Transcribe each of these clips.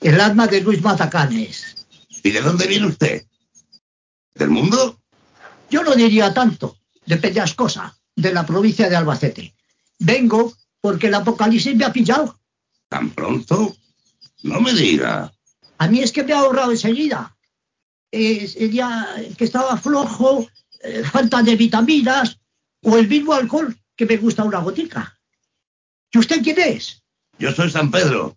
El alma de Luis Matacanes. ¿Y de dónde viene usted? ¿Del mundo? Yo no diría tanto, de Peñascosa, de la provincia de Albacete. Vengo porque el apocalipsis me ha pillado. ¿Tan pronto? No me diga. A mí es que me ha ahorrado enseguida. Es el día que estaba flojo, eh, falta de vitaminas o el mismo alcohol que me gusta una gotica. ¿Y usted quién es? Yo soy San Pedro.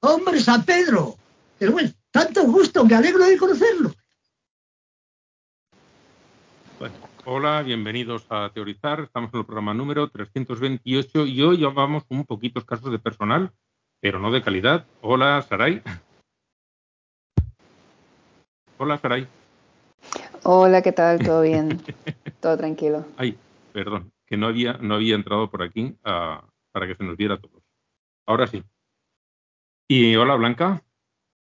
Hombre, San Pedro. Pero bueno, tanto gusto, me alegro de conocerlo. Bueno, hola, bienvenidos a Teorizar. Estamos en el programa número 328 y hoy llevamos un poquitos casos de personal, pero no de calidad. Hola, Saray. Hola, Saray. Hola, ¿qué tal? ¿Todo bien? Todo tranquilo. Ay, perdón, que no había, no había entrado por aquí ah, para que se nos viera a todos. Ahora sí. Y hola, Blanca.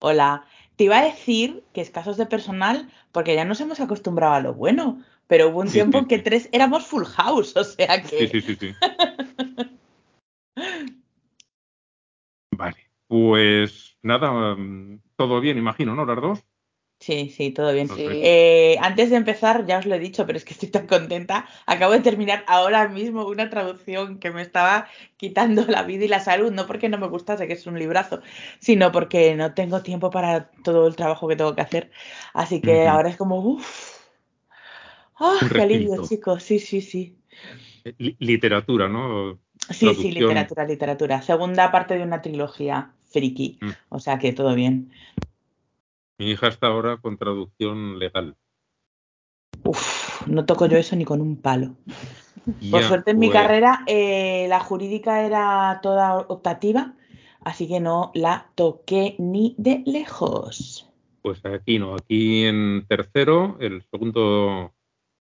Hola. Te iba a decir que escasos de personal, porque ya nos hemos acostumbrado a lo bueno, pero hubo un Sí, tiempo sí, en que tres éramos full house, o sea que... Sí, sí, sí, sí. Vale, pues nada, mm, todo bien, imagino, ¿no? Las dos. Sí, sí, todo bien. Sí. Eh, antes de empezar, ya os lo he dicho, pero es que estoy tan contenta. Acabo de terminar ahora mismo una traducción que me estaba quitando la vida y la salud, no porque no me gustase, que es un librazo, sino porque no tengo tiempo para todo el trabajo que tengo que hacer. Así que ahora es como, uff. ¡Ah, Un qué alivio, chicos! Sí, sí, sí. Eh, li- literatura, ¿no? Sí, sí, literatura, literatura. Segunda parte de una trilogía friki. Mm. O sea que todo bien. Mi hija está ahora con traducción legal. Uf, no toco yo eso ni con un palo. Por suerte en mi pues, carrera eh, la jurídica era toda optativa, así que no la toqué ni de lejos. Pues aquí no, aquí en tercero, el segundo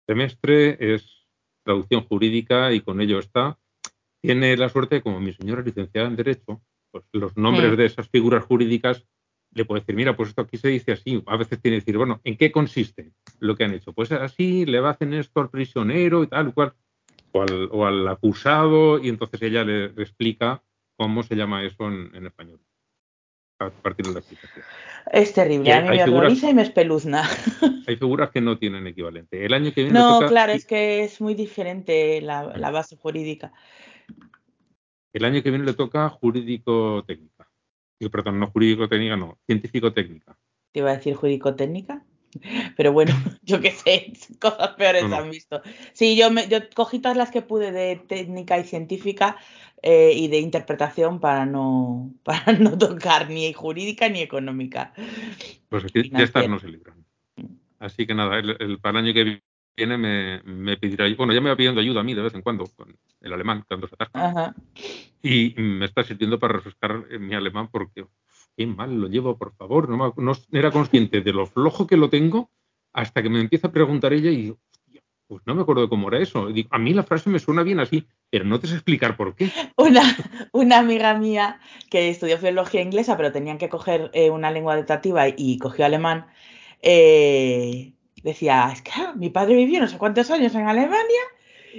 semestre es traducción jurídica y con ello está. Tiene la suerte, como mi señora es licenciada en Derecho, pues los nombres de esas figuras jurídicas le puede decir, mira, pues esto aquí se dice así. A veces tiene que decir, bueno, ¿en qué consiste lo que han hecho? Pues así, le hacen esto al prisionero y tal, cual, o al, o al acusado, y entonces ella le, le explica cómo se llama eso en, en español. A partir de la explicación. Es terrible, a mí me horroriza y me espeluzna. Hay figuras que no tienen equivalente. El año que viene No, toca- claro, es que es muy diferente la, la base jurídica. El año que viene le toca jurídico-técnica. Digo, perdón, no jurídico-técnica, no, científico-técnica. Te iba a decir jurídico-técnica, pero bueno, yo qué sé, cosas peores No, no. han visto. Sí, yo, me, yo cogí todas las que pude de técnica y científica eh, y de interpretación para no, para no tocar ni jurídica ni económica. Pues aquí Financiera. estas no se libran. Así que nada, el, el- para el año que viene me, me pedirá, bueno, ya me va pidiendo ayuda a mí de vez en cuando con el alemán, cuando se atasca. Ajá. Y me está sirviendo para refrescar eh, mi alemán porque qué mal lo llevo, por favor. No, me- no era consciente de lo flojo que lo tengo hasta que me empieza a preguntar ella y hostia, pues no me acuerdo de cómo era eso. Digo, a mí la frase me suena bien así, pero no te sé explicar por qué. Una, una amiga mía que estudió filología inglesa, pero tenían que coger eh, una lengua adaptativa y cogió alemán, eh, decía, es que ah, mi padre vivió no sé cuántos años en Alemania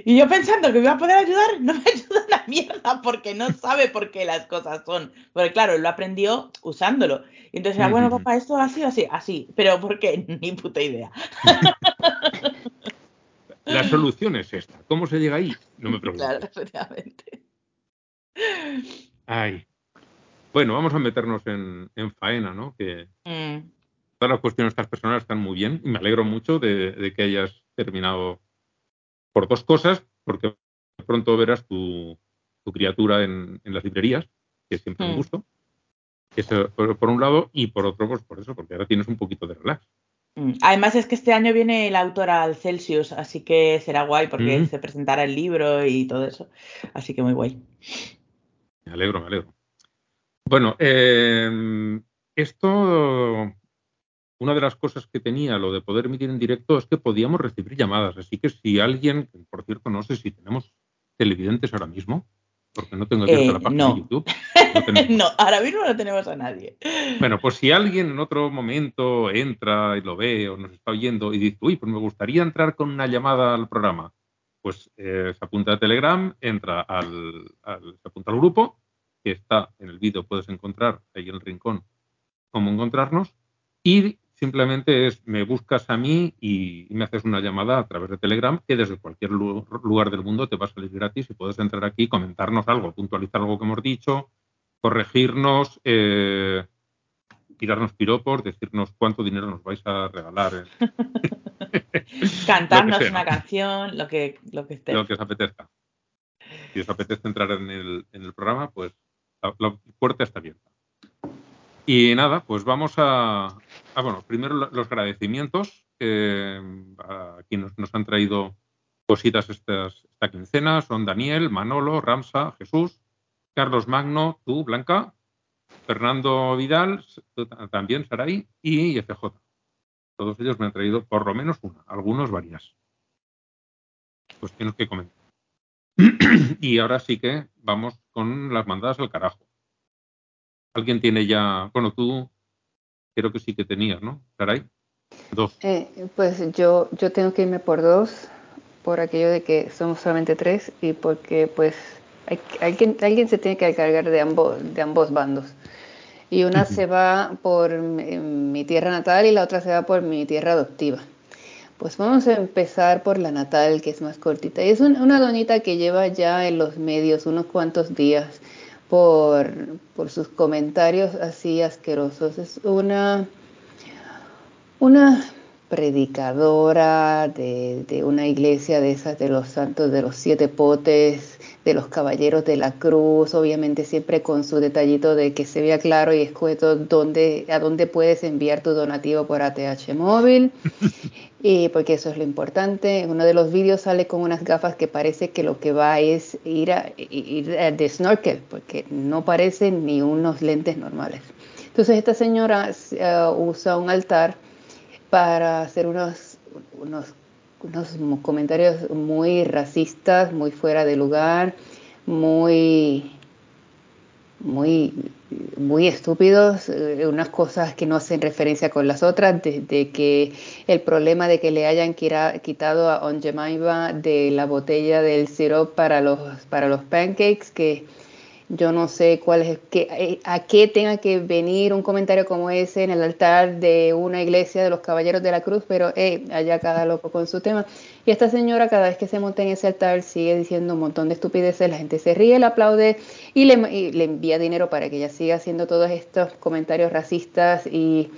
y yo pensando que me iba a poder ayudar, no me ayuda una mierda porque no sabe por qué las cosas son. Porque claro, él lo aprendió usándolo. Y entonces era, bueno, papá, esto ha sido así, así. Pero ¿por qué? Ni puta idea. La solución es esta. ¿Cómo se llega ahí? No me pregunto. Claro, efectivamente. Ay. Bueno, vamos a meternos en, en faena, ¿no? Que Mm. Todas las cuestiones estas personales están muy bien y me alegro mucho de, de que hayas terminado por dos cosas, porque pronto verás tu, tu criatura en, en las librerías, que es siempre un Mm. gusto. Eso por, por un lado, y por otro, pues por eso, porque ahora tienes un poquito de relax. Mm. Además es que este año viene la autora al Celsius, así que será guay porque Mm. se presentará el libro y todo eso. Así que muy guay. Me alegro, me alegro. Bueno, eh, esto, una de las cosas que tenía lo de poder emitir en directo es que podíamos recibir llamadas. Así que si alguien, por cierto, no sé si tenemos televidentes ahora mismo, porque no tengo abierta Eh, la página no. de YouTube. No, ahora mismo no tenemos a nadie. Bueno, pues si alguien en otro momento entra y lo ve o nos está oyendo y dice, uy, pues me gustaría entrar con una llamada al programa, pues eh, se apunta a Telegram, entra al, al- se apunta al grupo, que está en el vídeo, puedes encontrar ahí en el rincón cómo encontrarnos. Y simplemente es, me buscas a mí y, me haces una llamada a través de Telegram, que desde cualquier lugar del mundo te va a salir gratis y puedes entrar aquí, comentarnos algo, puntualizar algo que hemos dicho, corregirnos, eh, tirarnos piropos, decirnos cuánto dinero nos vais a regalar. Cantarnos una canción, lo que, lo que esté. Lo que os apetezca. Si os apetece entrar en el, en el programa, pues la, puerta está abierta. Y nada, pues vamos a, bueno, primero los agradecimientos a quienes nos han traído cositas estas, esta quincena son Daniel, Manolo, Ramsa, Jesús, Carlos Magno, tú, Blanca, Fernando Vidal, también Saray y FJ. Todos ellos me han traído por lo menos una, algunos varias. Cuestiones que comentar. y ahora sí que vamos con las mandadas al carajo. ¿Alguien tiene ya, bueno, tú creo que sí que tenías, ¿no? Saray. Dos. Eh, pues yo, yo tengo que irme por dos, por aquello de que somos solamente tres y porque pues hay, alguien, alguien se tiene que encargar de ambos, de ambos bandos y una se va por mi tierra natal y la otra se va por mi tierra adoptiva. Pues vamos a empezar por la natal, que es más cortita. Y es una doñita que lleva ya en los medios unos cuantos días por, por sus comentarios así asquerosos. Es una, una predicadora de, de, una iglesia de esas de los santos de los siete potes, de los caballeros de la cruz, obviamente siempre con su detallito de que se vea claro y escueto dónde, a dónde puedes enviar tu donativo por ATH móvil, y porque eso es lo importante. En uno de los vídeos sale con unas gafas que parece que lo que va es ir, a, ir de snorkel, porque no parecen ni unos lentes normales. Entonces esta señora uh, usa un altar para hacer unos, unos unos comentarios muy racistas, muy fuera de lugar, muy, muy, muy estúpidos, eh, unas cosas que no hacen referencia con las otras, desde que el problema de que le hayan quitado a Onjemaiba de la botella del sirope para los, para los pancakes, que yo no sé cuál es, que, eh, a qué tenga que venir un comentario como ese en el altar de una iglesia de los Caballeros de la Cruz, pero allá cada loco con su tema. Y esta señora cada vez que se monta en ese altar sigue diciendo un montón de estupideces, la gente se ríe, le aplaude y le, le envía dinero para que ella siga haciendo todos estos comentarios racistas y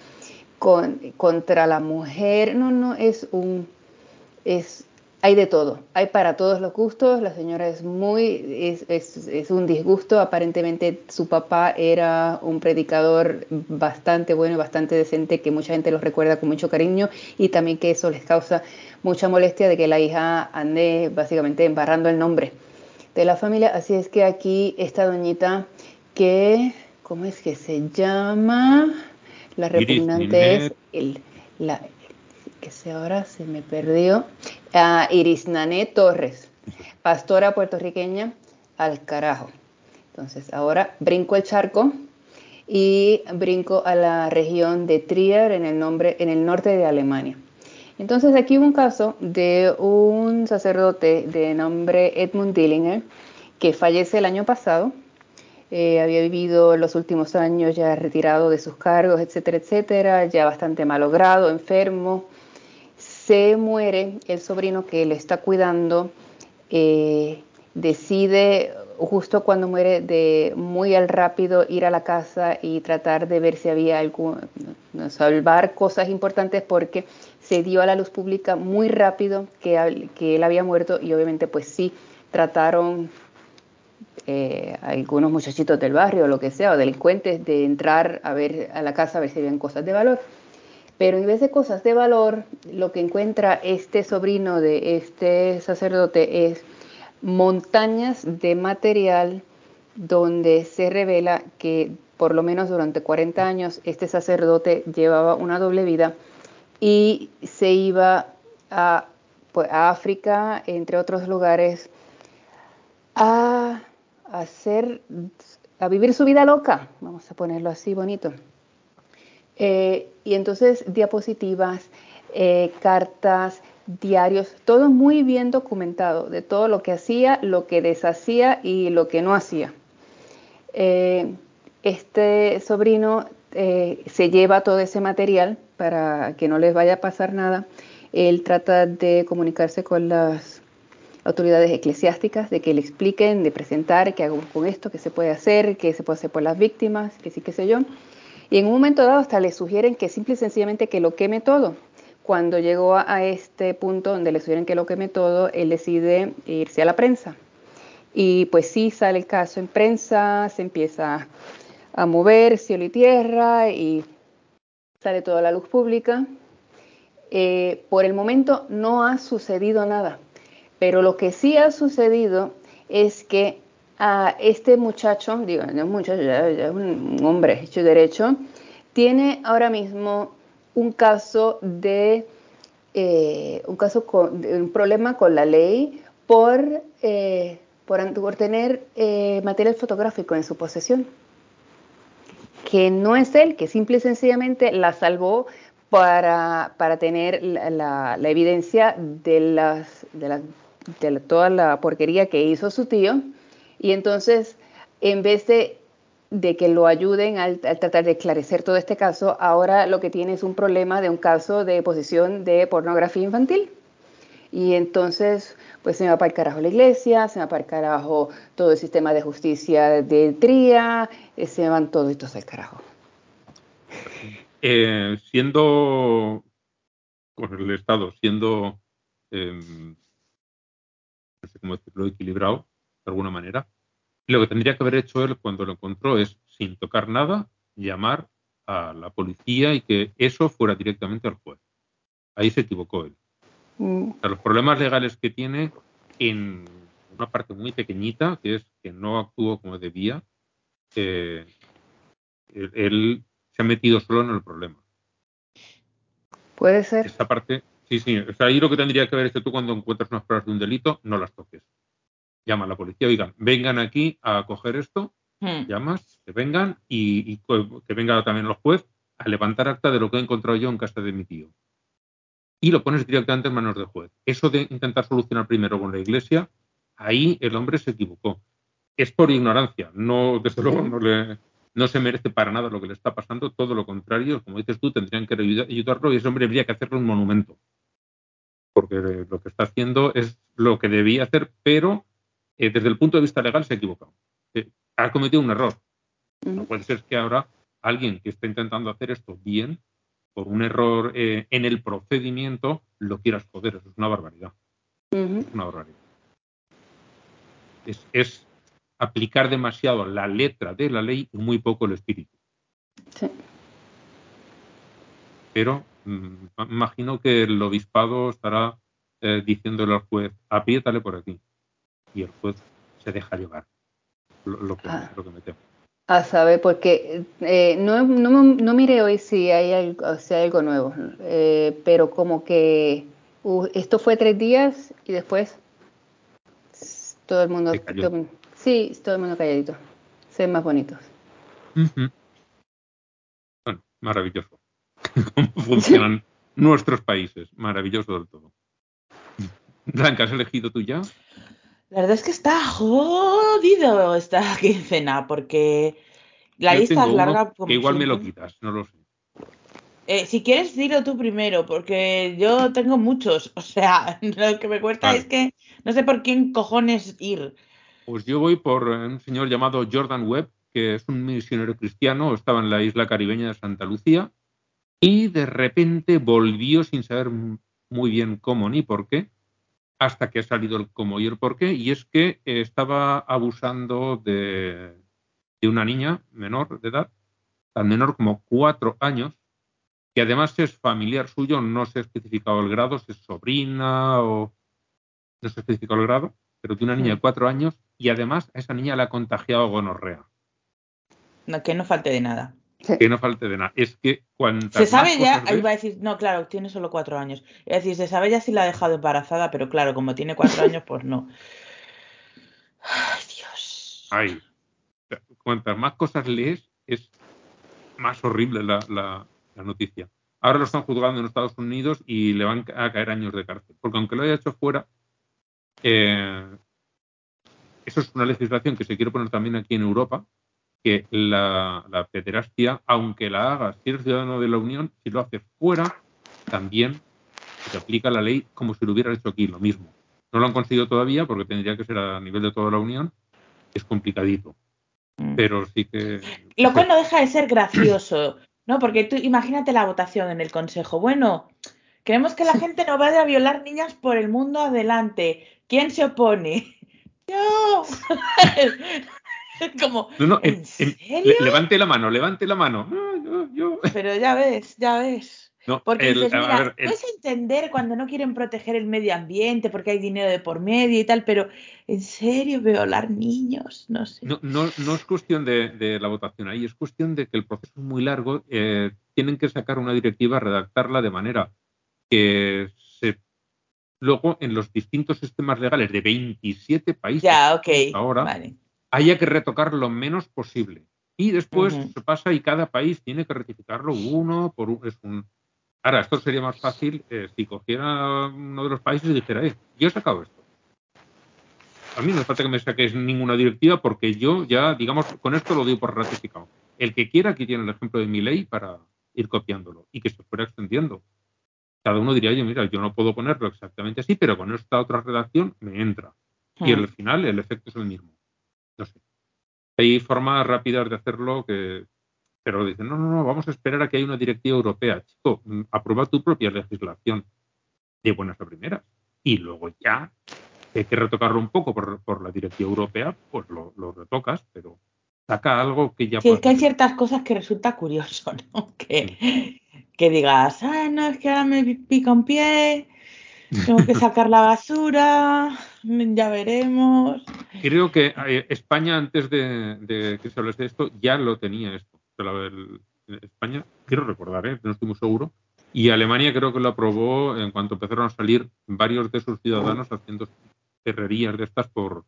con, contra la mujer. No, no, es un... Es, hay de todo, hay para todos los gustos, la señora es muy, es, un disgusto, aparentemente su papá era un predicador bastante bueno, bastante decente, que mucha gente lo recuerda con mucho cariño y también que eso les causa mucha molestia de que la hija ande básicamente embarrando el nombre de la familia, así es que aquí esta doñita que, ¿cómo es que se llama? La repugnante es el, la, que se ahora se me perdió, a Iris Nané Torres, pastora puertorriqueña al carajo. Entonces, ahora brinco el charco y brinco a la región de Trier en el, nombre, en el norte de Alemania. Entonces, aquí hubo un caso de un sacerdote de nombre Edmund Dillinger que fallece el año pasado. Eh, había vivido los últimos años ya retirado de sus cargos, etcétera, etcétera, ya bastante malogrado, enfermo se muere el sobrino que le está cuidando, eh, decide justo cuando muere de muy al rápido ir a la casa y tratar de ver si había algún, salvar cosas importantes porque se dio a la luz pública muy rápido que, él había muerto y obviamente pues sí trataron eh, algunos muchachitos del barrio o lo que sea o delincuentes de entrar a ver a la casa a ver si habían cosas de valor pero en vez de cosas de valor, lo que encuentra este sobrino de este sacerdote es montañas de material donde se revela que por lo menos durante 40 años este sacerdote llevaba una doble vida y se iba a, pues, África, entre otros lugares, a hacer, a vivir su vida loca, vamos a ponerlo así bonito. Eh, y entonces diapositivas, eh, cartas, diarios, todo muy bien documentado de todo lo que hacía, lo que deshacía y lo que no hacía. eh, este sobrino se lleva todo ese material para que no les vaya a pasar nada. Él trata de comunicarse con las autoridades eclesiásticas, de que le expliquen, de presentar qué hago con esto, qué se puede hacer, qué se puede hacer por las víctimas, qué sí, qué sé yo. Y en un momento dado hasta le sugieren que simple y sencillamente que lo queme todo. Cuando llegó a este punto donde le sugieren que lo queme todo, él decide irse a la prensa. Y pues sí, sale el caso en prensa, se empieza a mover cielo y tierra y sale toda la luz pública. Eh, por el momento no ha sucedido nada, pero lo que sí ha sucedido es que a este muchacho, digo, no es ya, es un hombre hecho derecho, tiene ahora mismo un caso de eh, un caso con, un problema con la ley por, eh, por, tener eh, material fotográfico en su posesión que no es él, que simple y sencillamente la salvó para, para tener la, la, evidencia de, las, de, la, de toda la porquería que hizo su tío y entonces, en vez de, que lo ayuden al, tratar de esclarecer todo este caso, ahora lo que tiene es un problema de un caso de posición de pornografía infantil. Y entonces, pues se me va para el carajo la iglesia, se me va para el carajo todo el sistema de justicia de TRIA, eh, se van todos estos al carajo. Eh, siendo con el Estado, siendo, em, no sé cómo decirlo, equilibrado, de alguna manera. Y lo que tendría que haber hecho él cuando lo encontró es, sin tocar nada, llamar a la policía y que eso fuera directamente al juez. Ahí se equivocó él. Mm. los problemas legales que tiene en una parte muy pequeñita, que es que no actuó como debía, eh, él, se ha metido solo en el problema. Puede ser. Esta parte, sí, sí. ahí lo que tendría que haber hecho tú cuando encuentras unas pruebas de un delito, no las toques llama a la policía, oigan, vengan aquí a coger esto, hmm. llamas, que vengan y, que venga también los juez a levantar acta de lo que he encontrado yo en casa de mi tío. Y lo pones directamente en manos del juez. Eso de intentar solucionar primero con la iglesia, ahí el hombre se equivocó. Es por ignorancia, no, desde luego no, le, no se merece para nada lo que le está pasando, todo lo contrario, como dices tú, tendrían que ayudarlo y ese hombre habría que hacerle un monumento. Porque lo que está haciendo es lo que debía hacer, pero eh, desde el punto de vista legal se ha equivocado. Eh, ha cometido un error. No puede ser que ahora alguien que está intentando hacer esto bien, por un error eh, en el procedimiento, lo quieras joder. Eso es una barbaridad. Es una barbaridad. Es, aplicar demasiado la letra de la ley y muy poco el espíritu. Sí. Pero mm, imagino que el obispado estará diciéndole al juez, apriétale por aquí y el juez se deja llevar lo, que, ah. lo que A saber, porque eh, no, no, no miré hoy si hay algo, si hay algo nuevo, eh, pero como que uh, esto fue tres días y después todo el mundo, sí, todo el mundo calladito, se ven más bonitos. Bueno, maravilloso. Cómo funcionan nuestros países, maravilloso del todo. Blanca, ¿has elegido tú ya? La verdad es que está jodido esta quincena porque la lista es larga. Que igual me lo quitas, no lo sé. Eh, si quieres, dilo tú primero, porque yo tengo muchos. O sea, lo que me cuesta es que no sé por quién cojones ir. Pues yo voy por un señor llamado Jordan Webb, que es un misionero cristiano, estaba en la isla caribeña de Santa Lucía y de repente volvió sin saber muy bien cómo ni por qué hasta que ha salido el cómo y el por qué, y es que eh, estaba abusando de, una niña menor de edad, tan menor como cuatro años, que además es familiar suyo, no se ha especificado el grado, si es sobrina o no se ha especificado el grado, pero de una niña de mm. cuatro años, y además a esa niña le ha contagiado gonorrea. No, que no falte de nada. Que no falte de nada. Es que cuando. Se sabe ya, iba a decir, no, claro, tiene solo cuatro años. Es decir, se sabe ya si la ha dejado embarazada, pero claro, como tiene cuatro años, pues no. Ay, Dios. Ay. Cuantas más cosas lees, es más horrible la, la, noticia. Ahora lo están juzgando en Estados Unidos y le van a caer años de cárcel. Porque aunque lo haya hecho fuera, eh, eso es una legislación que se quiere poner también aquí en Europa, que la, la pederastia, aunque la haga si eres ciudadano de la Unión, si lo hace fuera, también se aplica la ley como si lo hubieras hecho aquí, lo mismo. No lo han conseguido todavía porque tendría que ser a nivel de toda la Unión. Es complicadito. Mm. Pero sí que. Lo cual no deja de ser gracioso, ¿no? Porque tú imagínate la votación en el Consejo. Bueno, queremos que la gente no vaya a violar niñas por el mundo adelante. ¿Quién se opone? Yo. Como, No, no, ¿en serio? le- levante la mano, levante la mano. No, yo, yo. Pero ya ves, ya ves. No, Porque el- dices, mira, ver, el- puedes entender cuando no quieren proteger el medio ambiente porque hay dinero de por medio y tal, pero ¿en serio violar niños? No sé. No, no, no es cuestión de, de la votación ahí, es cuestión de que el proceso es muy largo. eh, tienen que sacar una directiva, redactarla de manera que se luego en los distintos sistemas legales de 27 países ya, ok. ahora Vale. Haya que retocar lo menos posible. Y después Ujú. se pasa y cada país tiene que ratificarlo uno por uno. Es un... Ahora, esto sería más fácil eh, si cogiera uno de los países y dijera, eh, yo he sacado esto. A mí no falta que me saques ninguna directiva porque yo ya, digamos, con esto lo doy por ratificado. El que quiera, aquí tiene el ejemplo de mi ley para ir copiándolo y que se fuera extendiendo. Cada uno diría, oye, mira, yo no puedo ponerlo exactamente así, pero con esta otra redacción me entra. Y al final el efecto es el mismo. No sé. Hay formas rápidas de hacerlo que. Pero dicen, no, no, no, vamos a esperar a que haya una directiva europea. Chico, mm, aprueba tu propia legislación de buenas a primeras. Y luego ya, hay que retocarlo un poco por, por la directiva europea, pues lo, lo retocas, pero saca algo que ya Sí, es que hay ciertas cosas que resulta curioso, ¿no? Que, que digas, ah, no, es que ahora me pica un pie, tengo que sacar la basura, ya veremos. Creo que eh, España, antes de, de que se hablase de esto, ya lo tenía esto. El- España, quiero recordar, ¿eh? no estoy muy seguro. Y Alemania creo que lo aprobó en cuanto empezaron a salir varios de sus ciudadanos haciendo ferrerías de estas por,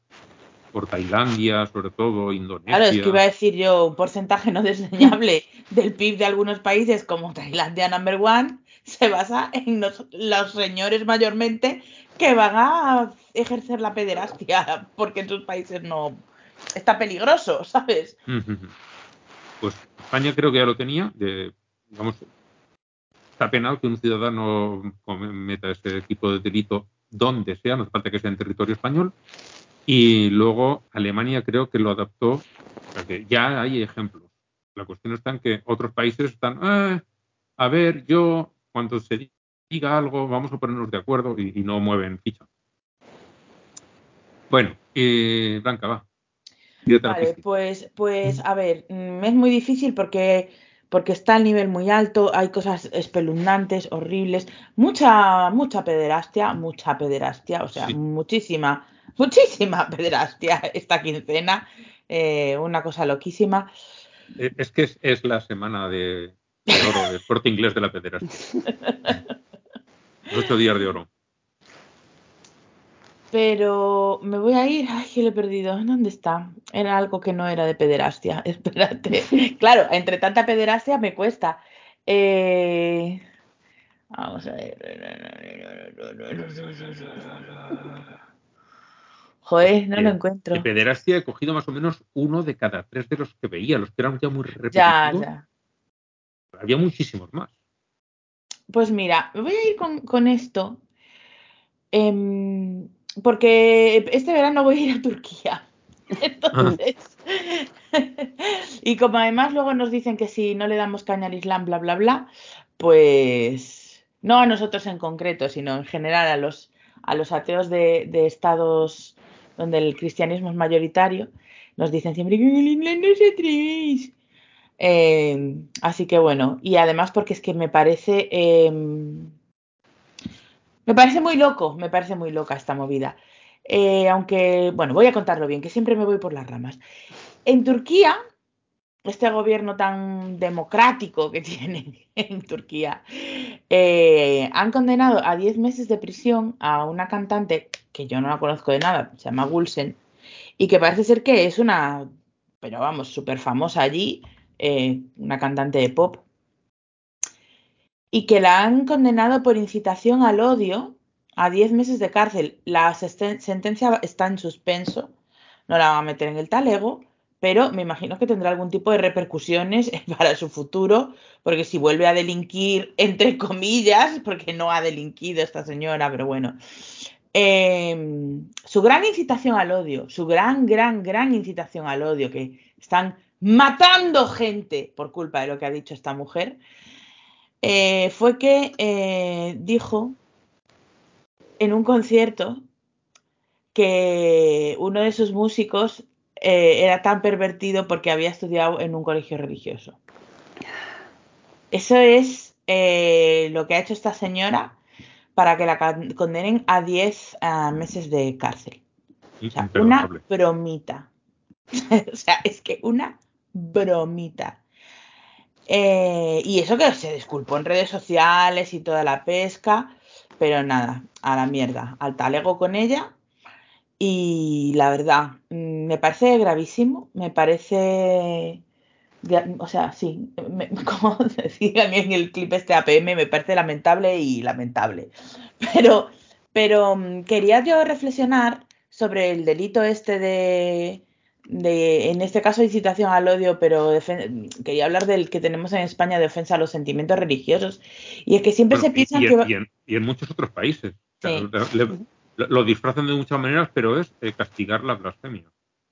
por Tailandia, sobre todo, Indonesia. Claro, es que iba a decir yo un porcentaje no desdeñable del PIB de algunos países como Tailandia number one se basa en los, señores mayormente que van a ejercer la pederastia porque en sus países no está peligroso, ¿sabes? Pues España creo que ya lo tenía. Digamos, está penado que un ciudadano cometa ese tipo de delito donde sea, no hace falta que sea en territorio español. Y luego Alemania creo que lo adaptó, o sea que ya hay ejemplos. La cuestión está en que otros países están, "Ah, a ver, yo, cuando se diga algo, vamos a ponernos de acuerdo y, y no mueven ficha. Bueno, eh, Blanca, va. Vale, pues, pues a ver, mm, es muy difícil porque, porque está el nivel muy alto, hay cosas espeluznantes, horribles, mucha, mucha pederastia, mucha pederastia, o sea, Sí. muchísima, muchísima pederastia esta quincena, eh, una cosa loquísima. Eh, Es que es, es la semana de, de oro, de deporte inglés de la pederastia. Los ocho días de oro. Pero me voy a ir, ay, que lo he perdido, ¿dónde está? Era algo que no era de pederastia, espérate. Claro, entre tanta pederastia me cuesta. Eh, Vamos a ver. Joder, no lo De- encuentro. De pederastia he cogido más o menos uno de cada tres de los que veía, los que eran ya muy repetitivos. Ya, ya. Había muchísimos más. Pues mira, me voy a ir con, con esto. em, porque este verano voy a ir a Turquía. Entonces. y como además luego nos dicen que si no le damos caña al Islam, bla, bla, bla, pues no a nosotros en concreto, sino en general a los, a los ateos de, de estados donde el cristianismo es mayoritario, nos dicen siempre que el Islam no se atrevéis. Eh, así que bueno, y además porque es que me parece. eh, me parece muy loco, me parece muy loca esta movida. Eh, aunque, bueno, voy a contarlo bien, que siempre me voy por las ramas. En Turquía, este gobierno tan democrático que tienen en Turquía, eh, han condenado a 10 meses de prisión a una cantante que yo no la conozco de nada, se llama Gulsen, y que parece ser que es una, pero vamos, súper famosa allí, eh, una cantante de pop, y que la han condenado por incitación al odio a 10 meses de cárcel. La sen- sentencia está en suspenso, no la van a meter en el talego, pero me imagino que tendrá algún tipo de repercusiones para su futuro, porque si vuelve a delinquir, entre comillas, porque no ha delinquido esta señora, pero bueno, eh, su gran incitación al odio, su gran, gran, gran incitación al odio, que están matando gente por culpa de lo que ha dicho esta mujer, eh, fue que eh, dijo en un concierto que uno de sus músicos eh, era tan pervertido porque había estudiado en un colegio religioso. Eso es lo que ha hecho esta señora para que la condenen a 10 uh, meses de cárcel. O sea, una bromita. o sea, es que una bromita. Eh, y eso que se disculpó en redes sociales y toda la pesca, pero nada, a la mierda, al talego con ella. Y la verdad, mm, me parece gravísimo, me parece, o sea, sí, me, como decía en el clip este APM, me parece lamentable y lamentable. Pero, pero mm, quería yo reflexionar sobre el delito este de, de, en este caso, incitación al odio, pero quería hablar del que tenemos en España de ofensa a los sentimientos religiosos. Y es que siempre bueno, se piensa que. Y en, y en, muchos otros países. Sí. O sea, le, lo disfrazan de muchas maneras, pero es eh, castigar la blasfemia.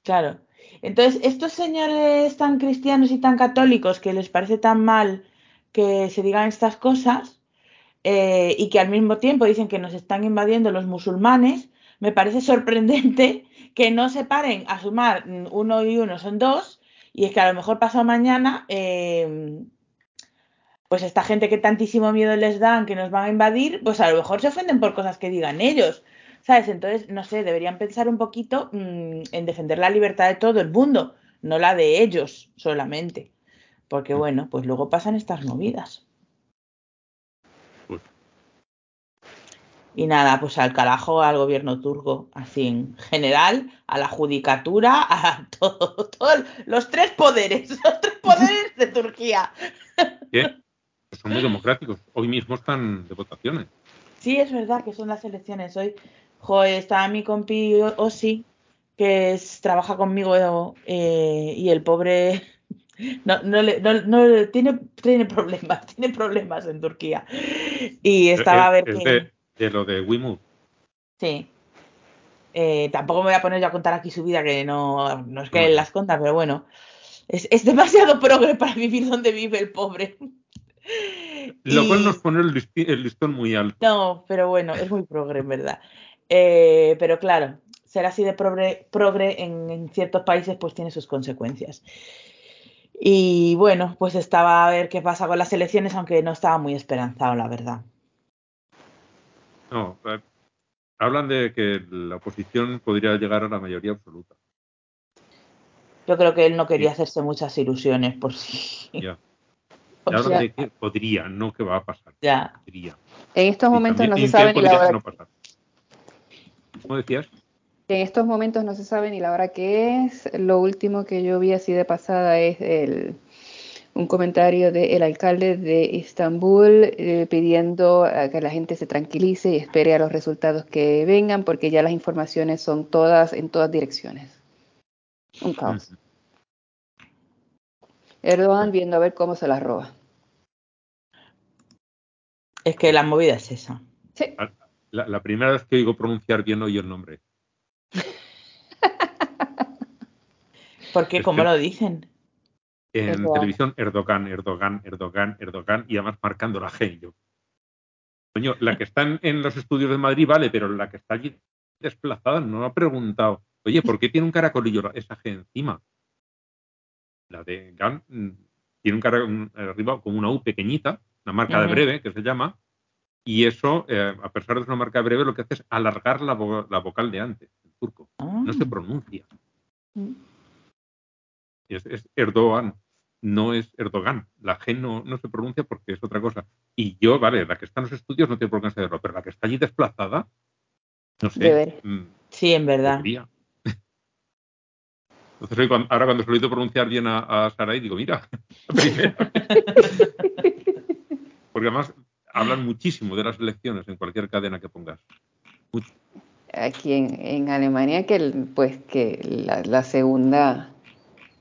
Claro. Entonces, estos señores tan cristianos y tan católicos que les parece tan mal que se digan estas cosas eh, y que al mismo tiempo dicen que nos están invadiendo los musulmanes, me parece sorprendente que no se paren a sumar uno y uno son dos y es que a lo mejor pasado mañana eh, pues esta gente que tantísimo miedo les dan que nos van a invadir, pues a lo mejor se ofenden por cosas que digan ellos. ¿Sabes? Entonces, no sé, deberían pensar un poquito mmm, en defender la libertad de todo el mundo, no la de ellos solamente. Porque bueno, pues luego pasan estas movidas. Y nada, pues al carajo al gobierno turco, así en general, a la judicatura, a todo, todo los tres poderes, los tres poderes de Turquía. ¿Qué? Pues son muy democráticos. Hoy mismo están de votaciones. Sí, es verdad que son las elecciones hoy. Joder, está mi compi Osi, que es, trabaja conmigo eh, y el pobre no, no, le, no, no tiene, tiene problemas, tiene problemas en Turquía. Y estaba es, a ver es que... de, de, lo de Wimut. Sí. Eh, tampoco me voy a poner yo a contar aquí su vida, que no, no es que él las conta, pero bueno. Es, es demasiado progre para vivir donde vive el pobre. Lo Y- cual nos pone el listón muy alto. No, pero bueno, es muy progre, en verdad. Eh, pero claro, ser así de progre, progre en, en ciertos países pues tiene sus consecuencias. Y bueno, pues estaba a ver qué pasa con las elecciones, aunque no estaba muy esperanzado, la verdad. No, eh, hablan de que la oposición podría llegar a la mayoría absoluta. Yo creo que él no quería Sí. hacerse muchas ilusiones por si. Ya. hablan de que podría, no que va a pasar. ya. Podría. En estos momentos no se sabe ni la hora. no pasar. ¿Cómo decías? En estos momentos no se sabe ni la hora que es. Lo último que yo vi así de pasada es el, un comentario del alcalde de Estambul eh, pidiendo a que la gente se tranquilice y espere a los resultados que vengan porque ya las informaciones son todas en todas direcciones. Un caos. Erdogan viendo a ver cómo se las roba. Es que la movida es esa. Sí. La, la primera vez que oigo pronunciar bien hoy el nombre. Porque, Es como que- lo dicen? En Erdogan. televisión, Erdogan, Erdogan, Erdogan, Erdogan, y además marcando la G. y yo. Coño, la que está en, en los estudios de Madrid, vale, pero la que está allí desplazada no ha preguntado, oye, ¿por qué tiene un caracolillo esa G encima? La de Gan mm, tiene un cara un- arriba como una U pequeñita, una marca de breve que se llama, y eso, eh, a pesar de ser una marca de breve, lo que hace es alargar la, vo- la vocal de antes, en turco. Ah, No se pronuncia. Mm. Es, es Erdogan, no es Erdogan. La G no, no se pronuncia porque es otra cosa. Y yo, vale, la que está en los estudios no tiene por qué saberlo, pero la que está allí desplazada, no sé. Mm, sí, en verdad. debería. Entonces, hoy cuando- ahora cuando se lo he oído pronunciar bien a, a Sarai, digo, mira, la primera. Porque además hablan muchísimo de las elecciones en cualquier cadena que pongas. Aquí en, en Alemania que el- pues que la, la segunda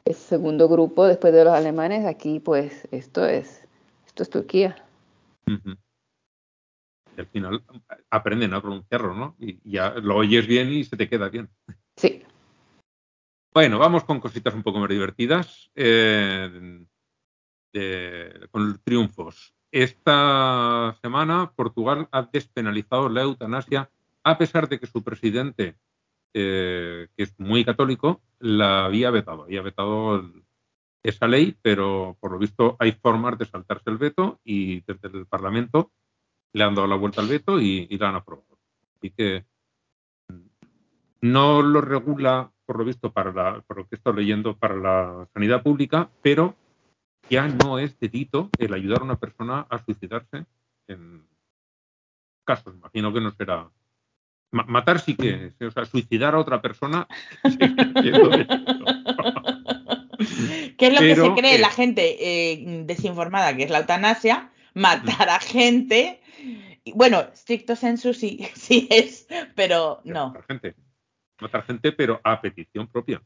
el segundo grupo después de los alemanes, aquí pues esto es, esto es Turquía. Y al final aprenden a pronunciarlo, ¿no? Y ya lo oyes bien y se te queda bien. Sí. Bueno, vamos con cositas un poco más divertidas. eh, de- con triunfos. Esta semana Portugal ha despenalizado la eutanasia a pesar de que su presidente, eh, que es muy católico, la había vetado. Había vetado esa ley, pero por lo visto hay formas de saltarse el veto y desde el Parlamento le han dado la vuelta al veto y, y la han aprobado. Así que no lo regula, por lo visto, para la, por lo que estado leyendo, para la sanidad pública, pero ya no es delito el ayudar a una persona a suicidarse en casos. Imagino que no será. Ma- matar sí que es, o sea, suicidar a otra persona. ¿Qué es lo que se cree eh, la gente eh, desinformada, que es la eutanasia? Matar a gente. Bueno, stricto sensu sí, sí es, pero no. Matar gente. Matar gente, pero a petición propia.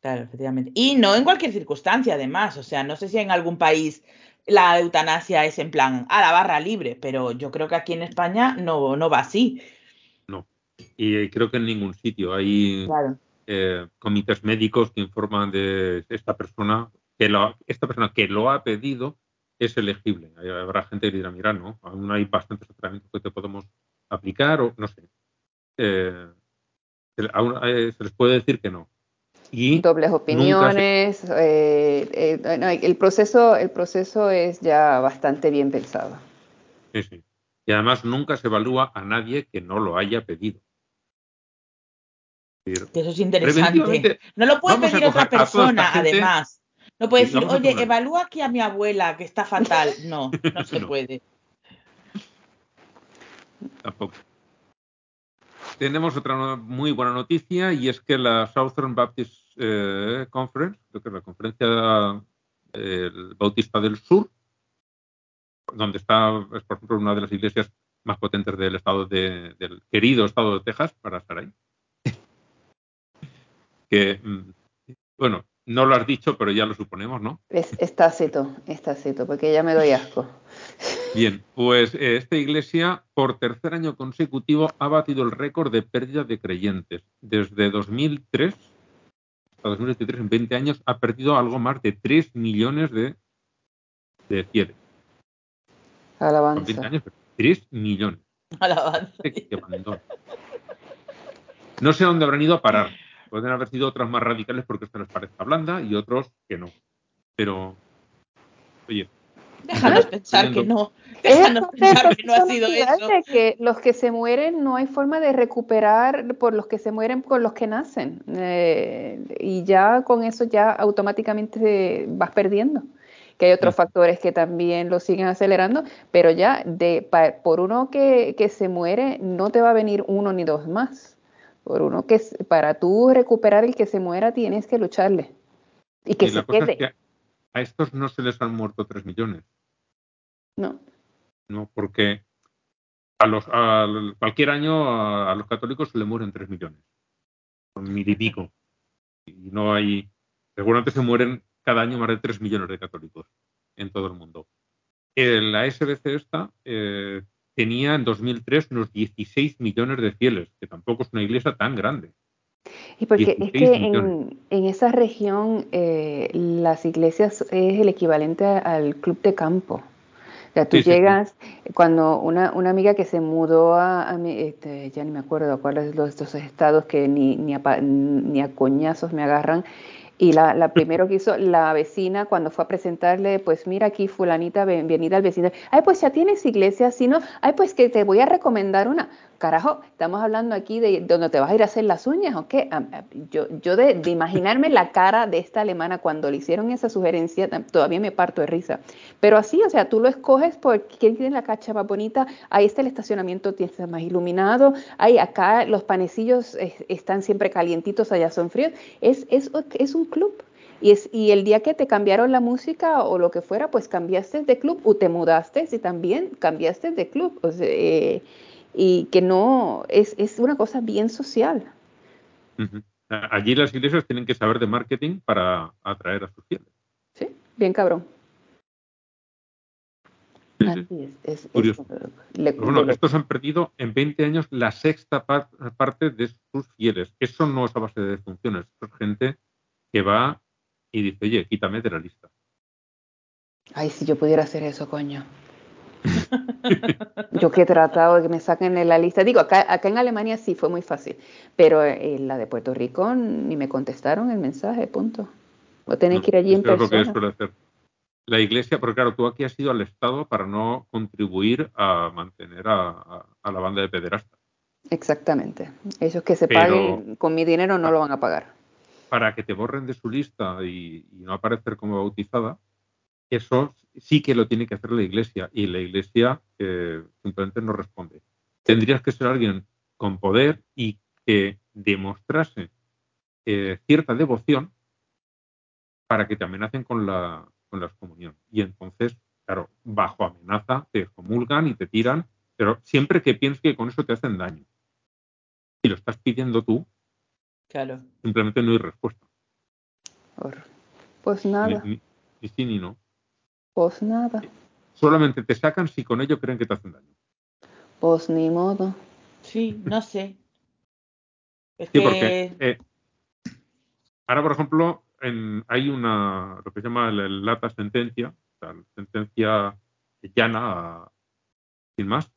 Claro, efectivamente. Y no en cualquier circunstancia, además. O sea, no sé si en algún país la eutanasia es en plan a la barra libre, pero yo creo que aquí en España no, no va así. Y creo que en ningún sitio hay Claro. eh, comités médicos que informan de esta persona que lo, esta persona que lo ha pedido es elegible. Habrá gente que dirá, mira, no, aún hay bastantes tratamientos que te podemos aplicar o no sé. Eh, se, aún, eh, se les puede decir que no. Y Dobles se- opiniones. eh, eh, no, el, proceso, el proceso es ya bastante bien pensado. sí, sí. Y además nunca se evalúa a nadie que no lo haya pedido. Que eso es interesante. No lo puede a pedir otra a persona, además. No puede decir, oye, evalúa aquí a mi abuela, que está fatal. No, no se No. puede. Tampoco. Tenemos otra muy buena noticia y es que la Southern Baptist eh, Conference, creo que es la conferencia bautista del sur, donde está, es por ejemplo, una de las iglesias más potentes del estado de- del querido estado de Texas, para estar ahí. Que, mm, bueno, no lo has dicho, pero ya lo suponemos, ¿no? Es, es tácito, es tácito, porque ya me doy asco. Bien, pues eh, esta iglesia por tercer año consecutivo ha batido el récord de pérdida de creyentes. Desde 2003 hasta 2023, en 20 años, ha perdido algo más de 3 millones de, de fieles. En 20 Alabanza. años, 3 millones. Alabanza. No sé a dónde habrán ido a parar. Pueden haber sido otras más radicales porque esta les parezca blanda y otros que no. Pero, oye, Déjanos pensar que no. Déjanos pensar que no ha sido eso. que los que se mueren no hay forma de recuperar por los que se mueren por los que nacen. Eh, y ya con eso ya automáticamente vas perdiendo. Que hay otros Sí. factores que también lo siguen acelerando, pero ya de, pa- por uno que, que se muere no te va a venir uno ni dos más. Por uno que para tú recuperar el que se muera tienes que lucharle. Y que y se quede. es que a estos no se les han muerto 3 millones. No. ¿no? Porque a los, a cualquier año a, a los católicos se le mueren 3 millones. Son mil y pico. Y no hay. Seguramente se mueren cada año más de 3 millones de católicos en todo el mundo. Eh, la SBC esta eh, tenía en 2003 unos 16 millones de fieles, que tampoco es una iglesia tan grande. Y porque es 16 que en, en esa región eh, las iglesias es el equivalente al club de campo. O sea, tú Sí, sí, sí. llegas, cuando una, una amiga que se mudó a, a mi- este, ya ni me acuerdo cuáles de los estos estados que ni, ni, a, ni a coñazos me agarran, y la, la primero que hizo la vecina cuando fue a presentarle, pues mira aquí fulanita, ven- bienvenida al vecino, ay pues ya tienes iglesia, si no, ay pues que te voy a recomendar una. Carajo, estamos hablando aquí de donde te vas a ir a hacer las uñas o qué. Am- am- Yo, yo de, imaginarme la cara de esta alemana cuando le hicieron esa sugerencia, todavía me parto de risa. Pero así, o sea, tú lo escoges por quién tiene la cacha más bonita, ahí está el estacionamiento, estar más iluminado, ahí acá los panecillos están siempre calientitos, allá son fríos. Es, es, es un club. Y, es, y el día que te cambiaron la música o lo que fuera, pues cambiaste de club o te mudaste y también cambiaste de club. O sea, eh, y que no, es, es una cosa bien social. Allí las iglesias tienen que saber de marketing para atraer a sus fieles. Sí, bien cabrón. Sí, sí. Así es. es- es- Curioso. le- Pero bueno, le- estos han perdido en 20 años la sexta par- parte de sus fieles. Eso no es a base de defunciones. Eso es gente que va y dice, oye, quítame de la lista. Ay, si yo pudiera hacer eso, coño. Yo que he tratado de que me saquen de la lista. Digo, acá, acá en Alemania sí fue muy fácil, pero eh, la de Puerto Rico ni me contestaron el mensaje, punto. A tener No, que ir allí en lo que persona. hacer la iglesia, porque claro, tú aquí has ido al Estado para no contribuir a mantener a, a- a la banda de pederastas. Exactamente. Ellos que se Pero- paguen con mi dinero no lo van a pagar. Para que te borren de su lista y, y no aparecer como bautizada, eso sí que lo tiene que hacer la iglesia y la iglesia eh, simplemente no responde. Tendrías que ser alguien con poder y que demostrase eh, cierta devoción para que te amenacen con la, con la excomunión. Y entonces, claro, bajo amenaza te excomulgan y te tiran, pero siempre que pienses que con eso te hacen daño. Si lo estás pidiendo tú, Claro. simplemente no hay respuesta. Pues Ni, nada, ni- ni sí ni no. Pues nada, Solamente te sacan si con ello creen que te hacen daño. pues ni modo. Sí, no sé. Es Sí, que porque eh, ahora, por ejemplo, en- hay una, lo que se llama la lata sentencia, la sentencia llana, a- sin más,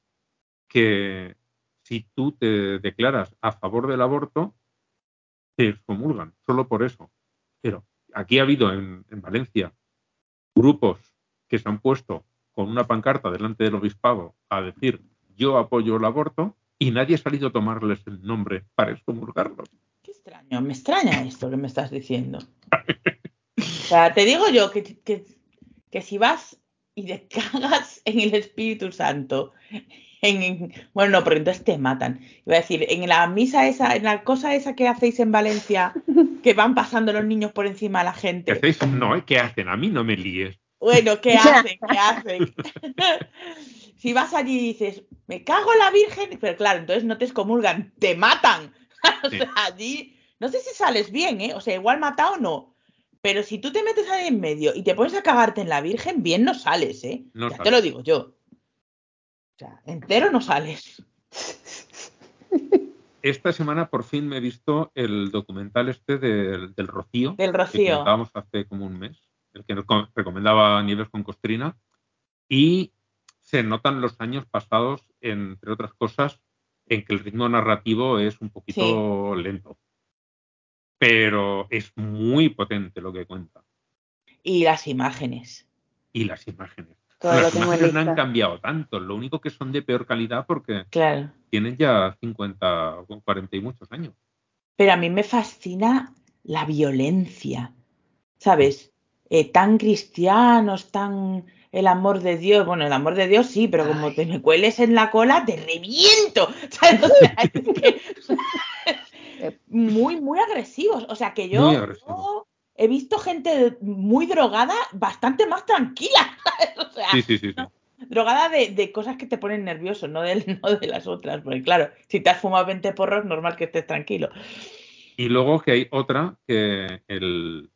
que si tú te declaras a favor del aborto, te excomulgan, solo por eso. Pero aquí ha habido en, en Valencia grupos que se han puesto con una pancarta delante del obispado a decir yo apoyo el aborto y nadie ha salido a tomarles el nombre para excomulgarlos. Qué extraño, me extraña esto que me estás diciendo. O sea, te digo yo que, que, que si vas y te cagas en el Espíritu Santo, en, en- bueno, no, porque entonces te matan. Iba a decir, en la misa esa, en la cosa esa que hacéis en Valencia, que van pasando los niños por encima de la ¿Qué gente. hacéis? No, ¿eh? ¿qué hacen? A mí no me líes. Bueno, ¿qué hacen? ¿Qué hacen? si vas allí y dices, me cago en la Virgen, pero claro, entonces no te excomulgan, te matan. o Sí. sea, allí, no sé si sales bien, ¿eh? O sea, igual matado o no. Pero si tú te metes ahí en medio y te pones a cagarte en la Virgen, bien no sales, ¿eh? No ya te lo digo yo. O sea, entero no sales. Esta semana por fin me he visto el documental este del, del Rocío, Del que Rocío. comentábamos hace como un mes, el que nos co- recomendaba Nieves con Costrina, y se notan los años pasados, entre otras cosas, en que el ritmo narrativo es un poquito lento. Pero es muy potente lo que cuenta. Y las imágenes. Y las imágenes. Todo las imágenes no han cambiado tanto, lo único que son de peor calidad porque Claro. tienen ya 50 o 40 y muchos años. Pero a mí me fascina la violencia, ¿sabes? Eh, tan cristianos, tan el amor de Dios. Bueno, el amor de Dios sí, pero como Ay. te me cueles en la cola, te reviento. ¿sabes? O sea, es que- muy, muy agresivos. O sea, que yo, he visto gente muy drogada bastante más tranquila. ¿sabes? O sea, Sí, sí, sí. sí. drogada de, de cosas que te ponen nervioso, no de, no de las otras. Porque claro, si te has fumado 20 porros, normal que estés tranquilo. Y luego que hay otra que el,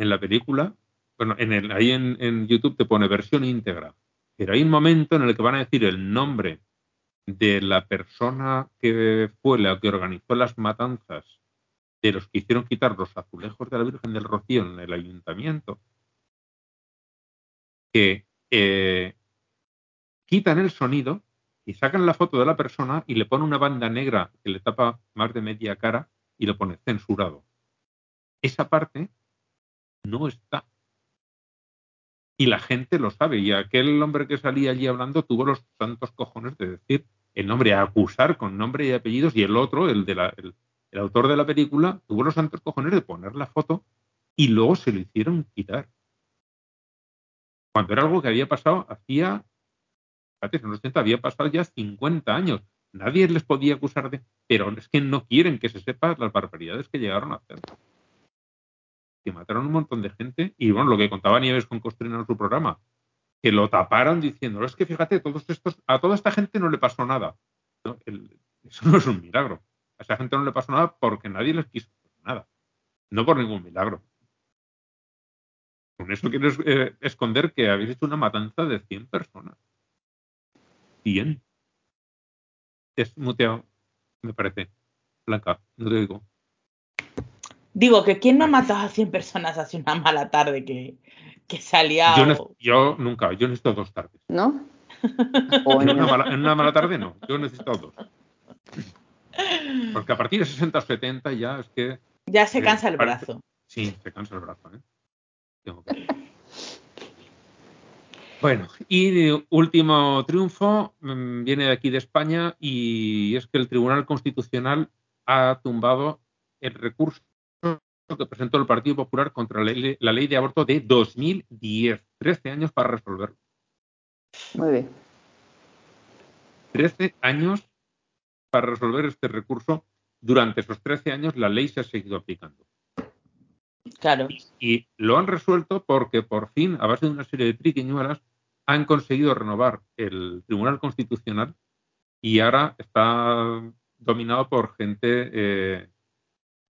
en la película, bueno, en el, ahí en, YouTube te pone versión íntegra, pero hay un momento en el que van a decir el nombre de la persona que fue la que organizó las matanzas de los que hicieron quitar los azulejos de la Virgen del Rocío en el ayuntamiento, que eh, quitan el sonido y sacan la foto de la persona y le ponen una banda negra que le tapa más de media cara y lo pone censurado. Esa parte no está. Y la gente lo sabe. Y aquel hombre que salía allí hablando tuvo los santos cojones de decir el nombre, acusar con nombre y apellidos, y el otro, el, de la, el, autor de la película, tuvo los santos cojones de poner la foto y luego se lo hicieron quitar. Cuando era algo que había pasado hacía fíjate, en los 80 había pasado ya 50 años. Nadie les podía acusar de. Pero es que no quieren que se sepa las barbaridades que llegaron a hacer. Mataron un montón de gente. Y bueno, lo que contaba Nieves con Costrina en su programa, que lo taparon diciendo: es que fíjate, todos estos, a toda esta gente no le pasó nada. eso no es un milagro. A esa gente no le pasó nada porque nadie les quiso nada. No por ningún milagro. Con eso quieres eh, esconder que habéis hecho una matanza de 100 personas. 100. Es muteado, me parece. Blanca, no te digo. Digo que quién no ha matado a 100 personas hace una mala tarde que, que salía. Yo, no- yo nunca, yo necesito dos tardes. ¿No? En una, mala, en una mala tarde no, yo necesito dos. Porque a partir de 60 o 70 ya es que Ya se Sí, cansa el parece- brazo. Sí, se cansa el brazo. ¿eh? Tengo que- Bueno, y último triunfo mm, viene de aquí de España y es que el Tribunal Constitucional ha tumbado el recurso que presentó el Partido Popular contra la ley, la ley de aborto de 2010. 13 años para resolverlo. Muy bien. 13 años para resolver este recurso. Durante esos 13 años la ley se ha seguido aplicando. Claro. Y lo han resuelto porque por fin, a base de una serie de triquiñuelas, han conseguido renovar el Tribunal Constitucional y ahora está dominado por gente eh,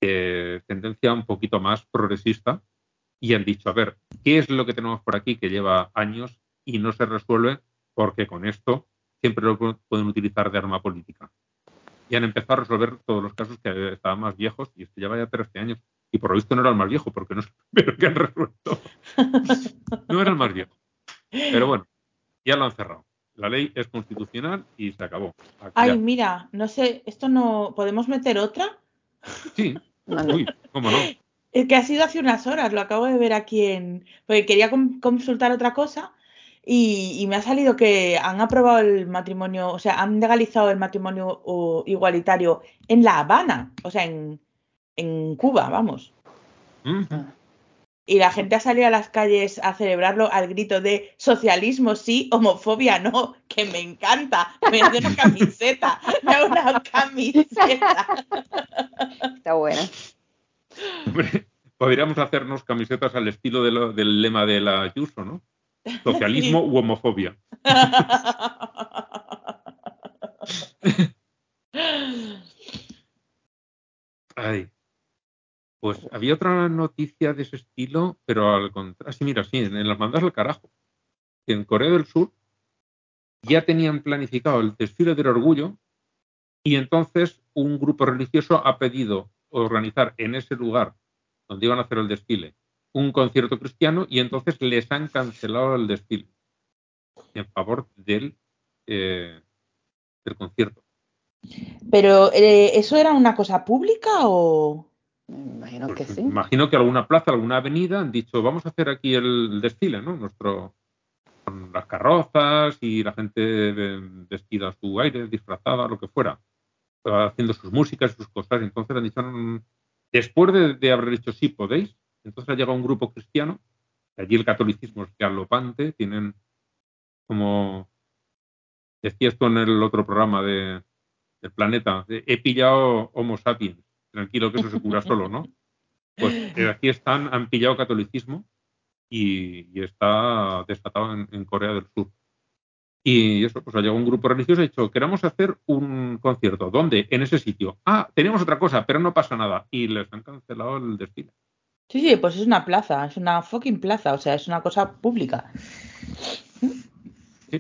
de tendencia un poquito más progresista y han dicho, a ver, ¿qué es lo que tenemos por aquí que lleva años y no se resuelve? Porque con esto siempre lo pu- pueden utilizar de arma política. Y han empezado a resolver todos los casos que estaban más viejos y esto lleva ya 13 años. Y por lo visto no era el más viejo, porque no es el primero que han resuelto. No era el más viejo. Pero bueno, ya lo han cerrado. La ley es constitucional y se acabó. Aquí Ay, ya. mira, no sé, esto no. ¿Podemos meter otra? Sí. Uy, cómo no. Es que ha sido hace unas horas, lo acabo de ver aquí en. Porque quería con- consultar otra cosa y, y me ha salido que han aprobado el matrimonio, o sea, han legalizado el matrimonio igualitario en La Habana, o sea, en, en Cuba, vamos. Ujú. Ah, Y la gente ha salido a las calles a celebrarlo al grito de socialismo sí, homofobia no, que me encanta. Me hace una camiseta, me hace una camiseta. Está buena. Hombre, podríamos hacernos camisetas al estilo de lo- del lema de la Ayuso, ¿no? Socialismo u homofobia. Ay. Pues había otra noticia de ese estilo, pero al contrario. Sí, mira, sí, en las mandas al carajo. Que en Corea del Sur ya tenían planificado el desfile del orgullo y entonces un grupo religioso ha pedido organizar en ese lugar donde iban a hacer el desfile un concierto cristiano y entonces les han cancelado el desfile en favor del, eh, del concierto. Pero, eh, ¿eso era una cosa pública o...? Me imagino Pues que sí. Imagino que alguna plaza, alguna avenida han dicho, vamos a hacer aquí el desfile, ¿no? Nuestro con las carrozas y la gente vestida a su aire, disfrazada, lo que fuera, haciendo sus músicas, sus cosas. Entonces han dicho, después de, de haber dicho sí podéis, entonces ha llegado un grupo cristiano, allí el catolicismo es galopante, tienen como decías tú en el otro programa de, del planeta, he pillado Homo sapiens, tranquilo que eso se cura solo, ¿no? Pues eh, aquí están, han pillado catolicismo y, y está desatado en, en Corea del Sur. Y eso, pues ha llegado un grupo religioso y ha dicho, queremos hacer un concierto. ¿Dónde? En ese sitio. Ah, tenemos otra cosa, pero no pasa nada. Y les han cancelado el desfile. Sí, sí, pues es una plaza, es una fucking plaza, o sea, es una cosa pública.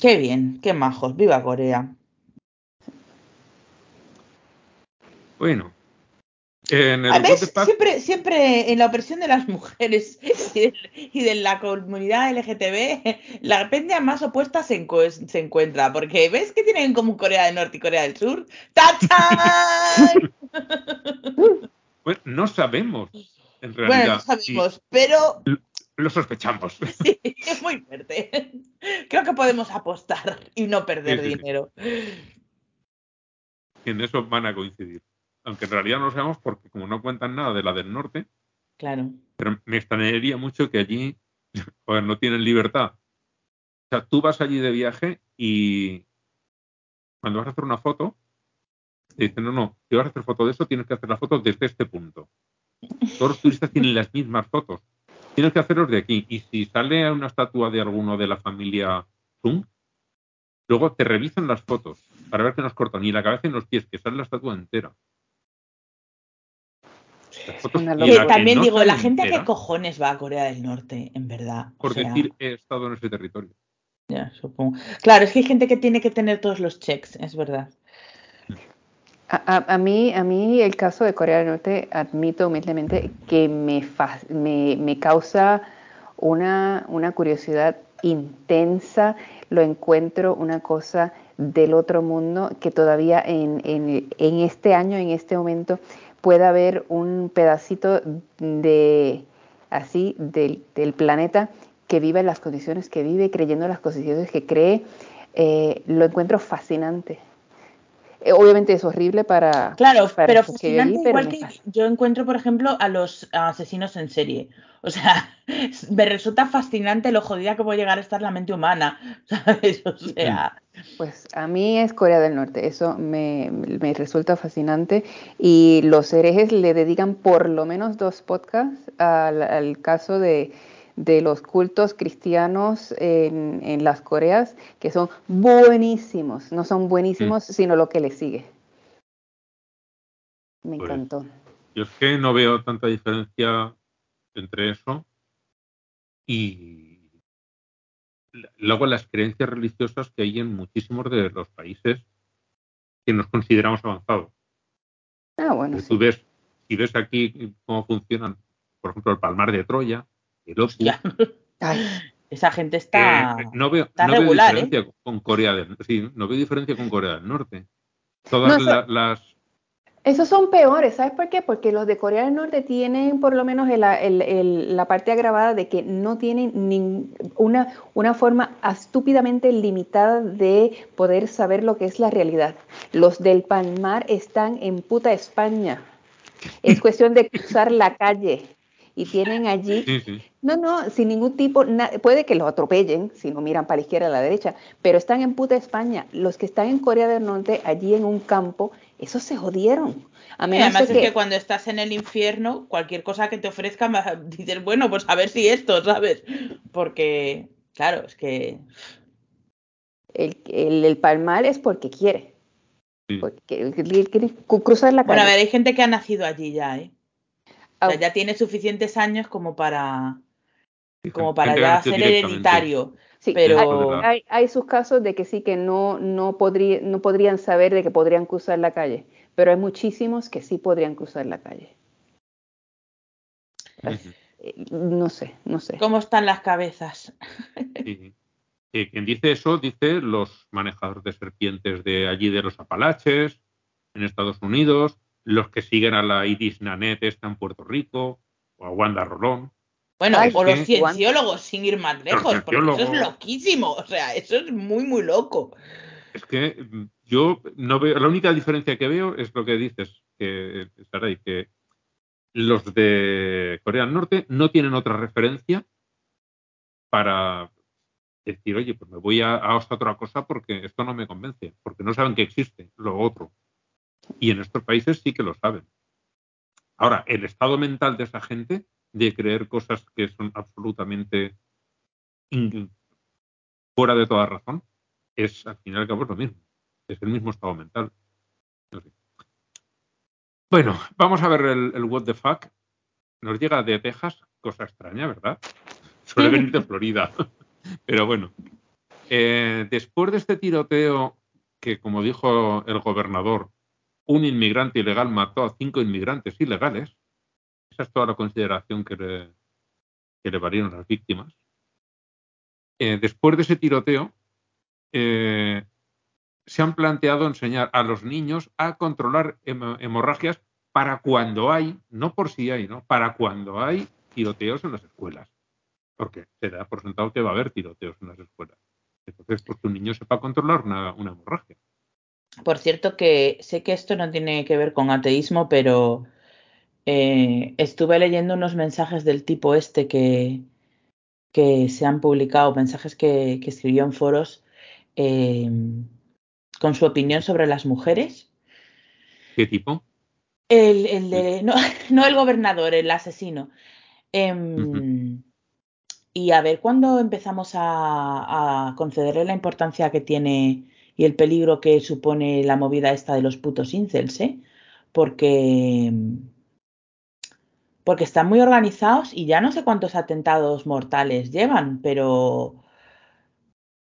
Qué bien, qué majos, viva Corea. Bueno. En el siempre, siempre en la opresión de las mujeres y de, y de la comunidad LGTB, la peña más opuesta se, encu- se encuentra, porque ¿ves que tienen en común Corea del Norte y Corea del Sur? ¡Tachán! Bueno, no sabemos, en Bueno, realidad. no sabemos, pero lo sospechamos. sí, es muy fuerte. Creo que podemos apostar y no perder Sí, sí, sí. dinero. en eso van a coincidir. Aunque en realidad no lo sabemos porque como no cuentan nada de la del norte, Claro. pero me extrañaría mucho que allí joder, no tienen libertad. O sea, tú vas allí de viaje y cuando vas a hacer una foto, te dicen, no, no, si vas a hacer foto de eso, tienes que hacer la foto desde este punto. Todos los turistas tienen las mismas fotos. Tienes que hacerlos de aquí. Y si sale una estatua de alguno de la familia Zoom, luego te revisan las fotos para ver que no es cortan ni la cabeza ni los pies, que sale la estatua entera. Las fotos Una y locura. la Que también no digo, la gente a qué cojones va a Corea del Norte, en verdad. O Por sea, decir, he estado en ese territorio. ya, supongo. Claro, es que hay gente que tiene que tener todos los checks, es verdad. A, a- a mí, a mí el caso de Corea del Norte, admito humildemente que me, fa- me, me causa una, una curiosidad intensa, lo encuentro una cosa del otro mundo que todavía en, en- en este año, en este momento, pueda haber un pedacito de así del, del planeta que vive en las condiciones que vive, creyendo en las condiciones que cree, eh, lo encuentro fascinante. Eh, Obviamente es horrible para, Claro, para pero fascinante pero igual que yo encuentro, por ejemplo, a los asesinos en serie. O sea, me resulta fascinante lo jodida que puede llegar a estar la mente humana, ¿sabes? O sea, Pues a mí es Corea del Norte, eso me, me resulta fascinante y los herejes le dedican por lo menos dos podcasts al, al caso de, de los cultos cristianos en, en las Coreas, que son buenísimos, no son buenísimos, sino lo que le sigue. Me Pues, encantó. Yo es que no veo tanta diferencia entre eso y luego las creencias religiosas que hay en muchísimos de los países que nos consideramos avanzados. Ah, bueno, sí. ves, si ves aquí cómo funcionan, por ejemplo, el Palmar de Troya, hostia, Ay, esa gente eh, está, no veo, está no veo regular, ¿eh? diferencia con Corea del sí, no veo diferencia con Corea del Norte. Todas No, las Esos son peores, ¿sabes por qué? Porque los de Corea del Norte tienen por lo menos el- el- el- la parte agravada de que no tienen nin- una, una forma estúpidamente limitada de poder saber lo que es la realidad. Los del Palmar están en puta España. Es cuestión de cruzar la calle y tienen allí sí, sí. no, no, sin ningún tipo, na- puede que los atropellen si no miran para la izquierda o la derecha, pero están en puta España. Los que están en Corea del Norte, allí en un campo, esos se jodieron. A además de es que, que cuando estás en el infierno, cualquier cosa que te ofrezcan, dices, bueno, pues a ver si esto, ¿sabes? Porque, claro, es que el, el, el palmar es porque quiere. sí. Porque cruzar la Bueno, a calle. ver, hay gente que ha nacido allí ya, ¿eh? O sea, ya tiene suficientes años como para, como para ya ser hereditario. sí, pero- hay, hay- hay sus casos de que sí que no, no, podría, no podrían saber de que podrían cruzar la calle, pero hay muchísimos que sí podrían cruzar la calle. Eh, No sé, no sé. ¿Cómo están las cabezas? Sí. Eh, quien dice eso dice los manejadores de serpientes de allí de los Apalaches, en Estados Unidos, los que siguen a la Iris Nanette esta en Puerto Rico, o a Wanda Rolón. Bueno, Ay, o los cienciólogos, sin ir más lejos, porque eso es loquísimo. O sea, eso es muy, muy loco. Es que mm, yo no veo, la única diferencia que veo es lo que dices, que, Saray, que los de Corea del Norte no tienen otra referencia para decir, oye, pues me voy a, a otra cosa porque esto no me convence, porque no saben que existe lo otro. Y en estos países sí que lo saben. Ahora, el estado mental de esa gente de creer cosas que son absolutamente fuera de toda razón es al final y al cabo es lo mismo. Es el mismo estado mental. No sé. Bueno, vamos a ver el, el What the Fuck. Nos llega de Texas, cosa extraña, ¿verdad? Suele venir de Florida. Pero bueno. Eh, después de este tiroteo que, como dijo el gobernador, un inmigrante ilegal mató a cinco inmigrantes ilegales, esa es toda la consideración que le, que le valieron las víctimas. Eh, después de ese tiroteo, eh, se han planteado enseñar a los niños a controlar hem- hemorragias para cuando hay, no por si hay, ¿no? Para cuando hay tiroteos en las escuelas. Porque se da por sentado que va a haber tiroteos en las escuelas. Entonces, pues un niño sepa controlar una hemorragia. Por cierto, que sé que esto no tiene que ver con ateísmo, pero eh, estuve leyendo unos mensajes del tipo este que, que se han publicado, mensajes que, que escribió en foros eh, con su opinión sobre las mujeres. ¿Qué tipo? El, el de, no, no el gobernador, el asesino. Em, Y a ver cuándo empezamos a, a concederle la importancia que tiene y el peligro que supone la movida esta de los putos incels, ¿eh? Porque porque están muy organizados y ya no sé cuántos atentados mortales llevan, pero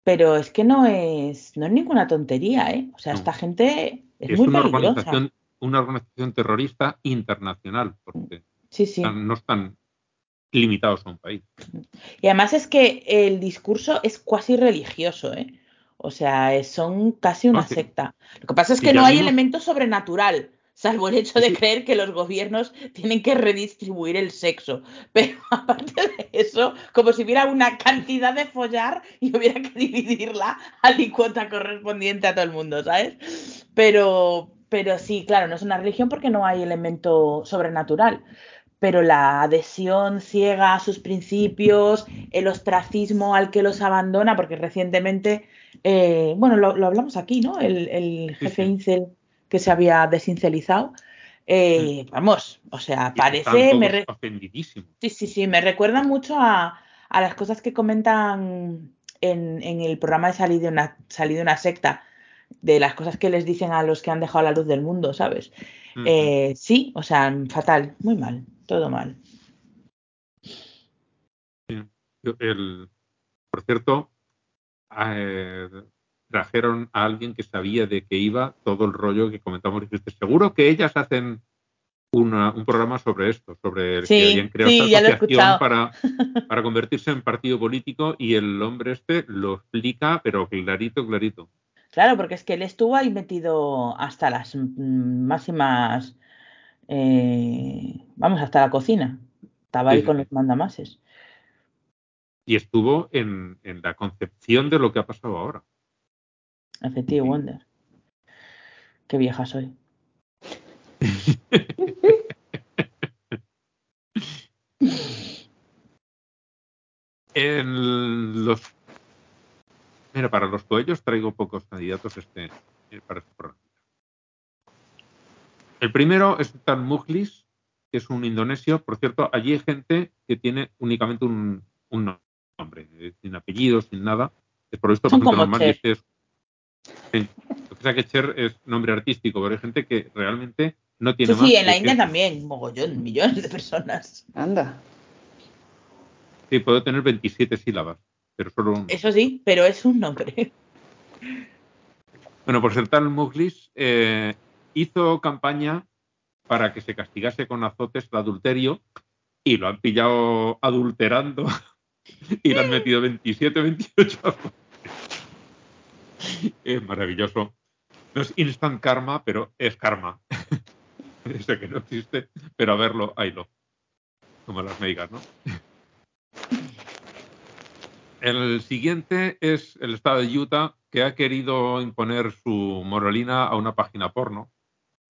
pero es que no es no es ninguna tontería, ¿eh? O sea, No. esta gente es, Es muy una peligrosa. organización, una organización terrorista internacional, porque Sí, sí. están- no están limitados a un país. Y además es que el discurso es cuasi religioso, ¿eh? O sea, es- son casi una secta. Lo que pasa es que no hay elemento sobrenatural, salvo el hecho de Sí. creer que los gobiernos tienen que redistribuir el sexo. Pero aparte de eso, como si hubiera una cantidad de follar y hubiera que dividirla alícuota correspondiente a todo el mundo, ¿sabes? Pero, pero sí, claro, no es una religión porque no hay elemento sobrenatural pero la adhesión ciega a sus principios, el ostracismo al que los abandona, porque recientemente, eh, bueno, lo, lo hablamos aquí, ¿no? El, jefe sí. incel que se había desincelizado. Eh, vamos, o sea, Y parece, me re- sí, sí, sí, me recuerda mucho a, a las cosas que comentan en, en el programa de salir de una, salir de una secta, de las cosas que les dicen a los que han dejado la luz del mundo, ¿sabes? Eh, sí, o sea, fatal, muy mal, todo mal. El- por cierto, eh, trajeron a alguien que sabía de qué iba todo el rollo que comentamos. Dijiste, seguro que ellas hacen una- un programa sobre esto, sobre el Sí, que habían creado sí, esta asociación para, para convertirse en partido político y el hombre este lo explica, pero clarito, clarito. Claro, porque es que él estuvo ahí metido hasta las mm, máximas, eh, vamos, hasta la cocina. Estaba ahí sí, con los mandamases. Y estuvo en, en la concepción de lo que ha pasado ahora. Efectivo Sí. Wonder. Qué vieja soy. En los Mira, para los coellos traigo pocos candidatos este, eh, para este programa. El primero es Tan Mujlis, que es un indonesio. Por cierto, allí hay gente que tiene únicamente un, un nombre, eh, sin apellido, sin nada. Es por esto bastante normal. y Cher. Sí. Que pasa es que Cher es nombre artístico, pero hay gente que realmente no tiene Sí, más. sí, en la India también, mogollón, millones de personas. Anda. Sí, puede tener 27 sílabas, pero solo un. Eso sí, pero es un nombre. Bueno, pues el tal Muglis eh, hizo campaña para que se castigase con azotes el adulterio y lo han pillado adulterando y le han metido 27, 28 azotes. Es maravilloso. No es instant karma, pero es karma. Eso que no existe, pero a verlo, haylo. Como las médicas, ¿no? El siguiente es el estado de Utah, que ha querido imponer su moralina a una página porno.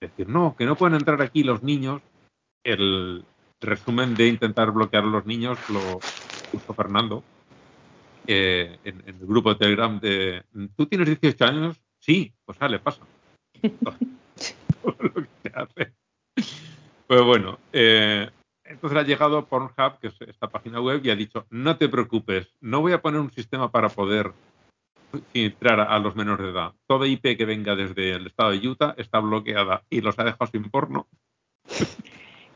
Es decir, no, que no pueden entrar aquí los niños. El resumen de intentar bloquear a los niños lo puso Fernando eh, en, en el grupo de Telegram de ¿Tú tienes 18 años? Sí, pues sale, pasa. Todo lo que se hace. Pues bueno, eh, entonces ha llegado Pornhub, que es esta página web, y ha dicho, no te preocupes, no voy a poner un sistema para poder filtrar a los menores de edad. Toda IP que venga desde el estado de Utah está bloqueada y los ha dejado sin porno.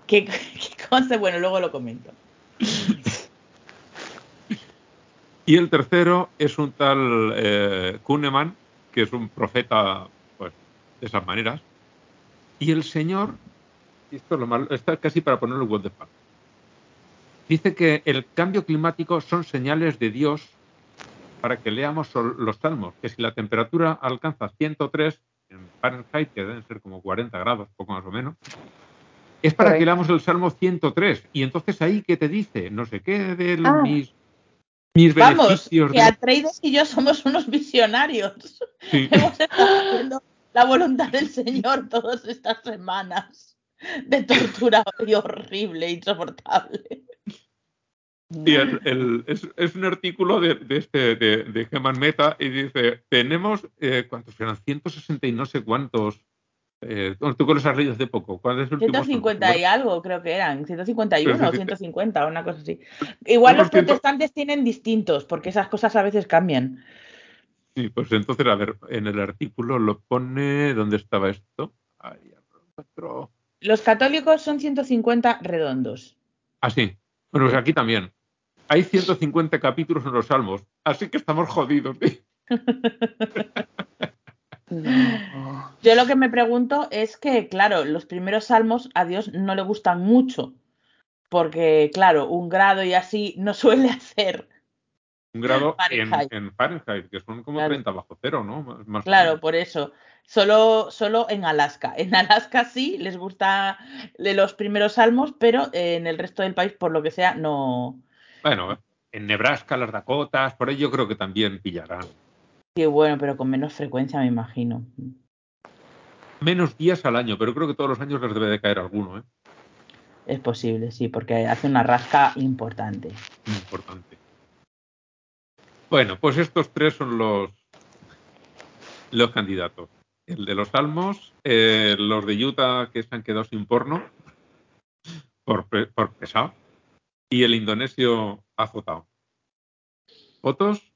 Que, que conste, bueno, luego lo comento. Y el tercero es un tal eh, Kuhneman, que es un profeta pues, de esas maneras. Y el señor, esto es lo malo, está casi para ponerlo en web de fan. Dice que el cambio climático son señales de Dios para que leamos los salmos, que si la temperatura alcanza 103 en Fahrenheit, que deben ser como 40 grados, poco más o menos, es para que leamos el salmo 103. Y entonces ahí, ¿qué te dice? No sé qué de Ah. mis, mis Vamos, beneficios. que de- Atreides y yo somos unos visionarios. Sí. Hemos estado haciendo la voluntad del Señor todas estas semanas de tortura y horrible, insoportable. Y el- el- es, es un artículo de, de este de, de Geman Meta y dice tenemos eh, cuántos eran 160 y no sé cuántos eh, tú que los has leído hace poco ¿cuál es el último 150 y algo creo que eran, 151 o Pero sí, sí, 150, una cosa así. Igual los protestantes tienen distintos, porque esas cosas a veces cambian. sí pues entonces a ver en el artículo lo pone ¿dónde estaba esto? Ahí. Los católicos son 150 redondos Así. Bueno, pues aquí también. Hay 150 capítulos en los Salmos, así que estamos jodidos. Yo lo que me pregunto es que, claro, los primeros salmos a Dios no le gustan mucho, porque, claro, un grado y así no suele hacer. Un grado en, Fahrenheit. en Fahrenheit, que son como Claro. 30 bajo cero, ¿no? Más- Claro, por eso. Solo, solo en Alaska. En Alaska sí les gusta de los primeros salmos, pero en el resto del país, por lo que sea, no. Bueno, en Nebraska, las Dakotas, por ahí yo creo que también pillarán. Sí, bueno, pero con menos frecuencia, me imagino. Menos días al año, pero creo que todos los años les debe de caer alguno, ¿eh? Es posible, sí, porque hace una rasca importante. Importante. Bueno, pues estos tres son los, los candidatos. El de los Salmos, eh, los de Utah que se han quedado sin porno por, por pesado y el indonesio azotado. ¿Votos?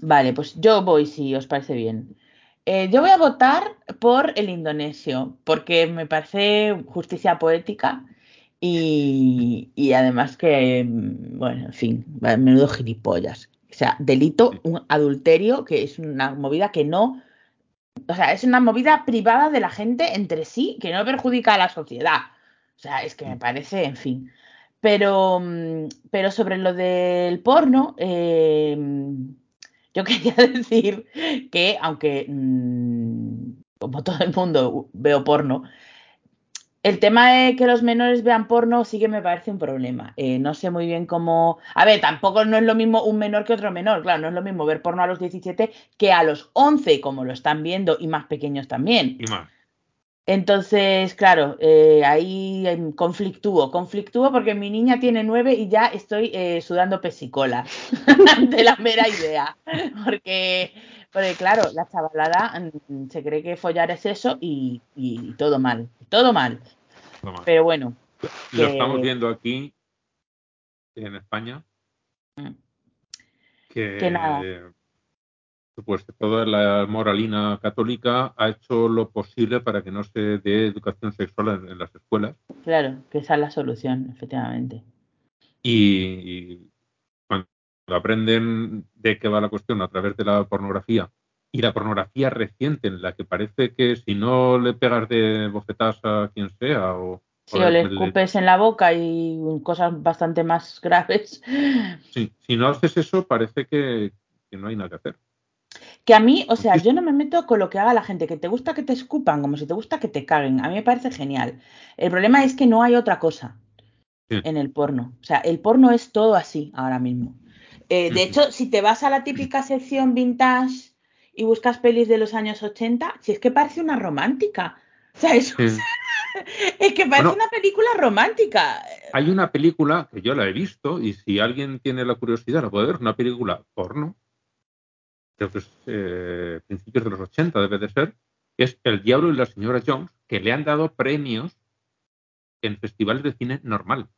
Vale, pues yo voy, si os parece bien. Eh, yo voy a votar por el indonesio, porque me parece justicia poética y, y además que, mm, bueno, en fin, va- menudo gilipollas. O sea, delito, un adulterio, que es una movida que no, o sea, es una movida privada de la gente entre sí, que no perjudica a la sociedad. O sea, es que me parece, en fin. Pero, mm, pero sobre lo del porno, eh, yo quería decir que, aunque mm, como todo el mundo veo porno, el tema de que los menores vean porno sí que me parece un problema. Eh, no sé muy bien cómo. A ver, tampoco no es lo mismo un menor que otro menor. Claro, no es lo mismo ver porno a los 17 que a los 11, como lo están viendo, y más pequeños también. Y más. Entonces, claro, eh, ahí conflictúo, conflictúo porque mi niña tiene nueve y ya estoy eh, sudando pesicola de la mera idea. Porque, porque, claro, la chavalada mm, se cree que follar es eso y, y todo mal, todo mal. más. Pero bueno, Lo que- estamos viendo aquí en España. Mm. Que, Que nada. Pues toda la moralina católica ha hecho lo posible para que no se dé educación sexual en, en las escuelas. claro, que esa es la solución, efectivamente. Y, y cuando aprenden de qué va la cuestión a través de la pornografía y la pornografía reciente en la que parece que si no le pegas de bofetadas a quien sea o, Si o le le- escupes en la boca y cosas bastante más graves, si, si no haces eso parece que, que no hay nada que hacer. Que a mí, o sea, yo no me meto con lo que haga la gente, que te gusta que te escupan, como si te gusta que te caguen. A mí me parece genial. El problema es que no hay otra cosa Sí. en el porno. O sea, el porno es todo así ahora mismo. Eh, de hecho, si te vas a la típica sección vintage y buscas pelis de los años 80, si es que parece una romántica. O sea, es, Sí. es que parece Bueno. una película romántica. Hay una película que yo la he visto y si alguien tiene la curiosidad la puede ver, una película porno, creo que es eh, principios de los 80 debe de ser, es El Diablo y la Señora Jones, que le han dado premios en festivales de cine normal,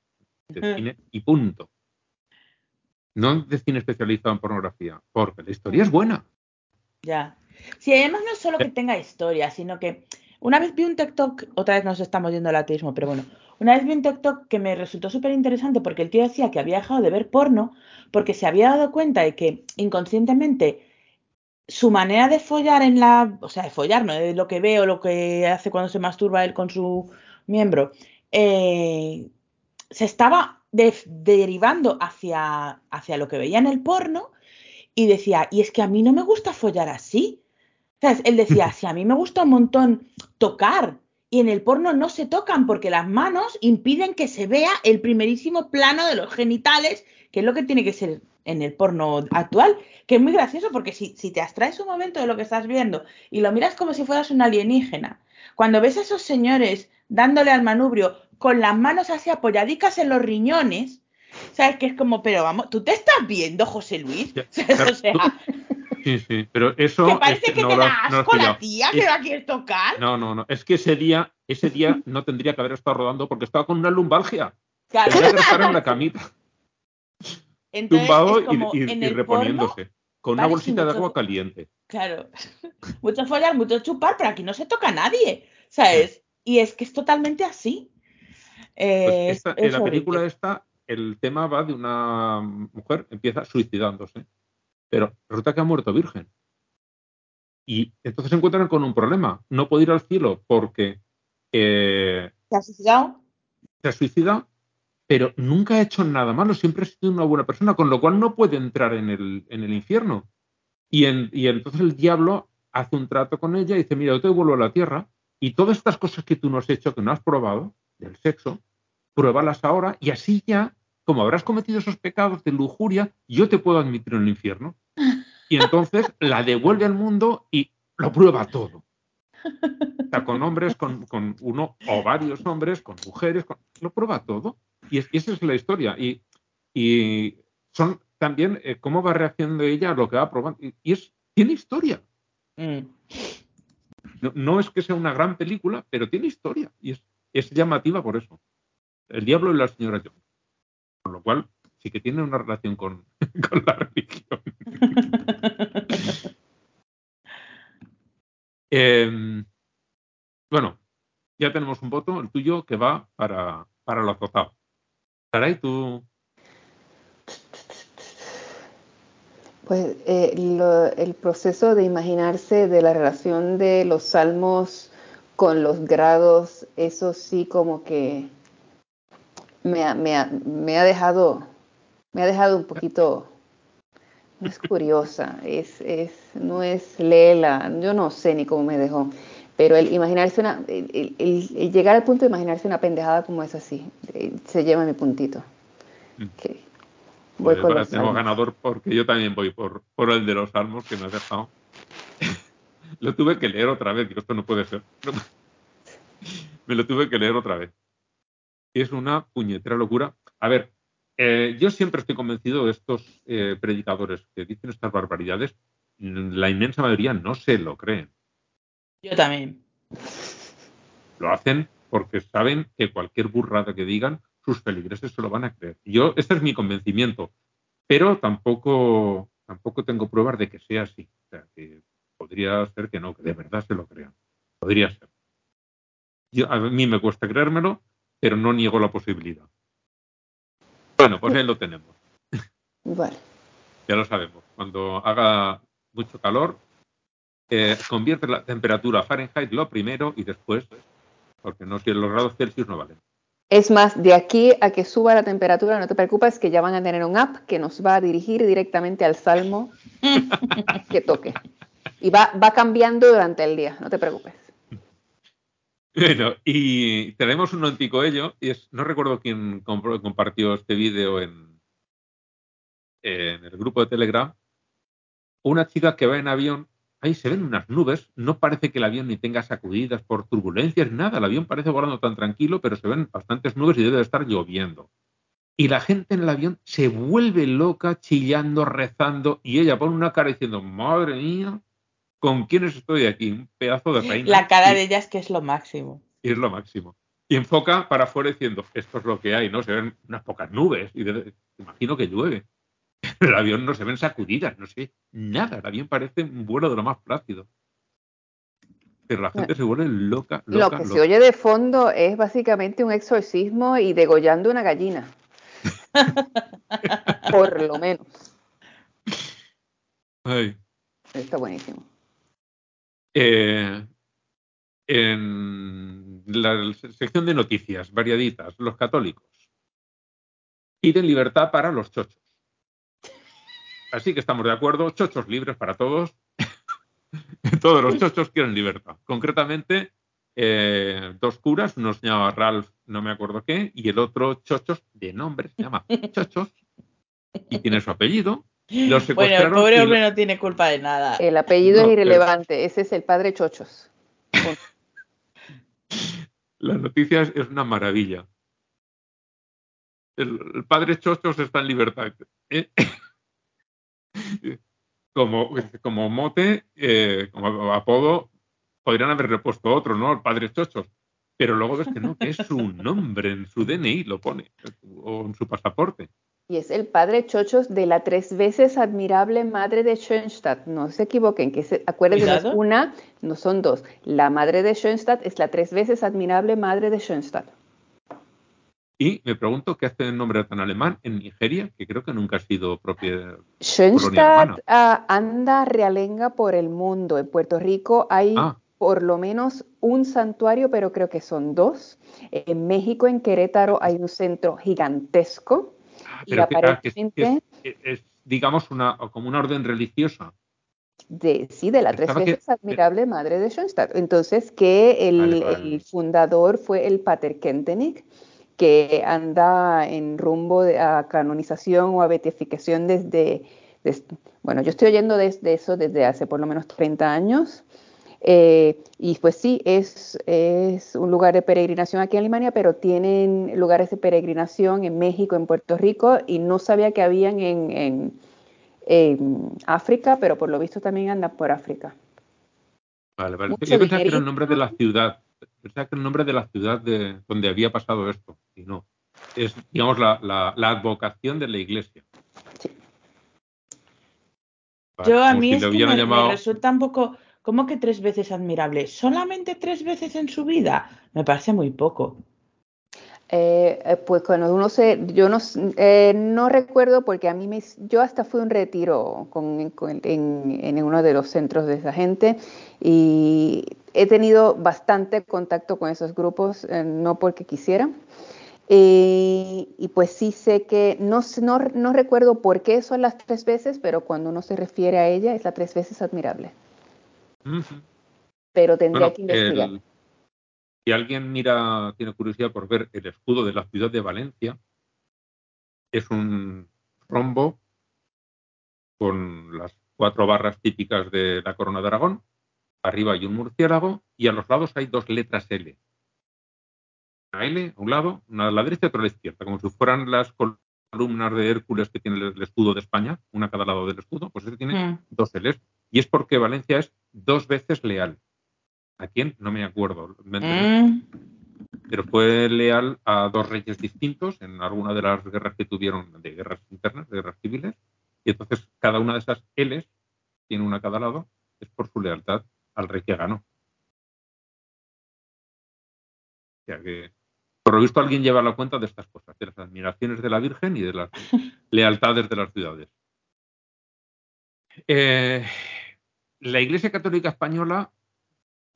de cine y punto. No de cine especializado en pornografía, porque la historia es buena. Ya. Sí, además no es solo que tenga historia, sino que una vez vi un TikTok, otra vez nos estamos yendo al ateísmo, pero bueno, una vez vi un TikTok que me resultó súper interesante porque el tío decía que había dejado de ver porno porque se había dado cuenta de que inconscientemente su manera de follar en la, o sea, de follar, no lo que ve o lo que hace cuando se masturba él con su miembro, eh, se estaba de- derivando hacia, hacia lo que veía en el porno y decía, y es que a mí no me gusta follar así. ¿Sabes? Él decía, si a mí me gusta un montón tocar y en el porno no se tocan porque las manos impiden que se vea el primerísimo plano de los genitales, que es lo que tiene que ser en el porno actual, que es muy gracioso porque si, si te abstraes un momento de lo que estás viendo y lo miras como si fueras un alienígena, cuando ves a esos señores dándole al manubrio con las manos así apoyadicas en los riñones, ¿sabes? Que es como, pero vamos, ¿tú te estás viendo, José Luis? Ya, ¿Sabes? O sea, Sí, sí, pero eso... que es parece que no te da no asco la pillado. tía Es- que la quieres tocar. No, no, no. Es que ese día, ese día no tendría que haber estado rodando porque estaba con una lumbalgia. Claro. Tendría que estar en la camita, Entonces, tumbado como y, y- en y el reponiéndose. con una bolsita de agua caliente. Claro. mucho follar, mucho chupar, pero aquí no se toca a nadie. ¿Sabes? Y es que es totalmente así. Eh, Pues esta- es en la película esta, el tema va de una mujer, empieza suicidándose, pero resulta que ha muerto virgen. Y entonces se encuentran con un problema. No puede ir al cielo porque eh, ¿Te has suicidado? se ha suicidado, pero nunca ha hecho nada malo, siempre ha sido una buena persona, con lo cual no puede entrar en el, infierno. Y, en- y entonces el diablo hace un trato con ella y dice, mira, yo te devuelvo a la tierra y todas estas cosas que tú no has hecho, que no has probado, del sexo, pruébalas ahora y así ya, como habrás cometido esos pecados de lujuria, yo te puedo admitir en el infierno. Y entonces la devuelve al mundo y lo prueba todo. Con hombres, con, con uno o varios hombres, con mujeres, con- lo prueba todo. Y, es- y esa es la historia. Y, y son también eh, cómo va reaccionando ella a lo que va probando. Y, y es, tiene historia. Mm. No, no es que sea una gran película, pero tiene historia. Y es, es llamativa por eso. El diablo y la señora Jones. Con lo cual, sí que tiene una relación con, con la religión. Eh, bueno, ya tenemos un voto, el tuyo, que va para, para lo azotado. Saray, tú. Pues eh, lo- el proceso de imaginarse de la relación de los salmos con los grados, eso sí como que me ha dejado, me ha dejado un poquito, no es curiosa, es, es, no es lela, yo no sé ni cómo me dejó, pero el imaginarse una, el, el- llegar al punto de imaginarse una pendejada como es así, eh, se lleva mi puntito. Mm. Que voy Pues con los tenemos salmos. ganador porque yo también voy por, por el de los salmos que me has dejado. lo tuve que leer otra vez, digo, esto no puede ser. me lo tuve que leer otra vez. Es una puñetera locura. A ver, eh, yo siempre estoy convencido de estos eh, predicadores que dicen estas barbaridades. La inmensa mayoría no se lo creen. Yo también. Lo hacen porque saben que cualquier burrada que digan, sus feligreses se lo van a creer. Yo, este es mi convencimiento, pero tampoco, tampoco tengo pruebas de que sea así. O sea, que podría ser que no, que de verdad se lo crean. Podría ser. Yo- a mí me cuesta creérmelo, pero no niego la posibilidad. Bueno, pues ahí lo tenemos. Vale. Ya lo sabemos. Cuando haga mucho calor, eh, convierte la temperatura a Fahrenheit lo primero y después, porque no si los grados Celsius no valen. Es más, de aquí a que suba la temperatura, no te preocupes, que ya van a tener un app que nos va a dirigir directamente al salmo que toque. Y va, va cambiando durante el día, no te preocupes. Bueno, y tenemos un anticoello, y es, no recuerdo quién compro- compartió este vídeo en, en el grupo de Telegram. Una chica que va en avión, ahí se ven unas nubes, no parece que el avión ni tenga sacudidas por turbulencias, nada, el avión parece volando tan tranquilo, pero se ven bastantes nubes y debe de estar lloviendo. Y la gente en el avión se vuelve loca, chillando, rezando, y ella pone una cara diciendo, madre mía, ¿con quiénes estoy aquí? Un pedazo de reina. La cara de ella es que es lo máximo. y es lo máximo. Y enfoca para afuera diciendo, esto es lo que hay, ¿no? Se ven unas pocas nubes y de- imagino que llueve. El avión no se ven sacudidas, no sé, nada. El avión parece un vuelo de lo más plácido. Pero la gente se vuelve loca, Lo loca, que se oye de fondo es básicamente un exorcismo y degollando una gallina. Por lo menos. Ay. Está buenísimo. Eh, en la sección de noticias variaditas, los católicos piden libertad para los chochos. Así que estamos de acuerdo, chochos libres para todos. todos los chochos quieren libertad. Concretamente, eh, dos curas, uno se llama Ralph, no me acuerdo qué, y el otro chochos, de nombre, se llama chochos, y tiene su apellido. Los Bueno, el pobre hombre lo- no tiene culpa de nada. El apellido No, es pero- irrelevante. Ese es el padre Chochos. La noticia es, es una maravilla. El, el padre Chochos está en libertad. ¿eh? Como, como mote, eh, como apodo, podrían haber repuesto otro, ¿no? El padre Chochos. Pero luego ves que no, que es su nombre, en su DNI lo pone, o en su pasaporte. Y es el padre Chochos de la tres veces admirable madre de Schoenstatt. No se equivoquen, que se, acuérdense, es una, no son dos. La madre de Schoenstatt es la tres veces admirable madre de Schoenstatt. Y me pregunto qué hace el nombre tan alemán en Nigeria, que creo que nunca ha sido propia. Schönstatt uh, anda realenga por el mundo. En Puerto Rico hay ah. por lo menos un santuario, pero creo que son dos. En México, en Querétaro, hay un centro gigantesco. Ah, pero y aparentemente, es, digamos, una, como una orden religiosa. De, sí, de la tres veces admirable madre de Schoenstatt. Entonces, que el, el, fundador fue el Pater Kentenich, que anda en rumbo a canonización o a beatificación desde, bueno, yo estoy oyendo de, eso desde hace por lo menos 30 años. Eh, y pues sí, es, es, un lugar de peregrinación aquí en Alemania, pero tienen lugares de peregrinación en México, en Puerto Rico, y no sabía que habían en, en, en África, pero por lo visto también andan por África. Vale, vale. Yo pensaba que era el nombre de la ciudad pensaba que el nombre de la ciudad de donde había pasado esto, y no. Es, digamos, la, la, advocación de la iglesia. Yo a mí es que me, resulta un poco, ¿cómo que tres veces admirable? ¿Solamente tres veces en su vida? Me parece muy poco. Eh, eh, pues cuando uno se, yo no, eh, no recuerdo porque a mí me, yo hasta fui a un retiro con, en, en, uno de los centros de esa gente y he tenido bastante contacto con esos grupos, eh, no porque quisiera. Eh, y pues sí sé que, no, no, no, recuerdo por qué son las tres veces, pero cuando uno se refiere a ella es la tres veces admirable. Pero tendría que investigar. si alguien mira, tiene curiosidad por ver el escudo de la ciudad de Valencia, es un rombo con las cuatro barras típicas de la corona de Aragón, Arriba hay un murciélago y a los lados hay dos letras L. Una L a un lado, una a la derecha y otra a la izquierda, como si fueran las columnas de Hércules que tiene el escudo de España, una a cada lado del escudo, pues ese tiene mm. dos L's. Y es porque Valencia es dos veces leal. ¿A quién? No me acuerdo. Mm. Pero fue leal a dos reyes distintos en alguna de las guerras que tuvieron, de guerras internas, de guerras civiles. Y entonces cada una de esas L's, tiene una a cada lado, es por su lealtad al rey que ganó. O sea que, por lo visto, alguien lleva la cuenta de estas cosas, de las admiraciones de la Virgen y de las lealtades de las ciudades. Eh, la Iglesia Católica Española,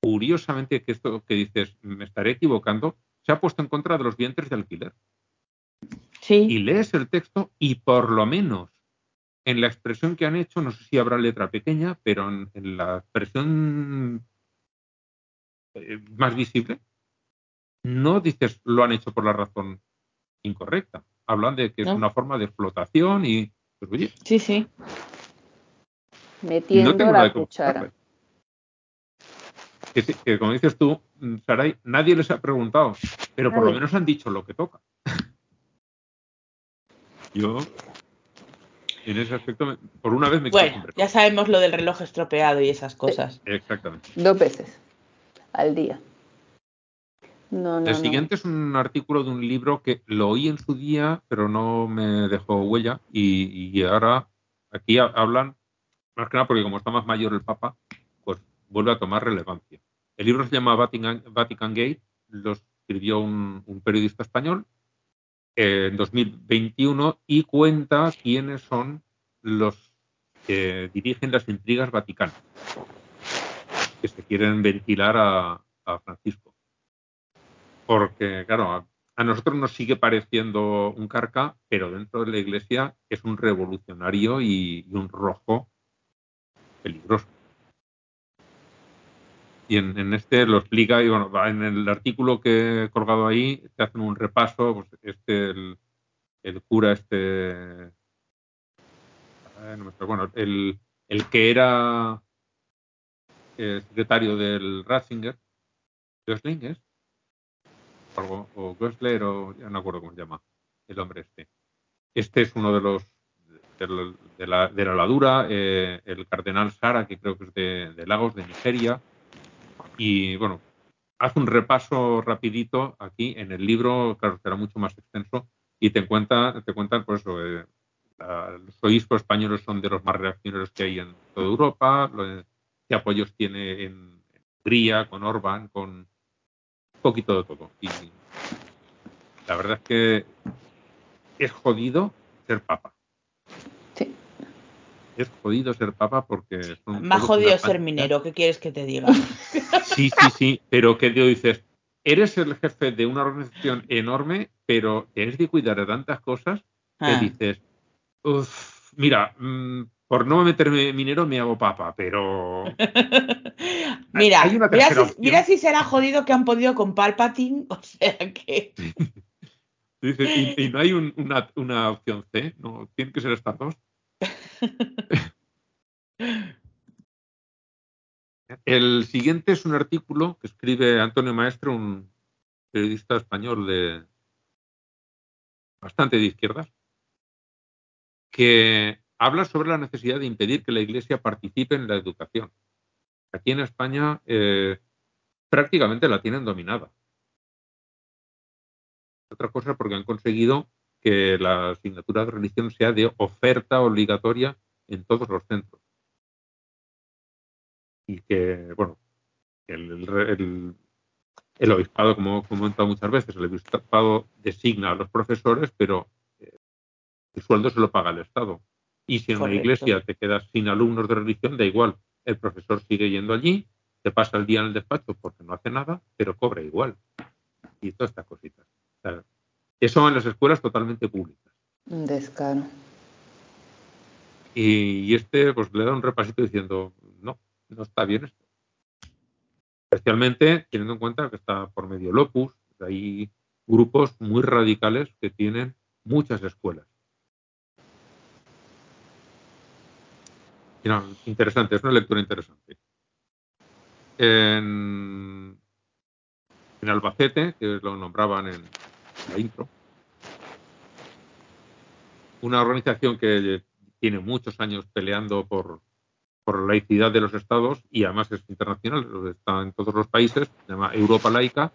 curiosamente, que esto que dices, me estaré equivocando, se ha puesto en contra de los vientres de alquiler. Sí. Y lees el texto y por lo menos en la expresión que han hecho, no sé si habrá letra pequeña, pero en, la expresión eh, más visible, no dices lo han hecho por la razón incorrecta. Hablan de que es una forma de explotación y. Pues, sí, sí. Metiendo la cuchara. Que, como dices tú, Saray, nadie les ha preguntado, pero por lo menos han dicho lo que toca. Yo en ese aspecto, por una vez me Bueno, ya sabemos lo del reloj estropeado y esas cosas. Exactamente. Dos veces al día. No, no, el siguiente es un artículo de un libro que lo oí en su día, pero no me dejó huella. Y, ahora aquí hablan, más que nada porque como está más mayor el Papa, pues vuelve a tomar relevancia. El libro se llama Vatican, Vatican Gate, lo escribió un periodista español en 2021 y cuenta quiénes son los que dirigen las intrigas vaticanas que se quieren ventilar a, Francisco. Porque, claro, a, nosotros nos sigue pareciendo un carca, pero dentro de la iglesia es un revolucionario y un rojo peligroso y en, este lo explica y bueno, en el artículo que he colgado ahí te hacen un repaso, pues este, el, cura este, bueno, el, que era eh, secretario del Ratzinger, Gösling es, algo, o Gösler, o ya no acuerdo cómo se llama el hombre este. Este es uno de los de, la, de la ladura, eh, el cardenal Sara, que creo que es de Lagos, de Nigeria, y bueno, haz un repaso rapidito aquí en el libro, claro, será mucho más extenso, y te cuenta, te cuentan, pues eso, los obispos españoles son de los más reaccionarios que hay en toda Europa, qué apoyos tiene en Hungría, con Orbán, con un poquito de todo. Y la verdad es que es jodido ser papa. Es jodido ser papa porque son Más jodido ser minero, ¿qué quieres que te diga? Sí, sí, sí, pero que te dices, eres el jefe de una organización enorme, pero tienes que cuidar de tantas cosas que Ah. dices, "Uf, mira, mm, por no meterme minero me hago papa, pero mira, mira si, opción. mira si será jodido que han podido con Palpatine, o sea que... y, y no hay un- una, una opción C, no, tienen que ser estas dos. El siguiente es un artículo que escribe Antonio Maestre, un periodista español de bastante de izquierdas, que habla sobre la necesidad de impedir que la Iglesia participe en la educación. Aquí en España eh, prácticamente la tienen dominada. Otra cosa porque han conseguido que la asignatura de religión sea de oferta obligatoria en todos los centros. Y que, bueno, el, el- el obispado, como he comentado muchas veces, el obispado designa a los profesores, pero eh, el sueldo se lo paga el Estado. Y si en Correcto. iglesia te quedas sin alumnos de religión, da igual. El profesor sigue yendo allí, te pasa el día en el despacho porque no hace nada, pero cobra igual. Y todas estas cositas. O sea, eso en las escuelas totalmente públicas. Descaro. Y, y este pues le da un repasito diciendo, no, no está bien esto. Especialmente teniendo en cuenta que está por medio Locus, hay grupos muy radicales que tienen muchas escuelas. No, interesante, es una lectura interesante. En, en Albacete, que lo nombraban en la intro, una organización que tiene muchos años peleando por, la laicidad de los estados y además es internacional, está en todos los países, se llama Europa Laica,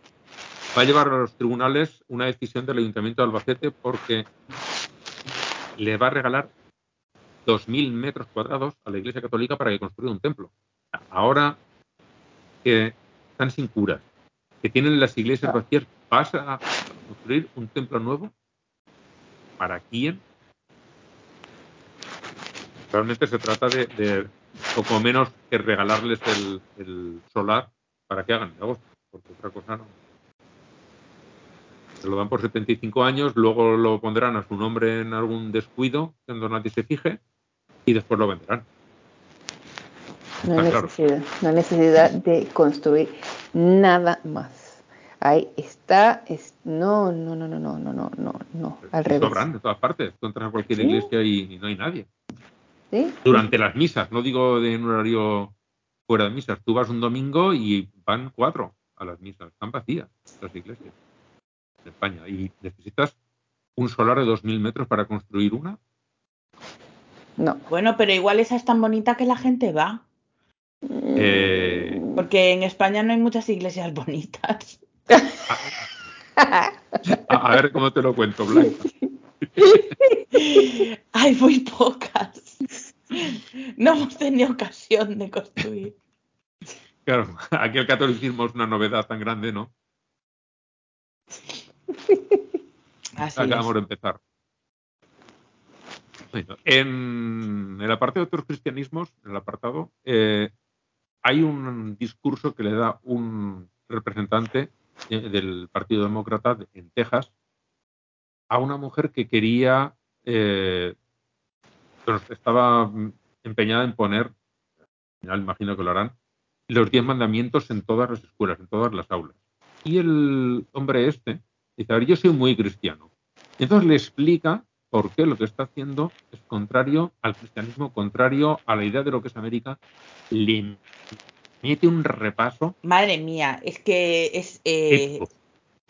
va a llevar a los tribunales una decisión del Ayuntamiento de Albacete porque le va a regalar 2.000 metros cuadrados a la Iglesia Católica para que construya un templo. Ahora que están sin curas, que tienen las iglesias vacías, ¿vas a construir un templo nuevo? ¿Para quién? Realmente se trata de, de poco menos que regalarles el, el solar para que hagan negocio, porque otra cosa no. Se lo dan por 75 años, luego lo pondrán a su nombre en algún descuido, cuando nadie se fije, y después lo venderán. No hay Está claro. necesidad, no hay necesidad de construir nada más. Ahí está, es, no, no, no, no, no, no, no, no, no, al revés. Sobran de todas partes. Tú entras a cualquier Sí. iglesia y, y no hay nadie. ¿Sí? Durante las misas, no digo de un horario fuera de misas. Tú vas un domingo y van cuatro a las misas. Están vacías las iglesias de España. Y necesitas un solar de 2.000 metros para construir una. No. Bueno, pero igual esa es tan bonita que la gente va. Eh, Porque en España no hay muchas iglesias bonitas. A, a ver cómo te lo cuento, Blanca. Hay muy pocas. No hemos tenido ocasión de construir. Claro, aquí el catolicismo es una novedad tan grande, ¿no? Así Acabamos es. de empezar. Bueno, en el apartado de otros cristianismos, en el apartado, eh, hay un discurso que le da un representante del Partido Demócrata de- en Texas a una mujer que quería, eh, estaba mm, empeñada en poner, al imagino que lo harán, los diez mandamientos en todas las escuelas, en todas las aulas. Y el hombre este dice, a ver, yo soy muy cristiano. Entonces le explica por qué lo que está haciendo es contrario al cristianismo, contrario a la idea de lo que es América. Le mete un repaso. Madre mía, es que es, eh,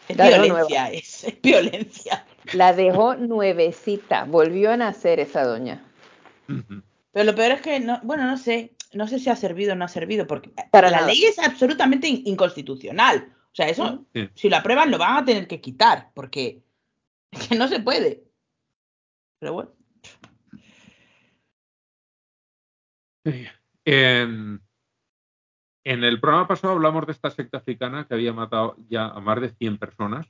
es violencia, es, es violencia. La dejó nuevecita, volvió a nacer esa doña. Pero lo peor es que, no, bueno, no sé, no sé si ha servido o no ha servido, porque Para la nada. ley es absolutamente in- inconstitucional. O sea, eso, Sí. si lo aprueban, lo van a tener que quitar, porque es que no se puede. Pero bueno, En, en el programa pasado hablamos de esta secta africana que había matado ya a más de 100 personas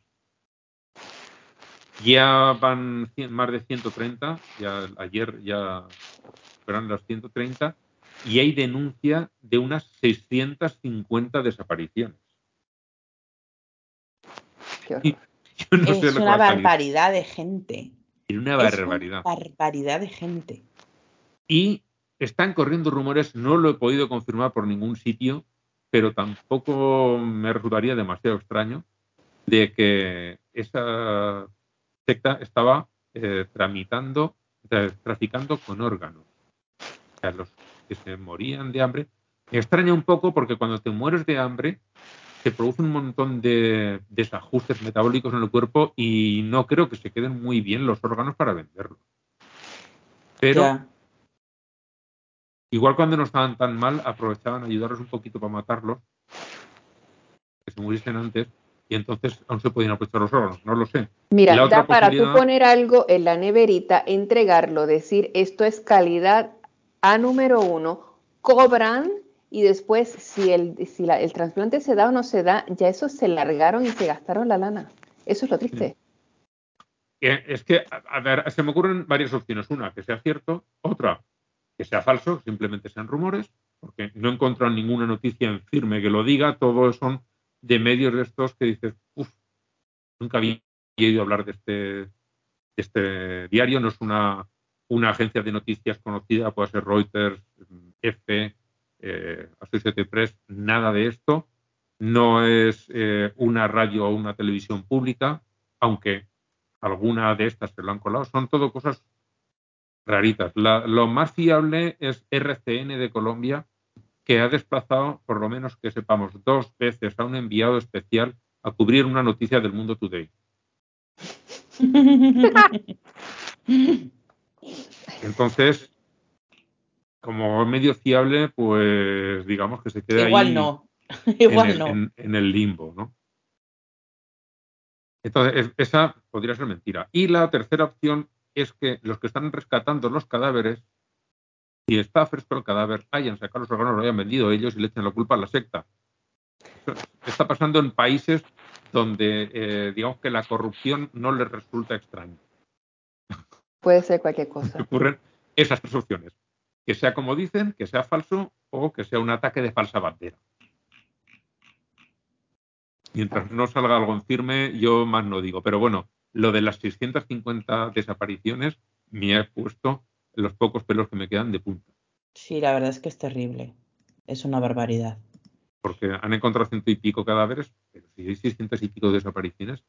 Ya van más de 130, ya ayer ya fueron las 130, y hay denuncia de unas 650 desapariciones. Yo no es una barbaridad de gente. Es una Es barbaridad. una barbaridad de gente. Y están corriendo rumores, no lo he podido confirmar por ningún sitio, pero tampoco me resultaría demasiado extraño de que esa secta estaba eh, tramitando, tra- traficando con órganos. O sea, los que se morían de hambre. Me extraña un poco porque cuando te mueres de hambre se produce un montón de desajustes metabólicos en el cuerpo y no creo que se queden muy bien los órganos para venderlos. Pero. Igual cuando no estaban tan mal, aprovechaban a ayudarlos un poquito para matarlos, que se muriesen antes, y entonces aún se podían aprovechar los órganos, no lo sé. Mira, para tú poner algo en la neverita, entregarlo, decir esto es calidad A número uno, cobran y después si el, si la- el trasplante se da o no se da, ya eso se largaron y se gastaron la lana. Eso es lo triste. Eh, Es que, a ver, se me ocurren varias opciones. Una, que sea cierto, otra, que sea falso, simplemente sean rumores, porque no he encontrado ninguna noticia en firme que lo diga, todos son de medios de estos que dices, uff, nunca había oído hablar de este, este diario, no es una, una agencia de noticias conocida, puede ser Reuters, F, eh, Associated Press, nada de esto. No es eh, una radio o una televisión pública, aunque alguna de estas se lo han colado. Son todo cosas raritas. La- lo más fiable es RCN de Colombia, que ha desplazado, por lo menos que sepamos, dos veces a un enviado especial a cubrir una noticia del Mundo Today. Entonces, como medio fiable, pues digamos que se queda Igual ahí no. en Igual el, no. en- en el limbo, ¿no? Entonces, es- esa podría ser mentira. Y la tercera opción es que los que están rescatando los cadáveres, si está fresco el cadáver, hayan sacado los órganos, lo hayan vendido ellos y le echen la culpa a la secta. Eso está pasando en países donde, eh, digamos que la corrupción no les resulta extraña. Puede ser cualquier cosa. Ocurren esas tres opciones. Que sea como dicen, que sea falso o que sea un ataque de falsa bandera. Mientras no salga algo en firme, yo más no digo. Pero bueno, lo de las 650 desapariciones me ha puesto los pocos pelos que me quedan de punta. Sí, la verdad es que es terrible. Es una barbaridad. Porque han encontrado ciento y pico cadáveres, pero si hay 600 y pico desapariciones,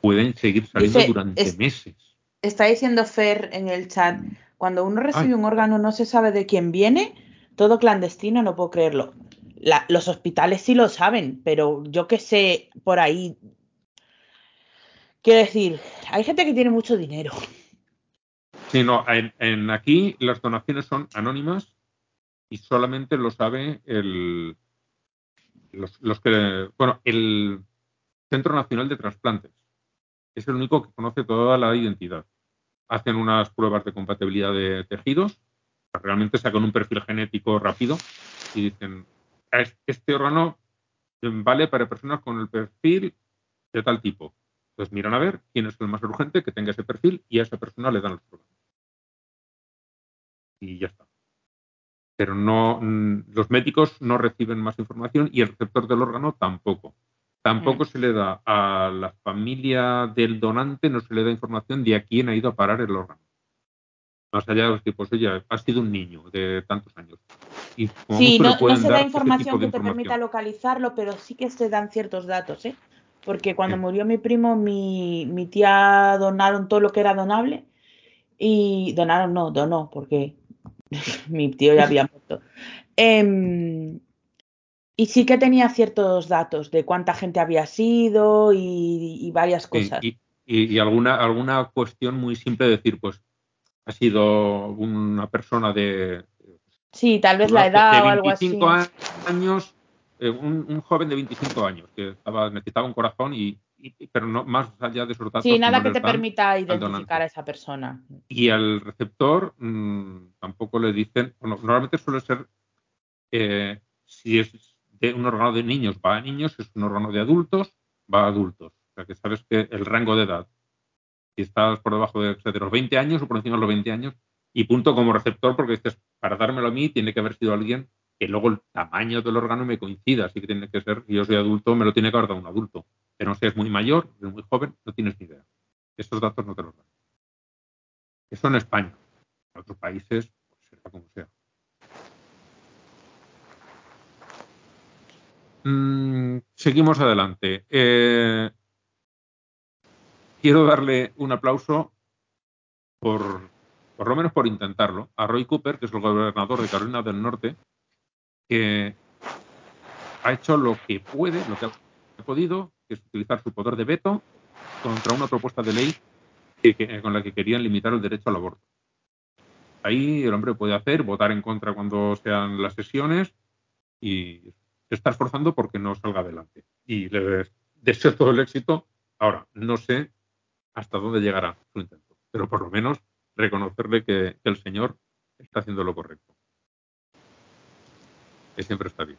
pueden seguir saliendo Dice, durante es- meses. Está diciendo Fer en el chat, cuando uno recibe Ay. un órgano no se sabe de quién viene, todo clandestino, no puedo creerlo. La- los hospitales sí lo saben, pero yo que sé, por ahí. Quiero decir, hay gente que tiene mucho dinero. Sí, no, en, aquí las donaciones son anónimas y solamente lo sabe el, los, que, bueno, el Centro Nacional de Trasplantes. Es el único que conoce toda la identidad. Hacen unas pruebas de compatibilidad de tejidos, realmente sacan un perfil genético rápido y dicen, "Es- este órgano vale para personas con el perfil de tal tipo. Entonces miran a ver quién es el más urgente que tenga ese perfil y a esa persona le dan los órganos y ya está. Pero no, mm, los médicos no reciben más información y el receptor del órgano tampoco. Tampoco Mm. se le da a la familia del donante, no se le da información de a quién ha ido a parar el órgano. Más allá de los tipos, oye, ha sido un niño de tantos años. Y Sí, no, se da información que te permita localizarlo, pero sí que se dan ciertos datos, ¿eh? Porque cuando murió mi primo, mi, mi tía donaron todo lo que era donable y donaron, no, donó, porque mi tío ya había muerto. Em, y sí que tenía ciertos datos de cuánta gente había sido y, y varias cosas. y, y- y alguna, alguna cuestión muy simple de decir, pues, ha sido una persona de Sí, tal vez la de edad o algo así. 25 años, eh, un, un joven de 25 años que estaba, necesitaba un corazón y, y- pero no más allá de esos datos. Sí, nada no que te dan. permita identificar a esa persona. Y al receptor mm, tampoco le dicen, bueno, normalmente suele ser eh, si es de un órgano de niños va a niños, si es un órgano de adultos va a adultos. O sea que sabes que el rango de edad si estás por debajo de, de los 20 años o por encima de los 20 años, y punto como receptor, porque dices, para dármelo a mí tiene que haber sido alguien que luego el tamaño del órgano me coincida, así que tiene que ser, si yo soy adulto, me lo tiene que haber dado un adulto. Pero sé, es muy mayor, es muy joven, no tienes ni idea. Estos datos no te los dan. Eso en España. En otros países, pues será como sea. Mm, seguimos adelante. Eh, quiero darle un aplauso por, por lo menos por intentarlo, a Roy Cooper, que es el gobernador de Carolina del Norte, que ha hecho lo que puede, lo que ha podido, que es utilizar su poder de veto contra una propuesta de ley con la que querían limitar el derecho al aborto. Ahí el hombre puede hacer, votar en contra cuando sean las sesiones y se está esforzando porque no salga adelante. Y le deseo todo el éxito. Ahora, no sé hasta dónde llegará su intento, pero por lo menos reconocerle que, el señor está haciendo lo correcto. Que siempre está bien.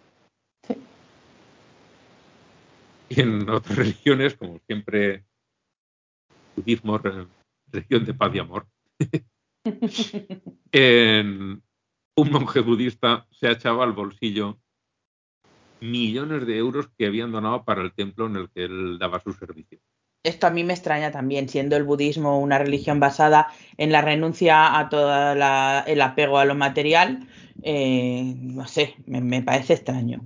Y en otras religiones, como siempre, budismo, religión de paz y amor, en un monje budista se echaba al bolsillo millones de euros que habían donado para el templo en el que él daba su servicio. Esto a mí me extraña también, siendo el budismo una religión basada en la renuncia a todo el apego a lo material, eh, no sé, me, parece extraño.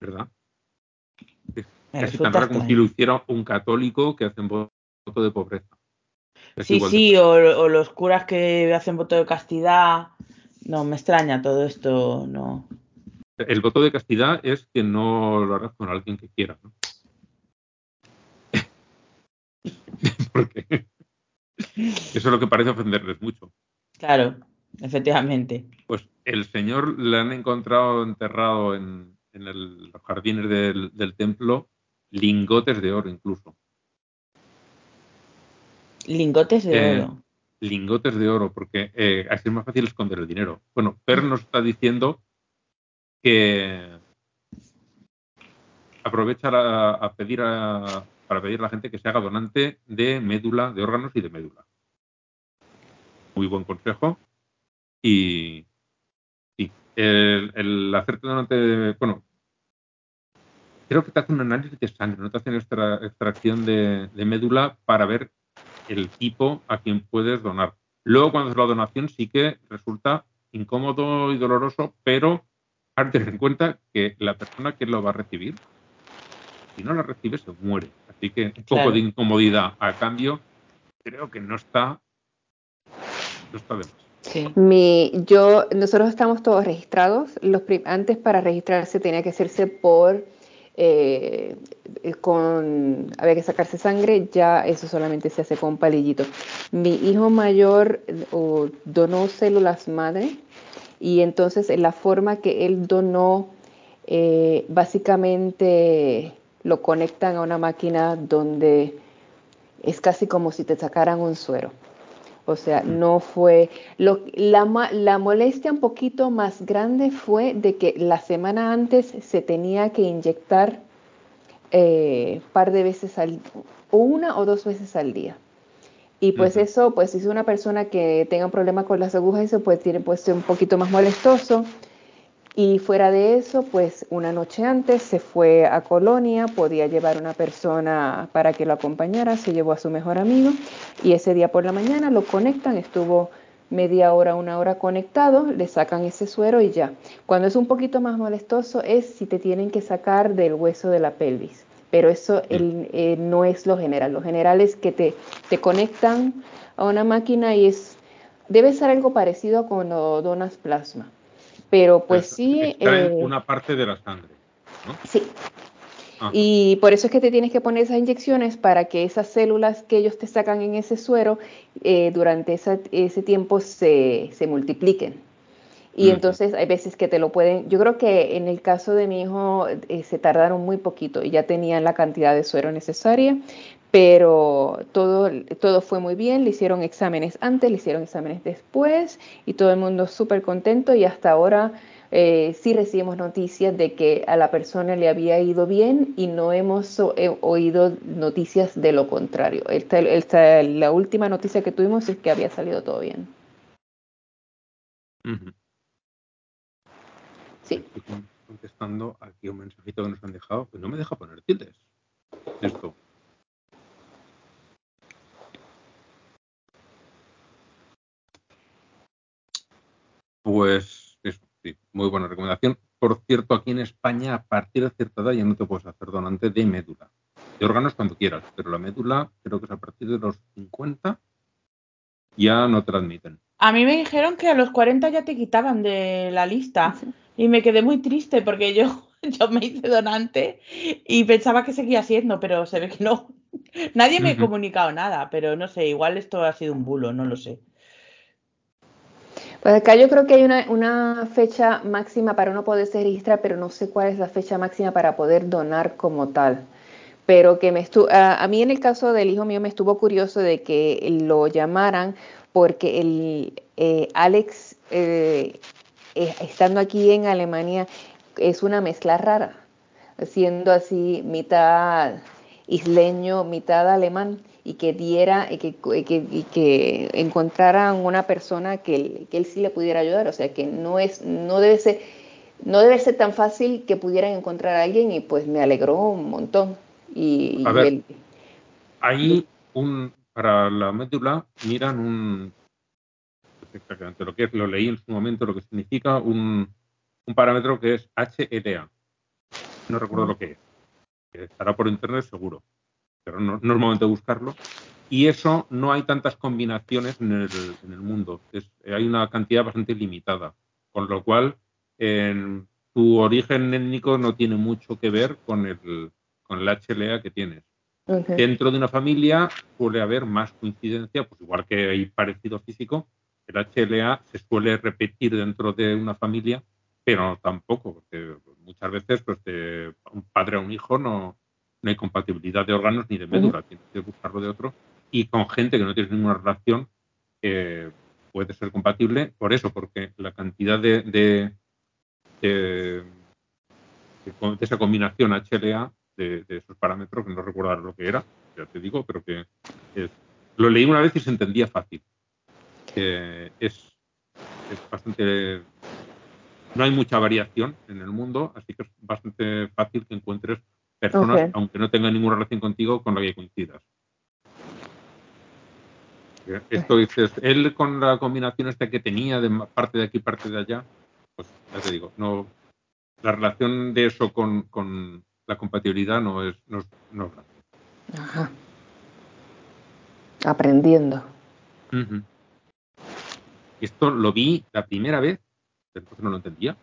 ¿Verdad? casi tan raro como si lo hiciera un católico que hace voto de pobreza. sí, sí, o, los curas que hacen voto de castidad. No, me extraña todo esto, no. El voto de castidad es que no lo harás con alguien que quiera, ¿no? Porque eso es lo que parece ofenderles mucho. Claro, efectivamente. Pues el señor le han encontrado enterrado en, los jardines del, templo lingotes de oro incluso. Lingotes de eh, oro. Lingotes de oro, porque eh, así es más fácil esconder el dinero. Bueno, Per nos está diciendo que aprovecha a, pedir para pedir a la gente que se haga donante de médula, de órganos y de médula. Muy buen consejo. Y, el, el hacerte donante, bueno, creo que te hace un análisis de sangre, no te hacen extracción de, médula para ver el tipo a quien puedes donar. Luego, cuando es la donación, sí que resulta incómodo y doloroso, pero hay que tener en cuenta que la persona que lo va a recibir, si no la recibe, se muere. Así que un poco de incomodidad a cambio, creo que no está, no está de más. Mi, yo, nosotros estamos todos registrados. Los, antes para registrarse tenía que hacerse por eh, con había que sacarse sangre, ya eso solamente se hace con palillito. Mi hijo mayor donó células madre y entonces en la forma que él donó, eh, básicamente lo conectan a una máquina donde es casi como si te sacaran un suero. O sea, no fue... Lo, la, la, molestia un poquito más grande fue de que la semana antes se tenía que inyectar eh, par de veces al o una o dos veces al día. Y pues eso, pues si es una persona que tenga un problema con las agujas, eso pues tiene pues ser un poquito más molestoso. Y fuera de eso, pues una noche antes se fue a Colonia, podía llevar una persona para que lo acompañara, se llevó a su mejor amigo y ese día por la mañana lo conectan, estuvo media hora, una hora conectado, le sacan ese suero y ya. Cuando es un poquito más molestoso es si te tienen que sacar del hueso de la pelvis, pero eso eh, no es lo general. Lo general es que te, te conectan a una máquina y es, debe ser algo parecido a cuando donas plasma pero pues, sí... Eh, una parte de la sangre, ¿no? Sí. Ah. Y por eso es que te tienes que poner esas inyecciones para que esas células que ellos te sacan en ese suero eh, durante ese tiempo se, se multipliquen. Y entonces hay veces que te lo pueden, yo creo que en el caso de mi hijo eh, se tardaron muy poquito y ya tenían la cantidad de suero necesaria, pero todo, todo fue muy bien, le hicieron exámenes antes, le hicieron exámenes después y todo el mundo súper contento y hasta ahora eh, sí recibimos noticias de que a la persona le había ido bien y no hemos eh, oído noticias de lo contrario. la última noticia que tuvimos es que había salido todo bien. Sí. Estoy contestando aquí un mensajito que nos han dejado, pues no me deja poner tildes. Esto. Pues eso, sí, muy buena recomendación. Por cierto, aquí en España, a partir de cierta edad ya no te puedes hacer donante de médula. De órganos cuando quieras, pero la médula creo que es a partir de los 50 ya no te la admiten. A mí me dijeron que a los 40 ya te quitaban de la lista y me quedé muy triste porque yo, yo me hice donante y pensaba que seguía siendo, pero se ve que no. Nadie me ha comunicado nada, pero no sé, igual esto ha sido un bulo, no lo sé. Pues acá yo creo que hay una, fecha máxima para uno poder ser registrar, pero no sé cuál es la fecha máxima para poder donar como tal. Pero que me estuvo, a, mí en el caso del hijo mío me estuvo curioso de que lo llamaran porque el eh, Alex, eh, estando aquí en Alemania, es una mezcla rara, siendo así mitad isleño, mitad alemán y que diera y que, y que, encontraran una persona que, él sí le pudiera ayudar. O sea que no es, no debe ser, no debe ser tan fácil que pudieran encontrar a alguien y pues me alegró un montón. Y, a ver, ahí un para la médula miran un exactamente lo que es, lo leí en su momento, lo que significa un, un parámetro que es HLA. No recuerdo lo que es. Estará por internet seguro pero no, es momento de buscarlo. Y eso no hay tantas combinaciones en el, en el mundo. hay una cantidad bastante limitada. Con lo cual, tu origen étnico no tiene mucho que ver con el, con el HLA que tienes. Dentro de una familia suele haber más coincidencia, pues igual que hay parecido físico, el HLA se suele repetir dentro de una familia, pero tampoco, porque muchas veces pues, de un padre a un hijo no, no hay compatibilidad de órganos ni de médula, tienes que buscarlo de otro. Y con gente que no tiene ninguna relación eh, puede ser compatible por eso, porque la cantidad de, de, de, esa combinación HLA de, esos parámetros, que no recuerdo lo que era, ya te digo, pero que lo leí una vez y se entendía fácil. es, es bastante no hay mucha variación en el mundo, así que es bastante fácil que encuentres personas, aunque no tengan ninguna relación contigo, con la que coincidas. Esto dices, él con la combinación esta que tenía de parte de aquí, parte de allá, pues ya te digo, no, la relación de eso con, con la compatibilidad no es, no, no Ajá. Aprendiendo. Esto lo vi la primera vez, después no lo entendía,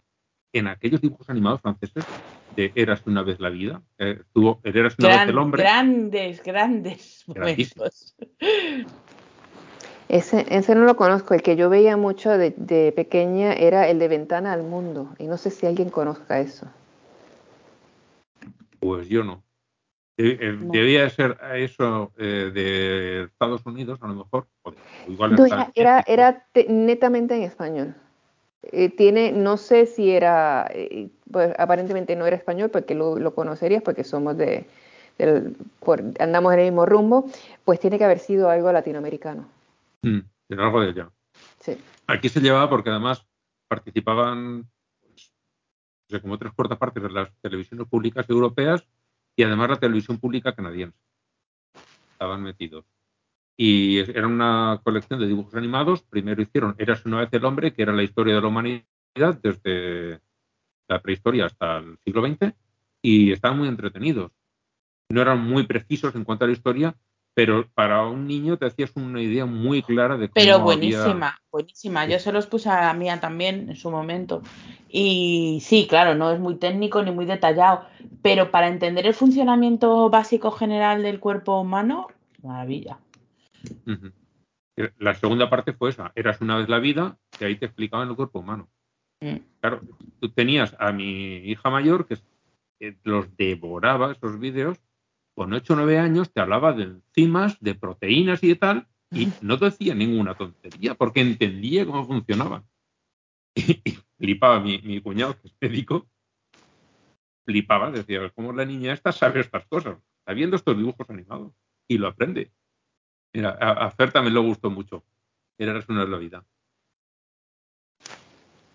en aquellos dibujos animados franceses de Eras una vez la vida. Eh, tuvo Eras una vez el hombre. Grandes, grandes momentos. Ese, ese no lo conozco. El que yo veía mucho de, de, pequeña era el de Ventana al Mundo. Y no sé si alguien conozca eso. Pues yo no. Debía ser eso eh, de Estados Unidos, a lo mejor. igual era, era netamente en español. Eh, tiene, no sé si era, eh, pues aparentemente no era español porque lo, conocerías porque somos de, andamos en el mismo rumbo, pues tiene que haber sido algo latinoamericano. Mm, algo de allá. Sí. Aquí se llevaba porque además participaban pues, como tres cuartas partes de las televisiones públicas europeas y además la televisión pública canadiense. Estaban metidos y era una colección de dibujos animados. Primero hicieron Eras una vez el hombre, que era la historia de la humanidad desde la prehistoria hasta el siglo XX, y estaban muy entretenidos. No eran muy precisos en cuanto a la historia, pero para un niño te hacías una idea muy clara de cómo Pero buenísima, buenísima. Yo se los puse a la mía también en su momento. Y sí, claro, no es muy técnico ni muy detallado, pero para entender el funcionamiento básico general del cuerpo humano, maravilla. La segunda parte fue esa, eras una vez la vida, que ahí te explicaban el cuerpo humano. Mm. Claro, tú tenías a mi hija mayor que los devoraba esos vídeos, con 8 o 9 años te hablaba de enzimas, de proteínas y de tal, y no decía ninguna tontería, porque entendía cómo funcionaban. Y, flipaba mi, mi cuñado, que es médico, flipaba, decía, ¿cómo la niña esta sabe estas cosas? Está viendo estos dibujos animados y lo aprende. Mira, a, Fer también le gustó mucho. Era resonar la vida.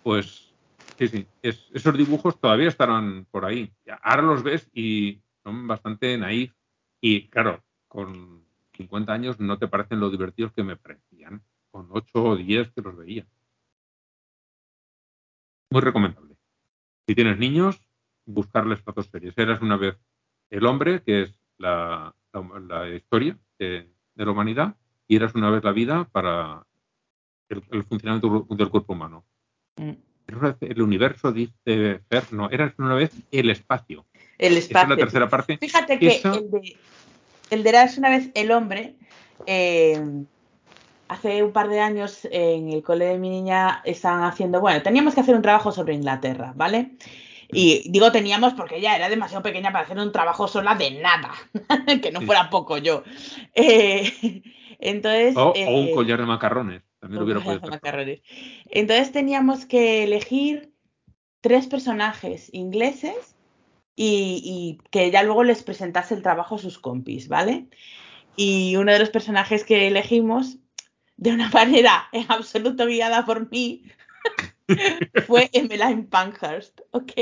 Pues sí, sí, es- esos dibujos todavía estarán por ahí. Ahora los ves y son bastante naif. Y claro, con 50 años no te parecen lo divertidos que me parecían. Con 8 o 10 que los veía. Muy recomendable. Si tienes niños, buscarles estas dos series. Eras una vez el hombre, que es la, la- la historia de, de la humanidad, y eras una vez la vida para el, el funcionamiento del cuerpo humano. Mm. El universo, dice Fer, no, eras una vez el espacio. El Esa es espacio. la tercera parte. Fíjate que el de, el de Eras una vez el hombre, eh, hace un par de años en el cole de mi niña estaban haciendo, bueno, teníamos que hacer un trabajo sobre Inglaterra, ¿vale? Y digo teníamos porque ella era demasiado pequeña para hacer un trabajo sola de nada, que no fuera poco yo. Eh, entonces... O, o un eh, collar de macarrones. También lo hubiera un podido collar de macarrones. Entonces teníamos que elegir tres personajes ingleses y, y que ya luego les presentase el trabajo a sus compis, ¿vale? Y uno de los personajes que elegimos, de una manera en absoluto guiada por mí, fue Emmeline Pankhurst, ¿ok?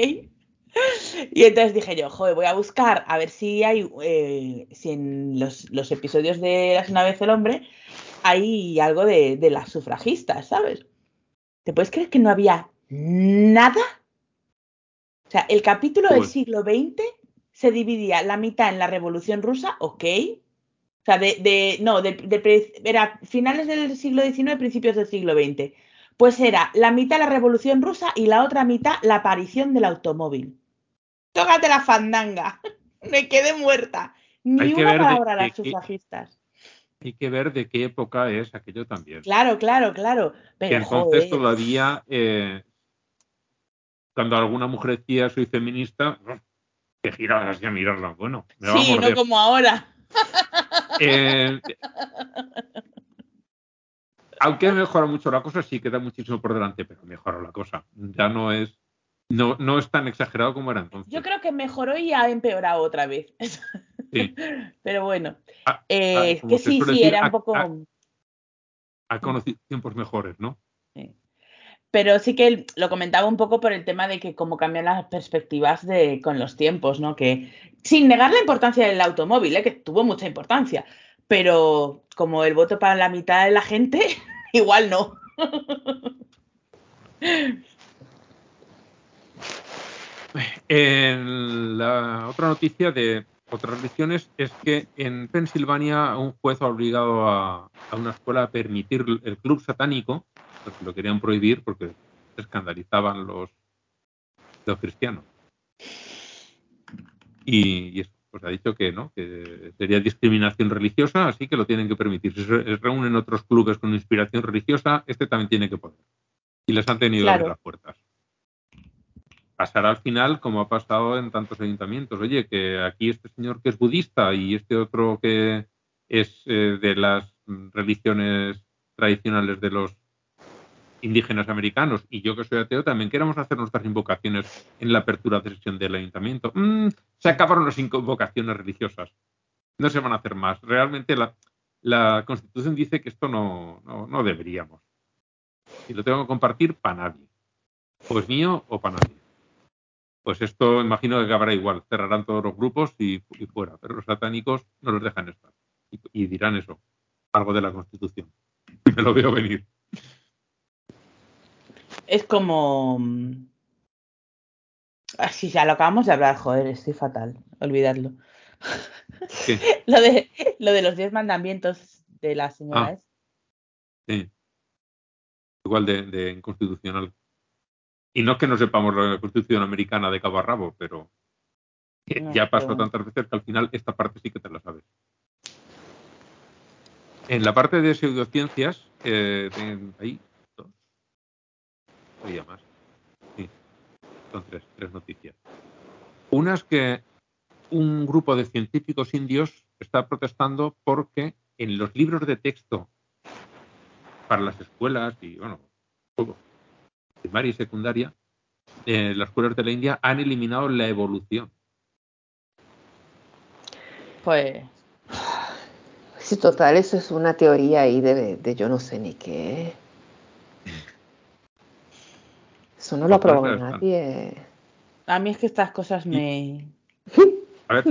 Y entonces dije yo, joder, voy a buscar a ver si hay, eh, si en los, los episodios de Las una vez el hombre hay algo de, de las sufragistas, ¿sabes? ¿Te puedes creer que no había nada? O sea, el capítulo del siglo XX se dividía la mitad en la Revolución Rusa, ok. O sea, de, de- no, de, de pre- era finales del siglo XIX, principios del siglo XX. Pues era la mitad la Revolución Rusa y la otra mitad la aparición del automóvil. Tócate la fandanga. Me quedé muerta. Ni Hay que una palabra a las sufragistas. Hay que ver de qué época es aquello también. Claro, claro, claro. que Pero entonces joder. todavía, eh, cuando alguna mujer decía soy feminista, te girabas a mirarla. Bueno, me va a Sí, no morder. como ahora. Eh, aunque mejora mucho la cosa, sí queda muchísimo por delante, pero mejora la cosa. Ya no es, no, no es tan exagerado como era entonces. Yo creo que mejoró y ha empeorado otra vez. Sí. Pero bueno, Ah, eh, ah, como que sí, sí, decir, era un ha- poco... ha- Ha conocido tiempos mejores, ¿no? Sí. Pero sí que lo comentaba un poco por el tema de que cómo cambian las perspectivas de, con los tiempos, ¿no? Que sin negar la importancia del automóvil, ¿eh? que tuvo mucha importancia, pero como el voto para la mitad de la gente, igual no. En la otra noticia de otras religiones es que en Pensilvania un juez ha obligado a, una escuela a permitir el club satánico, porque lo querían prohibir porque escandalizaban los, los cristianos. Y, y pues ha dicho que no, que sería discriminación religiosa, así que lo tienen que permitir. Si se reúnen otros clubes con inspiración religiosa, este también tiene que poder. Y les han tenido Claro. las puertas pasará al final como ha pasado en tantos ayuntamientos. Oye, que aquí este señor que es budista y este otro que es eh, de las religiones tradicionales de los indígenas americanos y yo que soy ateo también queremos hacer nuestras invocaciones en la apertura de sesión del ayuntamiento. Mm, se acabaron las invocaciones religiosas. No se van a hacer más. Realmente la, la Constitución dice que esto no, no, no deberíamos. Y lo tengo que compartir para nadie. O es mío o para nadie. Pues esto imagino que acabará igual. Cerrarán todos los grupos y, y fuera. Pero los satánicos no los dejan estar. Y, y dirán eso. Algo de la Constitución. Me lo veo venir. Es como... mm, Así ya lo acabamos de hablar, joder, estoy fatal, olvidadlo. Lo, de, lo de los diez mandamientos de la señora Ah. es. Sí. Igual de, de inconstitucional. Y no es que no sepamos la Constitución americana de cabo a rabo, pero No, ya pasó bueno. tantas veces que al final esta parte sí que te la sabes. En la parte de pseudociencias, eh, ahí. Había más. Sí. Son tres, tres noticias. Una es que un grupo de científicos indios está protestando porque en los libros de texto para las escuelas y, bueno, primaria y secundaria, eh, las escuelas de la India han eliminado la evolución. Pues Sí, total, eso es una teoría ahí de, de yo no sé ni qué. Eso no lo ha probado nadie. a mí es que estas cosas me... A ver,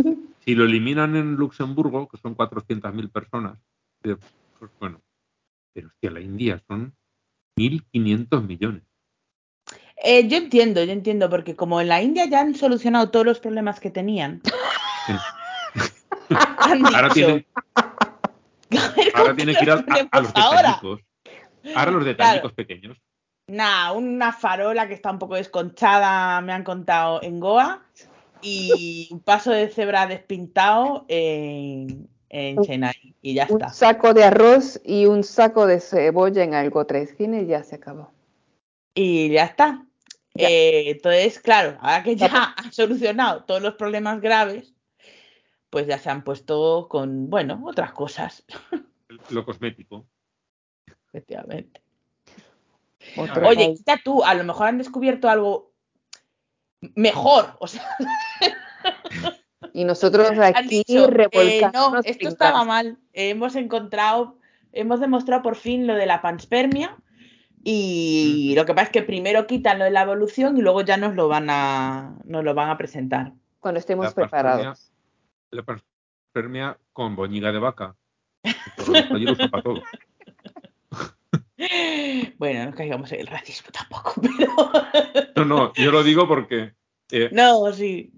si lo eliminan en Luxemburgo, que son 400.000 personas, eh, pues bueno, pero hostia, la India son 1.500 millones. Eh, yo entiendo, yo entiendo, porque como en la India ya han solucionado todos los problemas que tenían, Sí. han dicho, Ahora tienen, "A ver, ahora ¿cómo tienen que ir a, los a- a los ponemos ahora?". detallicos. Ahora los detallicos pequeños. Nah, una farola que está un poco desconchada, me han contado en Goa, y un paso de cebra despintado en, en Chennai, y ya Un está. saco de arroz y un saco de cebolla en algo tres y ya se acabó. Y ya está. Ya. Eh, entonces, claro, ahora que ya han solucionado todos los problemas graves, pues ya se han puesto con, bueno, otras cosas, Lo cosmético. efectivamente. Otro Oye, país. quita tú, a lo mejor han descubierto algo mejor, o sea, Y nosotros aquí dicho, eh, no, esto estaba mal, hemos encontrado, hemos demostrado por fin lo de la panspermia y lo que pasa es que primero quitan lo de la evolución y luego ya nos lo van a, nos lo van a presentar. Cuando estemos La preparados. La panspermia con boñiga de vaca. Los para todo. Bueno, no caigamos en el racismo tampoco, pero No, no, yo lo digo porque eh, no, sí.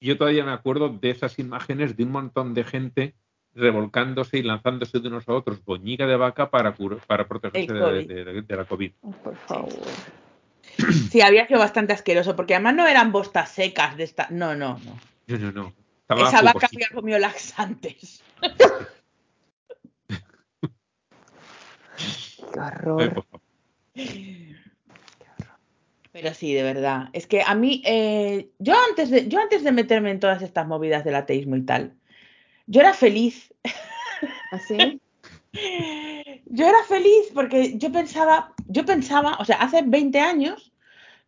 yo todavía me acuerdo de esas imágenes de un montón de gente revolcándose y lanzándose de unos a otros boñiga de vaca para, para protegerse de, COVID. de- de- de la COVID. Por favor. Sí, había sido bastante asqueroso, porque además no eran bostas secas de esta. No, no, no. No, no, no. Estaba Esa vaca había comido laxantes. Qué horror. Pero sí, de verdad. Es que a mí, eh, yo, antes de, yo antes de meterme en todas estas movidas del ateísmo y tal, yo era feliz. ¿Así? Yo era feliz porque yo pensaba, yo pensaba, o sea, hace 20 años,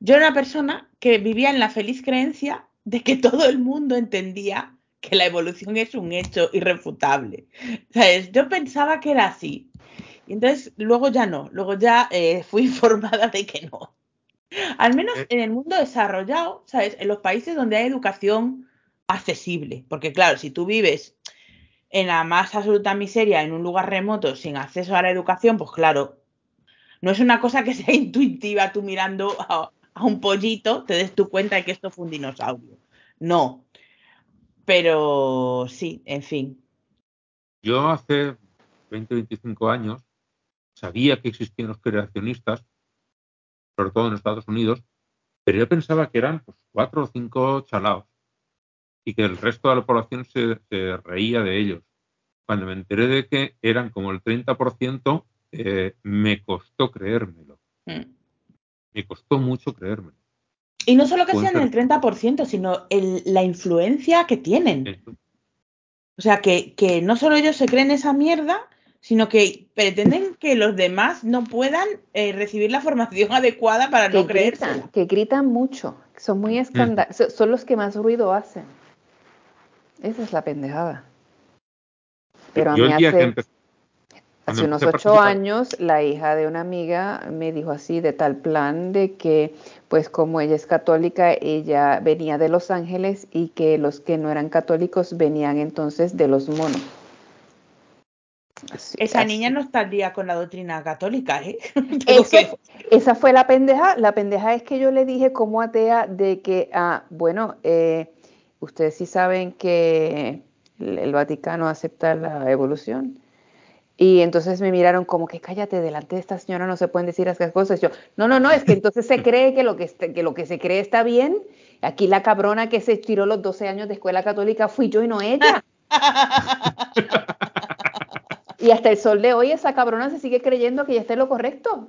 yo era una persona que vivía en la feliz creencia de que todo el mundo entendía que la evolución es un hecho irrefutable. ¿Sabes? Yo pensaba que era así. Y entonces luego ya no, luego ya eh, fui informada de que no. Al menos Eh. en el mundo desarrollado, ¿sabes? En los países donde hay educación accesible. Porque claro, si tú vives en la más absoluta miseria, en un lugar remoto, sin acceso a la educación, pues claro, no es una cosa que sea intuitiva tú mirando a, a un pollito, te des tu cuenta de que esto fue un dinosaurio. No. Pero sí, en fin. Yo hace 20, 25 años sabía que existían los creacionistas, sobre todo en Estados Unidos, pero yo pensaba que eran pues, cuatro o cinco chalaos y que el resto de la población se, se reía de ellos. Cuando me enteré de que eran como el 30%, eh, me costó creérmelo. Mm. Me costó mucho creérmelo. Y no solo que sean el ser. 30%, sino el- la influencia que tienen. O sea, que, que no solo ellos se creen esa mierda, sino que pretenden que los demás no puedan eh, recibir la formación adecuada para Que no gritan, que gritan mucho. Son muy escandalosos. Son los que más ruido hacen. Esa es la pendejada. Pero a yo mí hace, hace unos ocho años, la hija de una amiga me dijo así, de tal plan, de que, pues como ella es católica, ella venía de Los Ángeles y que los que no eran católicos venían entonces de los monos. Así- Esa así. niña no está al día con la doctrina católica, ¿eh? Esa fue la pendeja. La pendeja es que yo le dije como atea de que, ah, bueno, eh, ustedes sí saben que el, el Vaticano acepta la evolución. Y entonces me miraron como que cállate, delante de esta señora no se pueden decir esas cosas. Yo, no, no, no, es que entonces se cree que lo que, este- que lo que se cree está bien. Aquí la cabrona que se tiró los 12 años de escuela católica fui yo y no ella. Y hasta el sol de hoy esa cabrona se sigue creyendo que ya está lo correcto.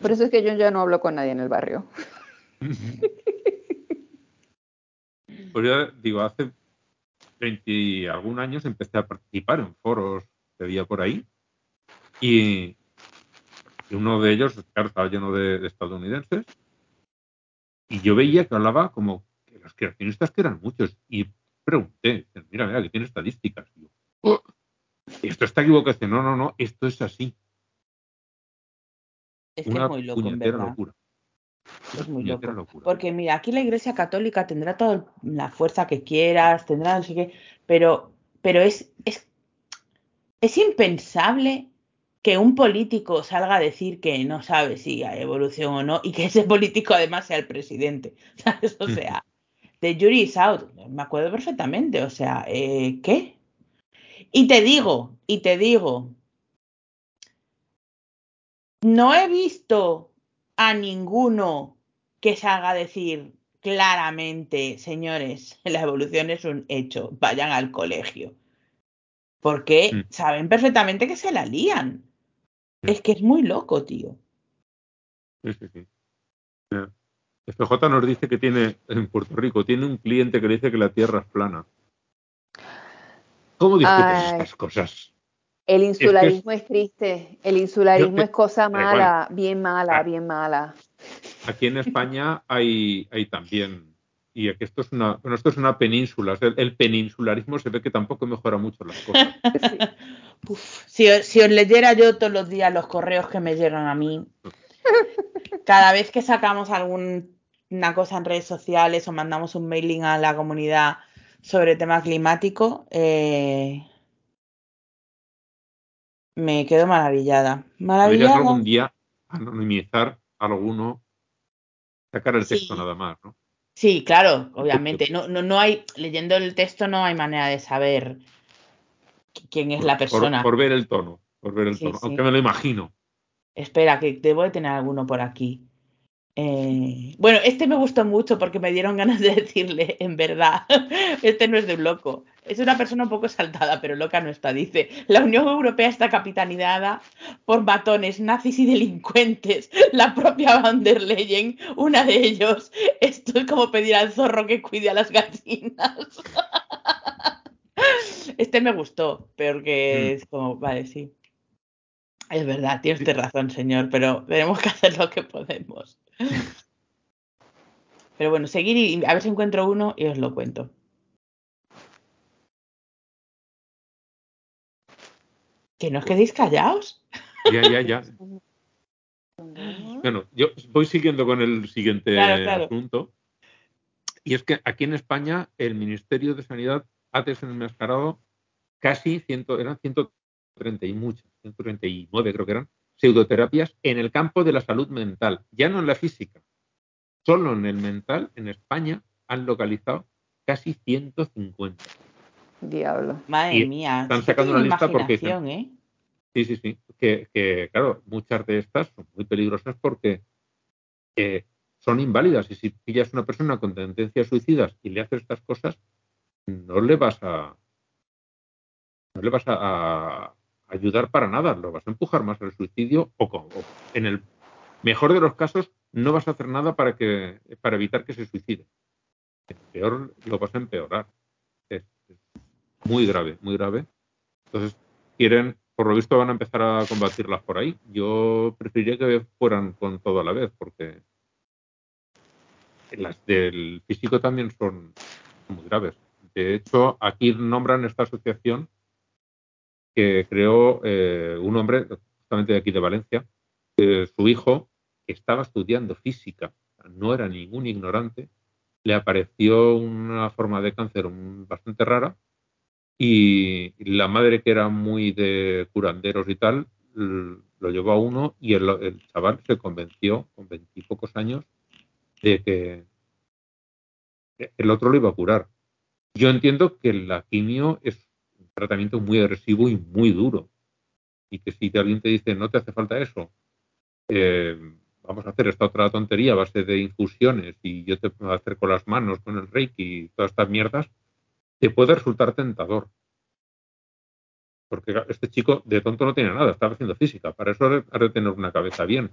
Por eso es que yo ya no hablo con nadie en el barrio. Pues digo, hace 20 y algún años empecé a participar en foros que había por ahí y, uno de ellos, claro, estaba lleno de, de estadounidenses y yo veía que hablaba como que los creacionistas que eran muchos y pregunté, mira, mira, que tiene estadísticas. Y yo, "Oh, esto está equivocado. Dice, No, no, no, esto es así. Es que Una es muy loco, en verdad. locura. Es muy loco. locura. Porque mira, aquí la Iglesia Católica tendrá toda la fuerza que quieras, tendrá no sé qué, pero, pero es, es, es impensable que un político salga a decir que no sabe si hay evolución o no y que ese político además sea el presidente. ¿Sabes? O sea, de jury is out. Me acuerdo perfectamente. O sea, eh, ¿qué? Y te digo, y te digo, no he visto a ninguno que salga a decir claramente, señores, la evolución es un hecho, vayan al colegio. Porque Mm. saben perfectamente que se la lían. Mm. Es que es muy loco, tío. Sí, sí, sí. FJ nos dice que tiene en Puerto Rico, tiene un cliente que le dice que la Tierra es plana. ¿Cómo discutes Ay. estas cosas? El insularismo es, triste. El insularismo es cosa mala, bien mala, Ah. bien mala. Aquí en España hay, hay también, y aquí esto es una, bueno, esto es una península, el, el peninsularismo se ve que tampoco mejora mucho las cosas. Sí. Uf, si, os- si os leyera yo todos los días los correos que me llegan a mí, cada vez que sacamos alguna cosa en redes sociales o mandamos un mailing a la comunidad sobre tema climático, eh, me quedo maravillada. Podrías Maravillada. algún día anonimizar alguno, sacar el texto Sí. nada más, ¿no? Sí, claro, obviamente. No, no, no hay, leyendo el texto no hay manera de saber qui- quién es Por- la por- persona. Por, ver el tono, por ver el Sí, tono, sí. aunque me lo imagino. Espera, que debo de tener alguno por aquí. Eh, bueno, este me gustó mucho porque me dieron ganas de decirle, en verdad, este no es de un loco. Es una persona un poco exaltada, pero loca no está. Dice, la Unión Europea está capitaneada por matones, nazis y delincuentes. La propia Van der Leyen, una de ellos. Esto es como pedir al zorro que cuide a las gallinas. Este me gustó, porque Mm. es como, vale, sí. Es verdad, tiene usted razón, señor, pero tenemos que hacer lo que podemos. Pero bueno, seguir y a ver si encuentro uno y os lo cuento. Que no os quedéis callados. Ya, ya, ya. Bueno, yo voy siguiendo con el siguiente Claro, claro. asunto. Y es que aquí en España el Ministerio de Sanidad ha desenmascarado casi 100, eran 130 y muchas, 139 creo que eran, pseudoterapias en el campo de la salud mental, ya no en la física. Solo en el mental, en España, han localizado casi 150. Diablo. Madre Y mía, están sacando una lista porque dicen- ¿eh? Sí, sí, sí. Que, que, claro, muchas de estas son muy peligrosas porque eh, son inválidas. Y si pillas una persona con tendencias suicidas y le haces estas cosas, no le vas a no le vas a, a ayudar para nada. Lo vas a empujar más al suicidio o, con- en el mejor de los casos no vas a hacer nada para que para evitar que se suicide. Peor lo vas a empeorar. Es, es muy grave, muy grave. Entonces quieren, por lo visto, van a empezar a combatirlas por ahí. Yo preferiría que fueran con todo a la vez, porque las del físico también son muy graves. De hecho, aquí nombran esta asociación que creó eh, un hombre, justamente de aquí de Valencia, su hijo que estaba estudiando física, no era ningún ignorante, le apareció una forma de cáncer bastante rara y la madre que era muy de curanderos y tal lo llevó a uno y el, el chaval se convenció con veintipocos años de que el otro lo iba a curar. Yo entiendo que la quimio es tratamiento muy agresivo y muy duro y que si alguien te dice no te hace falta eso, eh, vamos a hacer esta otra tontería a base de infusiones y yo te puedo hacer con las manos, con el reiki y todas estas mierdas, te puede resultar tentador. Porque este chico de tonto no tiene nada, estaba haciendo física, para eso ha de tener una cabeza bien.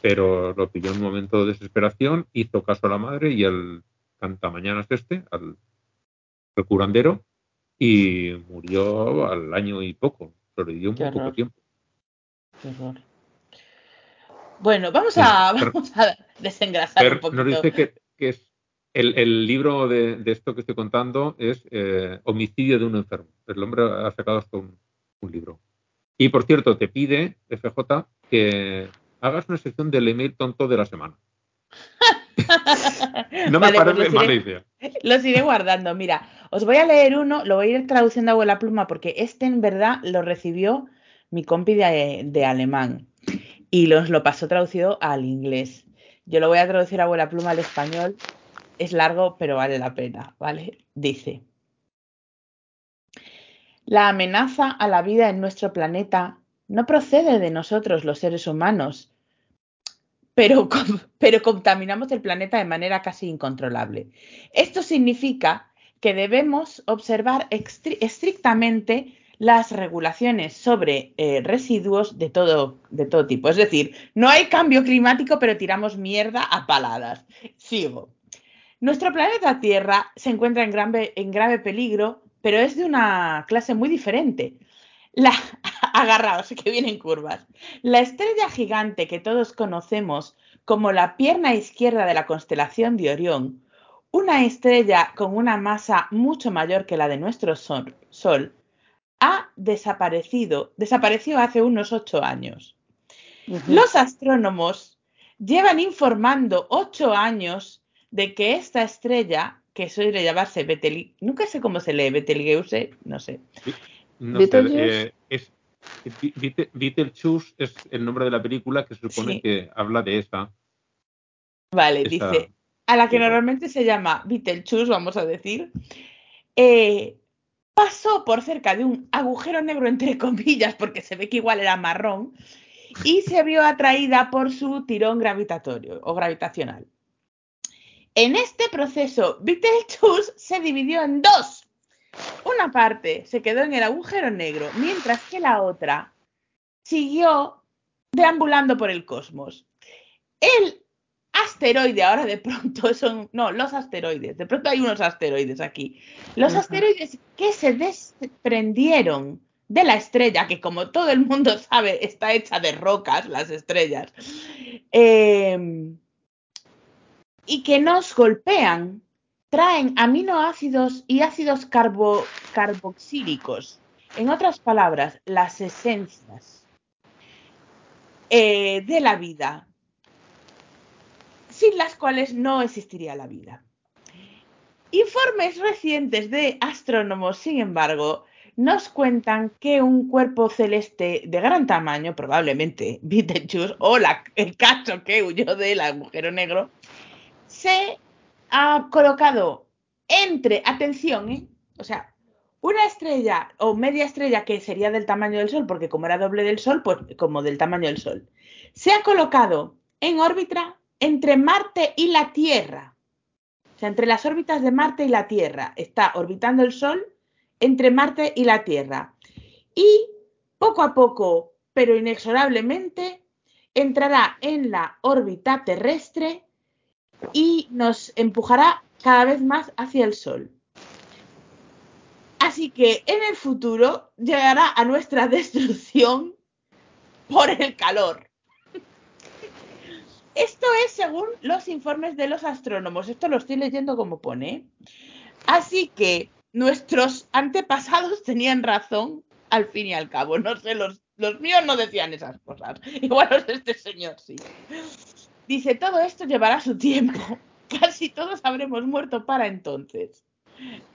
Pero lo pilló en un momento de desesperación, hizo caso a la madre y el cantamañanas este, al fue curandero y murió al año y poco, sobrevivió muy poco tiempo. Qué horror. Bueno, vamos a, Pero- vamos a desengrasar un poquito. nos dice que, que es el, el libro de, de esto que estoy contando es eh, Homicidio de un enfermo. El hombre ha sacado hasta un, un libro. Y por cierto, te pide, FJ, que hagas una sección del email tonto de la semana. No me Vale, pues parece los mala idea. Los iré guardando. Mira, os voy a leer uno, lo voy a ir traduciendo a abuela pluma porque este en verdad lo recibió mi compi de, de alemán y los lo pasó traducido al inglés. Yo lo voy a traducir a abuela pluma al español. Es largo, pero vale la pena, ¿vale? Dice. La amenaza a la vida en nuestro planeta no procede de nosotros los seres humanos, pero, contaminamos el planeta de manera casi incontrolable. Esto significa que debemos observar estrictamente las regulaciones sobre eh, residuos de todo, de todo tipo. Es decir, no hay cambio climático, pero tiramos mierda a paladas. Sigo. Nuestro planeta Tierra se encuentra en grave, en grave peligro, pero es de una clase muy diferente. La, agarraos, que vienen curvas. La estrella gigante que todos conocemos como la pierna izquierda de la constelación de Orión, una estrella con una masa mucho mayor que la de nuestro Sol, Sol ha desaparecido, desapareció hace unos ocho años. Los astrónomos llevan informando ocho años de que esta estrella, que suele llamarse Betel, nunca sé cómo se lee Betelgeuse, no sé. No sé, Beetlejuice. eh, es, Beetlejuice es el nombre de la película que se supone Sí. que habla de esa. Vale, Esa- dice, a la que normalmente se llama Betelgeuse, vamos a decir, eh, pasó por cerca de un agujero negro, entre comillas, porque se ve que igual era marrón, y se vio atraída por su tirón gravitatorio o gravitacional. En este proceso, Betelgeuse se dividió en dos. Una parte se quedó en el agujero negro, mientras que la otra siguió deambulando por el cosmos. El asteroide, ahora de pronto son, no, los asteroides, de pronto hay unos asteroides aquí. Los asteroides que se desprendieron de la estrella, que como todo el mundo sabe está hecha de rocas, las estrellas, eh, y que nos golpean, traen aminoácidos y ácidos carbo- carboxílicos. En otras palabras, las esencias eh, de la vida, sin las cuales no existiría la vida. Informes recientes de astrónomos, sin embargo, nos cuentan que un cuerpo celeste de gran tamaño, probablemente Betelgeuse o el cacho que huyó del agujero negro, se ha colocado entre, atención, ¿eh? o sea, una estrella o media estrella que sería del tamaño del Sol, porque como era doble del Sol, pues como del tamaño del Sol, se ha colocado en órbita entre Marte y la Tierra. O sea, entre las órbitas de Marte y la Tierra. Está orbitando el Sol entre Marte y la Tierra. Y poco a poco, pero inexorablemente, entrará en la órbita terrestre y nos empujará cada vez más hacia el Sol. Así que en el futuro llegará a nuestra destrucción por el calor. Esto es según los informes de los astrónomos. Esto lo estoy leyendo como pone. Así que nuestros antepasados tenían razón al fin y al cabo. No sé, los, los míos no decían esas cosas. Igual los de este señor sí. Dice, todo esto llevará su tiempo. Casi todos habremos muerto para entonces.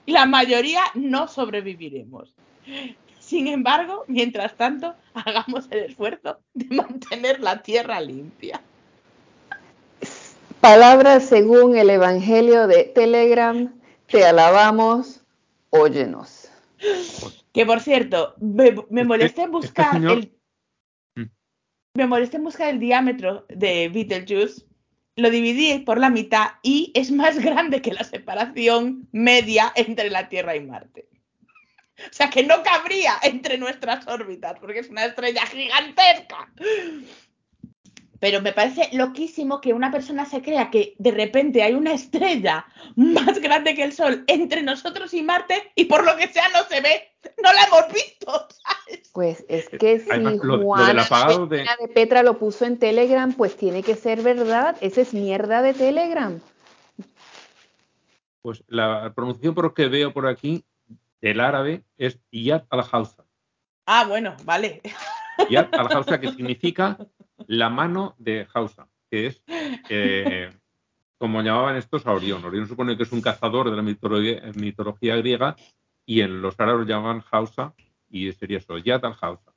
Y la mayoría no sobreviviremos. Sin embargo, mientras tanto, hagamos el esfuerzo de mantener la tierra limpia. Palabras según el Evangelio de Telegram, te alabamos, óyenos. Que por cierto, me, me molesté en este buscar señor- el. Me molesté en buscar el diámetro de Betelgeuse. Lo dividí por la mitad y es más grande que la separación media entre la Tierra y Marte. O sea que no cabría entre nuestras órbitas, porque es una estrella gigantesca. Pero me parece loquísimo que una persona se crea que de repente hay una estrella más grande que el Sol entre nosotros y Marte y por lo que sea no se ve. No la hemos visto. ¿sabes? Pues es que si Además, lo- lo del Juana apagado de- de... Petra lo puso en Telegram, pues tiene que ser verdad. Esa es mierda de Telegram. Pues la pronunciación por lo que veo por aquí del árabe es Yad al-Hausa. Ah, bueno, vale. Yad al-Hausa que significa la mano de Hausa, que es eh, como llamaban estos a Orión. Orión supone que es un cazador de la mitología, mitología griega y en los árabes lo llamaban Hausa y sería eso, Yad al-Hausa.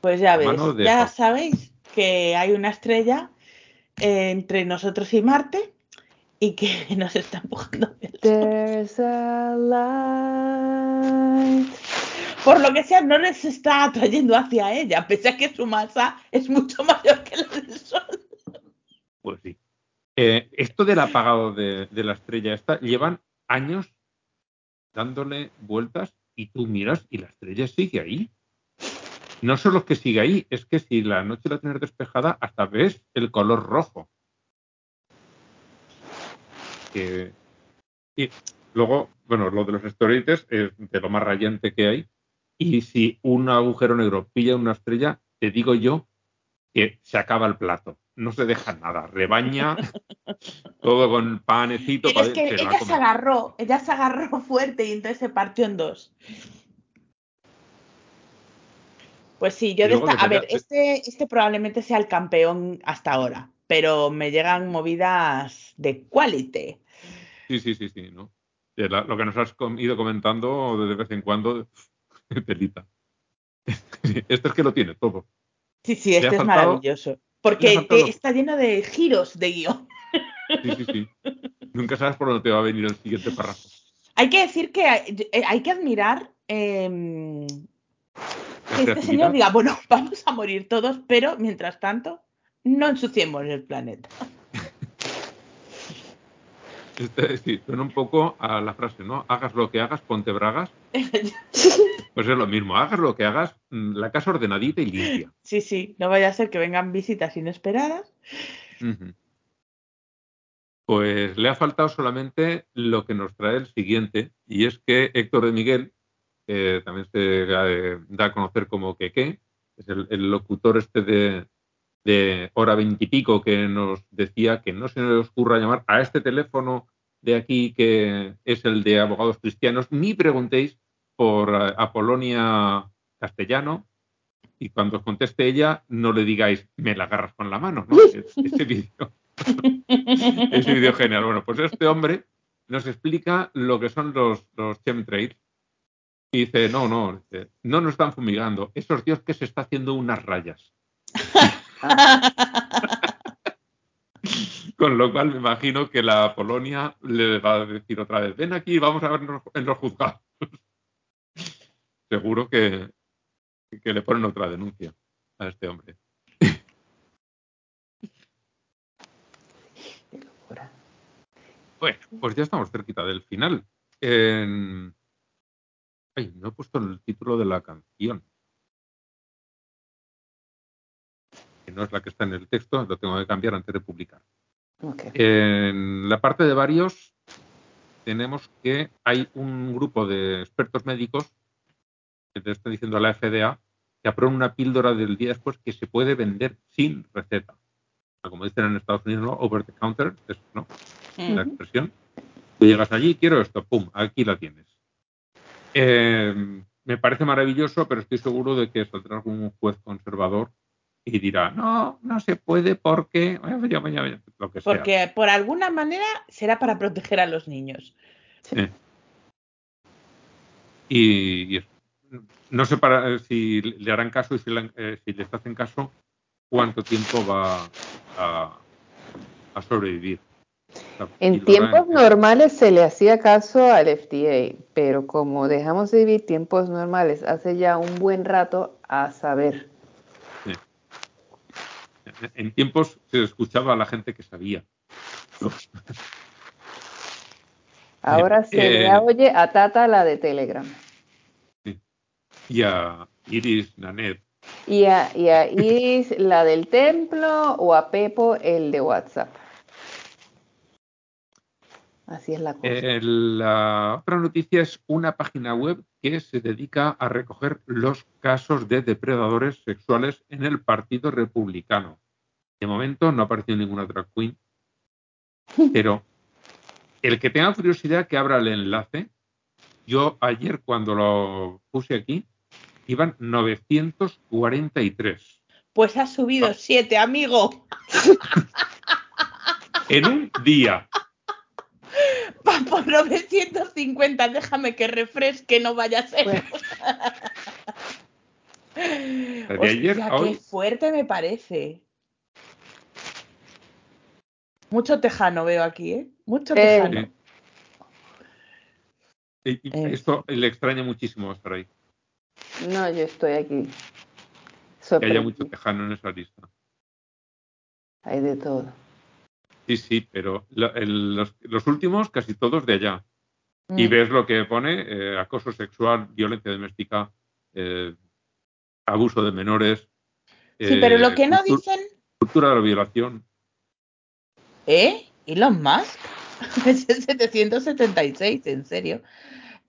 Pues ya ves, ya Hausa. sabéis que hay una estrella eh, entre nosotros y Marte y que nos está empujando. hacia el Sol. There's a light. Por lo que sea, no les está atrayendo hacia ella, pese a que su masa es mucho mayor que la del Sol. Pues sí. Eh, esto del apagado de, la estrella esta, llevan años dándole vueltas y tú miras y la estrella sigue ahí. No solo que sigue ahí, es que si la noche la tienes despejada, hasta ves el color rojo. Que- y luego, bueno, lo de los asteroides es de lo más rayante que hay. Y si un agujero negro pilla una estrella, te digo yo que se acaba el plato. No se deja nada. Rebaña todo con panecito. Pero para es que ella se agarró, ella se agarró fuerte y entonces se partió en dos. Pues sí, yo de esta, a ver, este, este probablemente sea el campeón hasta ahora, pero me llegan movidas de quality. Sí, sí, sí, sí. ¿no? La- lo que nos has ido comentando de vez en cuando, telita. Sí, este es que lo tiene todo. Sí, sí, este es faltado- maravilloso. Porque te- está lleno de giros de guion. Sí, sí, sí. Nunca sabes por dónde te va a venir el siguiente párrafo. Hay que decir que hay, hay que admirar em, que este señor diga, bueno, vamos a morir todos, pero mientras tanto, no ensuciemos el planeta. Este, sí, suena un poco a la frase, ¿no? Hagas lo que hagas, ponte bragas. Pues es lo mismo, hagas lo que hagas, mm, la casa ordenadita y limpia. sí, sí, no vaya a ser que vengan visitas inesperadas. Pues le ha faltado solamente lo que nos trae el siguiente, y es que Héctor de Miguel, que también se eh, da a conocer como Keke, es el, el locutor este de, de hora veintipico que nos decía que no se nos ocurra llamar a este teléfono de aquí que es el de abogados cristianos, ni preguntéis por eh, Apolonia Castellano, y cuando os conteste ella, no le digáis, me la agarras con la mano, ¿no? Ese vídeo. Ese vídeo genial. Bueno, pues este hombre nos explica lo que son los, los chemtrails. Y dice, no, no, dice, no nos están fumigando. Esos dios que se está haciendo unas rayas. Con lo cual me imagino que la Polonia le va a decir otra vez, ven aquí, vamos a vernos en los juzgados. Seguro que, que le ponen otra denuncia a este hombre. Qué locura. Bueno, pues ya estamos cerquita del final. En- Ay, no he puesto el título de la canción. Que no es la que está en el texto, lo tengo que cambiar antes de publicar. En la parte de varios tenemos que hay un grupo de expertos médicos que te está diciendo la FDA que aprueban una píldora del día después que se puede vender sin receta. Como dicen en Estados Unidos, ¿no? Over the counter, es, ¿no? la expresión. Tú llegas allí, quiero esto, pum, aquí la tienes. Eh, me parece maravilloso, pero estoy seguro de que saldrá algún juez conservador y dirá, no, no se puede porque, lo que sea. Porque por alguna manera será para proteger a los niños. Eh. Y, y no sé para, eh, si le harán caso y si, le- eh, si les hacen caso, cuánto tiempo va a, a sobrevivir. En tiempos en- normales se le hacía caso al FDA, pero como dejamos de vivir tiempos normales hace ya un buen rato, a saber. En tiempos se escuchaba a la gente que sabía. ¿no? Ahora se le Eh, oye a Tata la de Telegram. Y a Iris Nanet. Y a, y a Iris la del templo o a Pepo el de WhatsApp. Así es la cosa. Eh, la otra noticia es una página web que se dedica a recoger los casos de depredadores sexuales en el Partido Republicano. De momento no ha aparecido ninguna drag queen, pero el que tenga curiosidad que abra el enlace. Yo ayer cuando lo puse aquí iban 943 Pues ha subido Ah. siete, amigo. en un día. Va por 950. Déjame que refresque, no vaya a ser. Pues, De Hostia, ayer a qué hoy fuerte me parece. Mucho tejano veo aquí, ¿eh? Mucho Eh, tejano. Y Eh. Esto le extraña muchísimo estar ahí. No, yo estoy aquí. Que haya mucho tejano en esa lista. Hay de todo. Sí, sí, pero la- el- los, los últimos casi todos de allá. Y Mm. ves lo que pone, eh, acoso sexual, violencia doméstica, eh, abuso de menores. Sí, pero lo eh, que no dicen, Cultura de la violación. ¿eh? Elon Musk. Es el 776, en serio.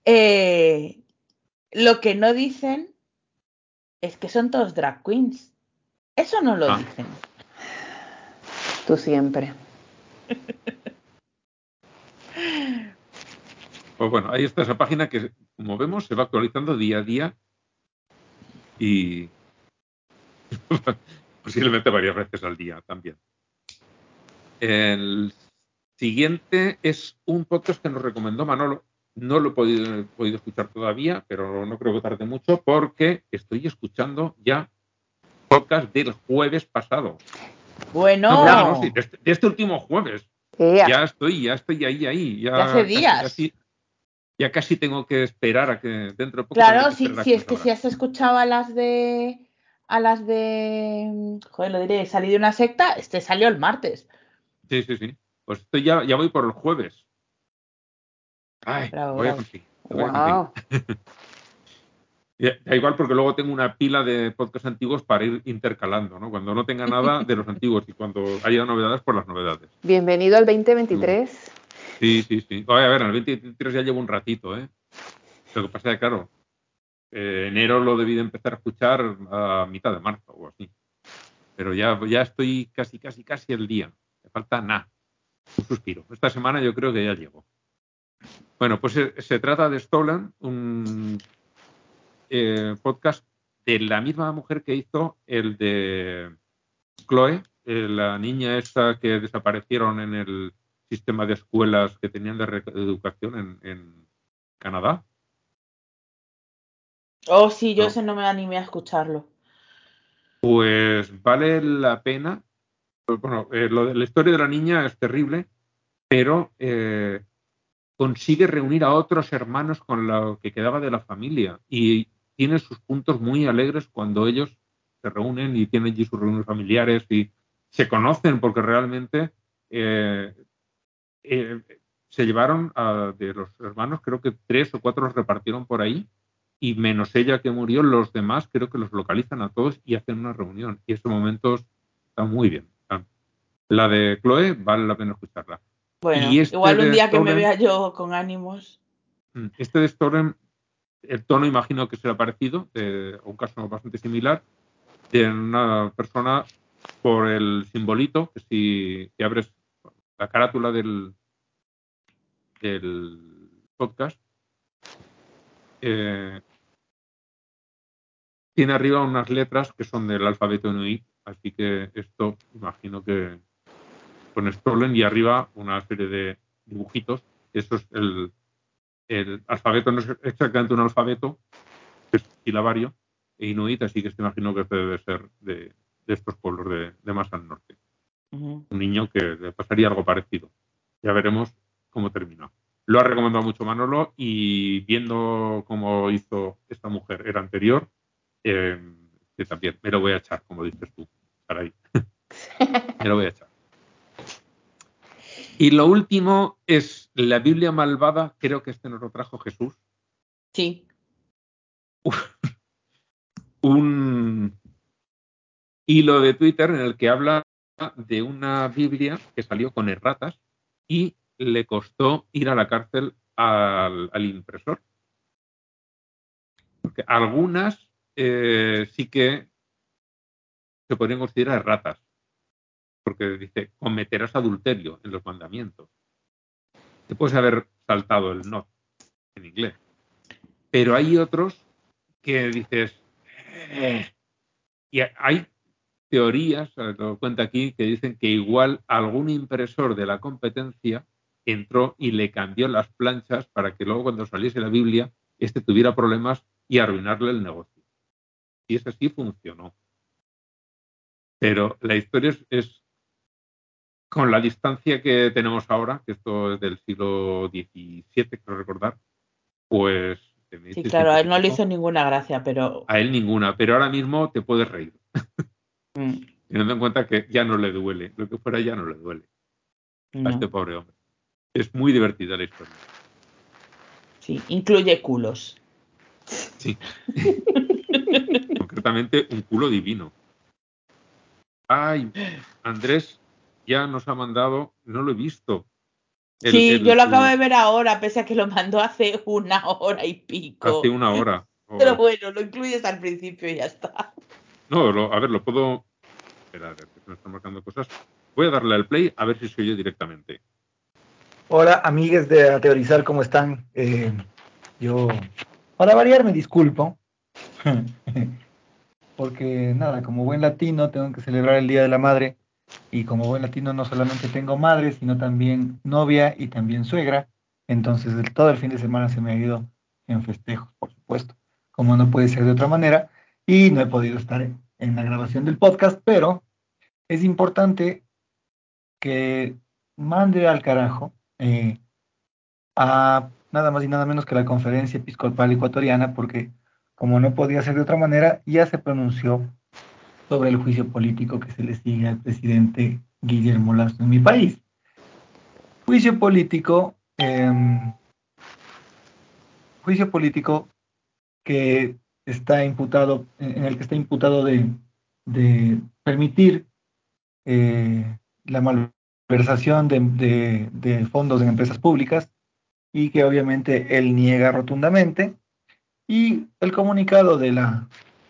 Eh, lo que no dicen es que son todos drag queens. Eso no lo Ah. dicen. Tú siempre. Pues bueno, ahí está esa página que, como vemos, se va actualizando día a día y posiblemente varias veces al día también. El siguiente es un podcast que nos recomendó Manolo. No lo he podido, he podido escuchar todavía, pero no creo que tarde mucho porque estoy escuchando ya podcast del jueves pasado. Bueno, No, no, no, sí, de, este, de este último jueves ya estoy, ya estoy ahí, ahí. Ya De hace días. casi- ya casi tengo que esperar a que dentro de poco. claro, si, si es que si has escuchado a las de a las de joder, lo diré, salí de una secta, este salió el martes. Sí, sí, sí. Pues estoy ya, ya voy por el jueves. Ay, Bravo, voy a bravo. voy conseguir. wow. Da igual porque luego tengo una pila de podcasts antiguos para ir intercalando, ¿no? Cuando no tenga nada de los antiguos y cuando haya novedades, por las novedades. Bienvenido al 2023. Sí, sí, sí. Oye, a ver, en el 2023 ya llevo un ratito, ¿eh? Lo que pasa es que, claro, eh, enero lo debí de empezar a escuchar a mitad de marzo o así. Pero ya, ya estoy casi, casi, casi el día. Me falta nada. Un suspiro. Esta semana yo creo que ya llego. Bueno, pues se, se trata de Stolen, un eh, podcast de la misma mujer que hizo el de Chloe, eh, la niña esta que desaparecieron en el sistema de escuelas que tenían de educación en, en Canadá. Oh, sí, yo No. ese no me animé a escucharlo. Pues vale la pena. Pues, Bueno, eh, lo de la historia de la niña es terrible, pero eh, consigue reunir a otros hermanos con lo que quedaba de la familia y tiene sus puntos muy alegres cuando ellos se reúnen y tienen allí sus reuniones familiares y se conocen porque realmente eh, eh, se llevaron de los hermanos, creo que tres o cuatro los repartieron por ahí y menos ella que murió, los demás creo que los localizan a todos y hacen una reunión. Y estos momentos están muy bien. La de Chloe vale la pena escucharla. Bueno, este igual un día que me vea yo con ánimos. Mm, Este de Storm, el tono imagino que será parecido, de un caso bastante similar, de una persona por el simbolito, que si abres la carátula del, del podcast, eh, tiene arriba unas letras que son del alfabeto Inuit, así que esto imagino que con Stolen y arriba una serie de dibujitos. Eso es el, el alfabeto, no es exactamente un alfabeto, es silabario e Inuit, así que esto imagino que este debe ser de, de estos pueblos de, de más al norte. Un niño que le pasaría algo parecido. Ya veremos cómo termina. Lo ha recomendado mucho Manolo y viendo cómo hizo esta mujer el anterior, eh, que también me lo voy a echar, como dices tú, caray. me lo voy a echar. Y lo último es la Biblia malvada, creo que este nos lo trajo Jesús. Sí. Un, Y lo de Twitter en el que habla de una Biblia que salió con erratas y le costó ir a la cárcel al, al impresor. Porque algunas eh, sí que se podrían considerar erratas. Porque dice, cometerás adulterio en los mandamientos. Te puedes haber saltado el no en inglés. Pero hay otros que dices, eh", y hay teorías, lo cuenta aquí, que dicen que igual algún impresor de la competencia entró y le cambió las planchas para que luego cuando saliese la Biblia, este tuviera problemas y arruinarle el negocio. Y eso sí funcionó. Pero la historia es, con la distancia que tenemos ahora, que esto es del siglo XVII, creo recordar, pues... Sí, claro, a él no le hizo ninguna gracia, pero... A él ninguna, pero ahora mismo te puedes reír. Mm. Teniendo en cuenta que ya no le duele, lo que fuera ya no le duele a este pobre hombre. Es muy divertida la historia. Sí, incluye culos. Sí. Concretamente un culo divino. Ay, Andrés ya nos ha mandado, no lo he visto. sí, yo lo acabo de ver ahora, pese a que lo mandó hace una hora y pico. Hace una hora. Pero bueno, lo incluyes al principio y ya está. No, a ver, lo puedo. Espera, a ver, que me están marcando cosas. Voy a darle al play a ver si soy yo directamente. Hola, amigues de A Teorizar, ¿cómo están? Eh, yo, para variar, me disculpo. Porque nada, como buen latino, tengo que celebrar el Día de la Madre. Y como buen latino, no solamente tengo madre, sino también novia y también suegra. Entonces, todo el fin de semana se me ha ido en festejos, por supuesto, como no puede ser de otra manera y no he podido estar en la grabación del podcast, pero es importante que mande al carajo eh, a nada más y nada menos que la conferencia episcopal ecuatoriana, porque como no podía ser de otra manera, ya se pronunció sobre el juicio político que se le sigue al presidente Guillermo Lazo en mi país. Juicio político, em, juicio político que está imputado, en el que está imputado de, permitir eh, la malversación de, de, fondos en empresas públicas y que obviamente él niega rotundamente. Y el comunicado de la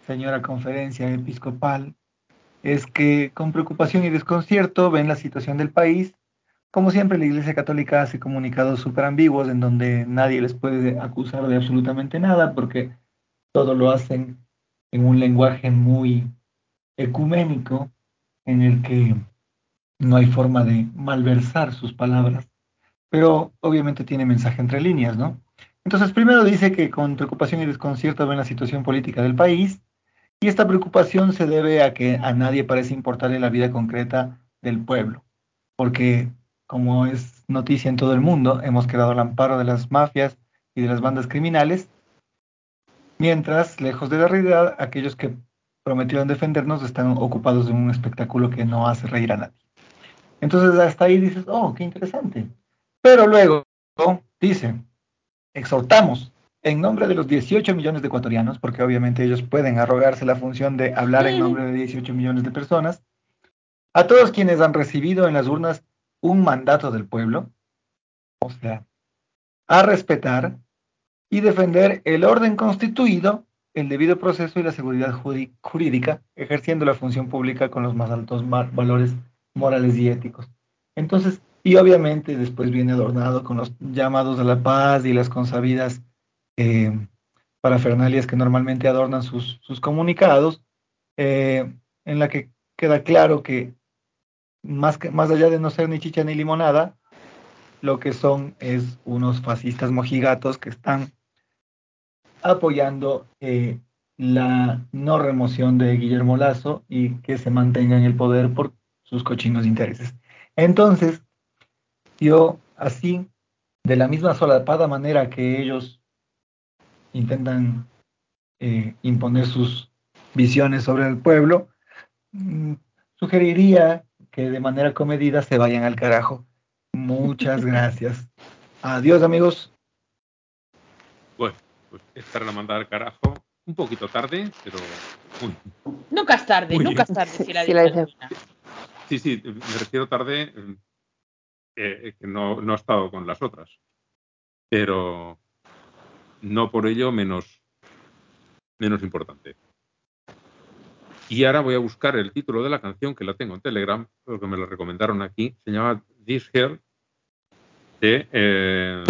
señora conferencia episcopal es que con preocupación y desconcierto ven la situación del país. Como siempre, la Iglesia Católica hace comunicados súper ambiguos en donde nadie les puede acusar de absolutamente nada porque todo lo hacen en un lenguaje muy ecuménico en el que no hay forma de malversar sus palabras, pero obviamente tiene mensaje entre líneas, ¿no? Entonces, primero dice que con preocupación y desconcierto ven la situación política del país, y esta preocupación se debe a que a nadie parece importarle la vida concreta del pueblo, porque como es noticia en todo el mundo, hemos quedado al amparo de las mafias y de las bandas criminales, Mientras, lejos de la realidad, aquellos que prometieron defendernos están ocupados de un espectáculo que no hace reír a nadie. Entonces, hasta ahí dices, oh, qué interesante. Pero luego dice, exhortamos en nombre de los 18 millones de ecuatorianos, porque obviamente ellos pueden arrogarse la función de hablar en nombre de 18 millones de personas, a todos quienes han recibido en las urnas un mandato del pueblo, o sea, a respetar, y defender el orden constituido, el debido proceso y la seguridad jurídica, ejerciendo la función pública con los más altos valores morales y éticos. Entonces, y obviamente después viene adornado con los llamados a la paz y las consabidas eh, parafernalias que normalmente adornan sus, comunicados, eh, en la que queda claro que más, que más allá de no ser ni chicha ni limonada, lo que son es unos fascistas mojigatos que están apoyando eh, la no remoción de Guillermo Lazo y que se mantenga en el poder por sus cochinos intereses. Entonces, yo así, de la misma solapada manera que ellos intentan eh, imponer sus visiones sobre el pueblo, mm, sugeriría que de manera comedida se vayan al carajo. Muchas gracias. Adiós amigos. Bueno pues esta la mandada al carajo un poquito tarde, pero Nunca es tarde, nunca es tarde si la Sí, la. Sí, sí, me refiero tarde, eh, que no, no he estado con las otras. Pero no por ello menos, menos importante. Y ahora voy a buscar el título de la canción, que la tengo en Telegram, porque me la recomendaron aquí. Se llama This Girl, de, eh,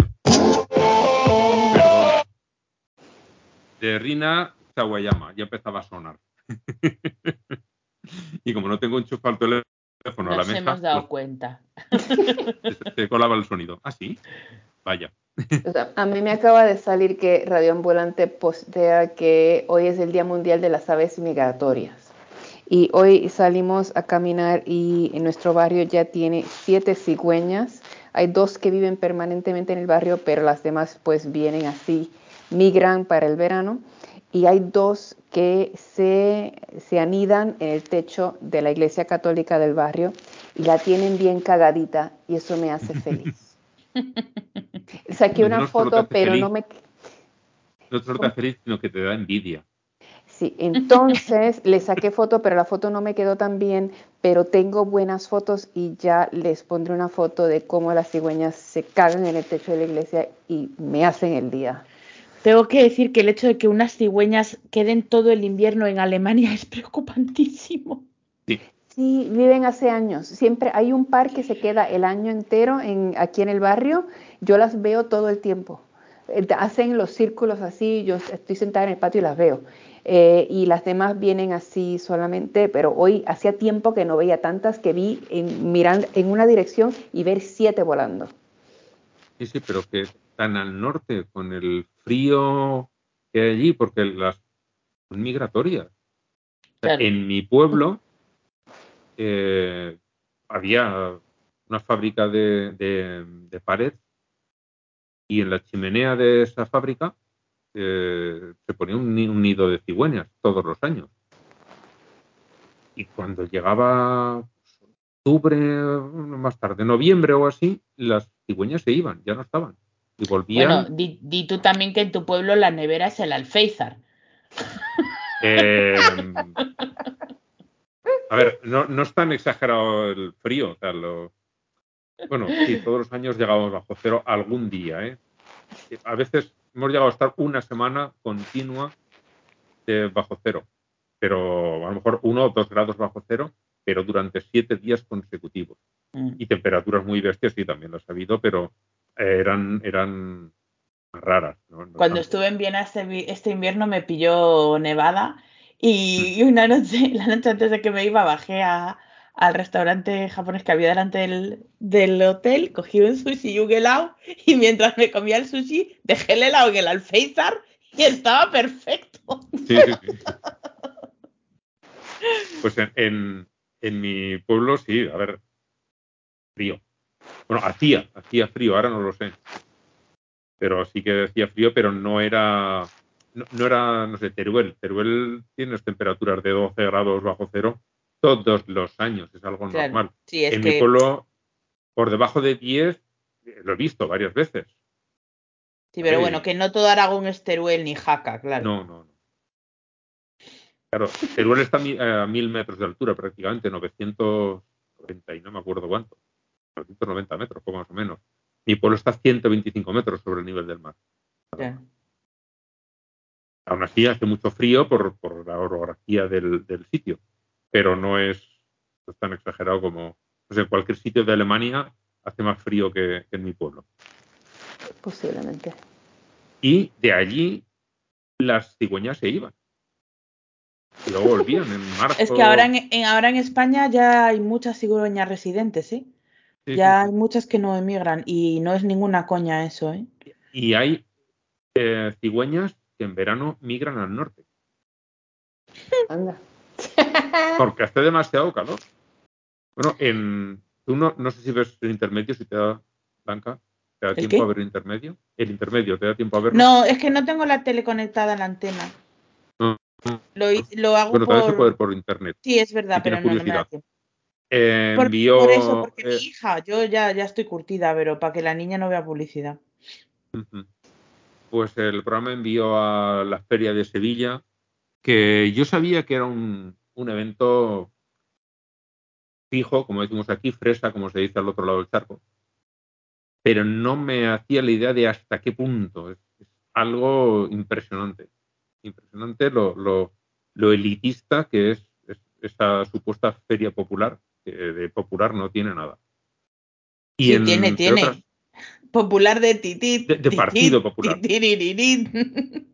perdón, de Rina Sawayama. Ya empezaba a sonar. y como no tengo enchufado el teléfono a la Nos mesa, hemos dado pues, cuenta. se, se colaba el sonido. ¿Ah, sí? Vaya. O sea, a mí me acaba de salir que Radio Ambulante postea que hoy es el Día Mundial de las Aves Migratorias. Y hoy salimos a caminar y en nuestro barrio ya tiene siete cigüeñas. Hay dos que viven permanentemente en el barrio, pero las demás pues vienen así, migran para el verano. Y hay dos que se, se anidan en el techo de la iglesia católica del barrio y la tienen bien cagadita y eso me hace feliz. Saqué No, una no foto, pero feliz. no me... No solo te hace feliz, sino que te da envidia. Sí, entonces le saqué foto, pero la foto no me quedó tan bien, pero tengo buenas fotos y ya les pondré una foto de cómo las cigüeñas se cagan en el techo de la iglesia y me hacen el día. Tengo que decir que el hecho de que unas cigüeñas queden todo el invierno en Alemania es preocupantísimo. Sí. Sí, viven hace años. Siempre hay un par que se queda el año entero en, aquí en el barrio. Yo las veo todo el tiempo. Eh, Hacen los círculos así, yo estoy sentada en el patio y las veo. Eh, y las demás vienen así solamente, pero hoy hacía tiempo que no veía tantas que vi en, mirando en una dirección y ver siete volando. Sí, sí, pero que tan al norte, con el frío que hay allí, porque las son migratorias. Claro. En mi pueblo eh, había una fábrica de, de, de pared y en la chimenea de esa fábrica eh, se ponía un, ni- un nido de cigüeñas todos los años. Y cuando llegaba octubre, más tarde, noviembre o así, las cigüeñas se iban, ya no estaban. Y volvían. Bueno, di, di tú también que en tu pueblo la nevera es el alféizar. eh, a ver, no, no es tan exagerado el frío. o sea, lo- bueno, sí, todos los años llegábamos bajo cero algún día. ¿eh? A veces hemos llegado a estar una semana continua de bajo cero, pero a lo mejor uno o dos grados bajo cero, pero durante siete días consecutivos. Mm. Y temperaturas muy bestias, sí, también las ha habido, pero eh, eran, eran raras. ¿no? No Cuando tanto. estuve en Viena este, este invierno me pilló nevada y, y una noche, la noche antes de que me iba, bajé a- al restaurante japonés que había delante del, del hotel, cogí un sushi y un helado y mientras me comía el sushi dejé el helado en el alféizar y estaba perfecto. Sí, sí, sí. Pues en, en, en mi pueblo sí, a ver, frío. Bueno, hacía, hacía frío, ahora no lo sé. Pero sí que hacía frío, pero no era, no, no era, no sé, Teruel. Teruel tiene unas temperaturas de 12 grados bajo cero todos los años, es algo Claro, normal. sí, es en que mi pueblo, por debajo de 10, eh, lo he visto varias veces. sí, pero bueno, que no todo Aragón es Teruel ni Jaca, claro. No, no, no. Claro, Teruel está a a mil metros de altura prácticamente, 990 y no me acuerdo cuánto. 990 metros, poco más o menos. Mi pueblo está a 125 metros sobre el nivel del mar. Ya. Aún así hace mucho frío por, por la orografía del, del sitio, pero no es, no es tan exagerado como sé, en cualquier sitio de Alemania hace más frío que, que en mi pueblo. Posiblemente. Y de allí las cigüeñas se iban. Y luego volvían en marzo. Es que ahora en, en- ahora en España ya hay muchas cigüeñas residentes, ¿eh? Sí, Ya sí, hay muchas que no emigran y no es ninguna coña eso, ¿eh? Y hay eh, cigüeñas que en verano migran al norte, Anda. porque hace demasiado calor. Bueno, en tú no, no sé si ves el intermedio, si te da Blanca, ¿te da ¿El tiempo qué? a ver el intermedio? El intermedio, ¿te da tiempo a verlo? No, es que no tengo la tele conectada a la antena. No. Lo, lo hago Bueno, por... puede ver por internet. Sí, es verdad, pero no, no me da tiempo. Eh, Por, envió, por eso, porque eh, mi hija, yo ya, ya estoy curtida, pero para que la niña no vea publicidad. Ujú. Pues el programa envió a la Feria de Sevilla, que yo sabía que era un, un evento fijo, como decimos aquí, fresa, como se dice al otro lado del charco, pero no me hacía la idea de hasta qué punto. Es, es algo impresionante, impresionante lo, lo, lo elitista que es, es esa supuesta feria popular, que de popular no tiene nada. Y Sí, en- tiene, tiene. otras- Popular de titit. De- de titit, Partido Popular.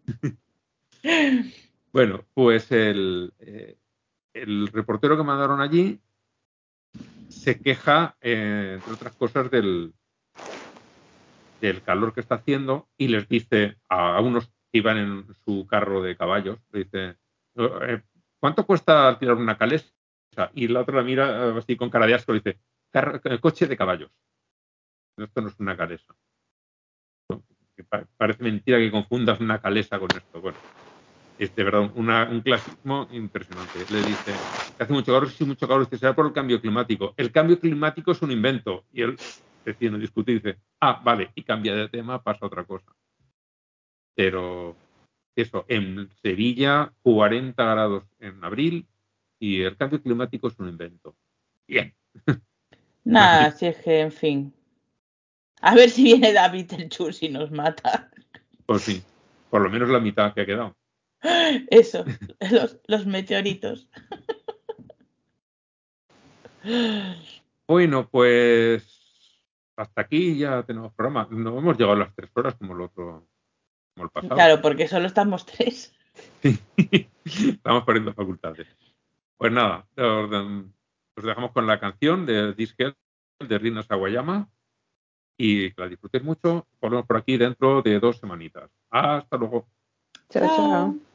Bueno, pues el, eh, el reportero que mandaron allí se queja, eh, entre otras cosas, del, del calor que está haciendo y les dice a, unos que iban en su carro de caballos, dice, eh, ¿cuánto cuesta alquilar una calesa? Y la otra la mira así con cara de asco y dice, "Carro- eh, coche de caballos. Esto no es una calesa. Que Parece mentira que confundas una calesa con esto. Bueno, es de verdad una- un clasismo impresionante. Le dice que hace mucho calor, sí, mucho calor, dice, será por el cambio climático. El cambio climático es un invento. Y él, decide no discute, dice, ah, vale, y cambia de tema, pasa a otra cosa. Pero eso, en Sevilla, 40 grados en abril y el cambio climático es un invento. Bien. Nada, si es que, en fin. A ver si viene David el Chus y nos mata. Pues sí, por lo menos la mitad que ha quedado. Eso, los, los meteoritos. Bueno, pues hasta aquí ya tenemos programa. No hemos llegado a las tres horas como el otro, como el pasado. Claro, porque solo estamos tres. Estamos perdiendo facultades. Pues nada, os dejamos con la canción de Disque de Rina Sawayama y que la disfrutéis mucho. Volvemos por aquí dentro de dos semanitas. Hasta luego. Chao, chao.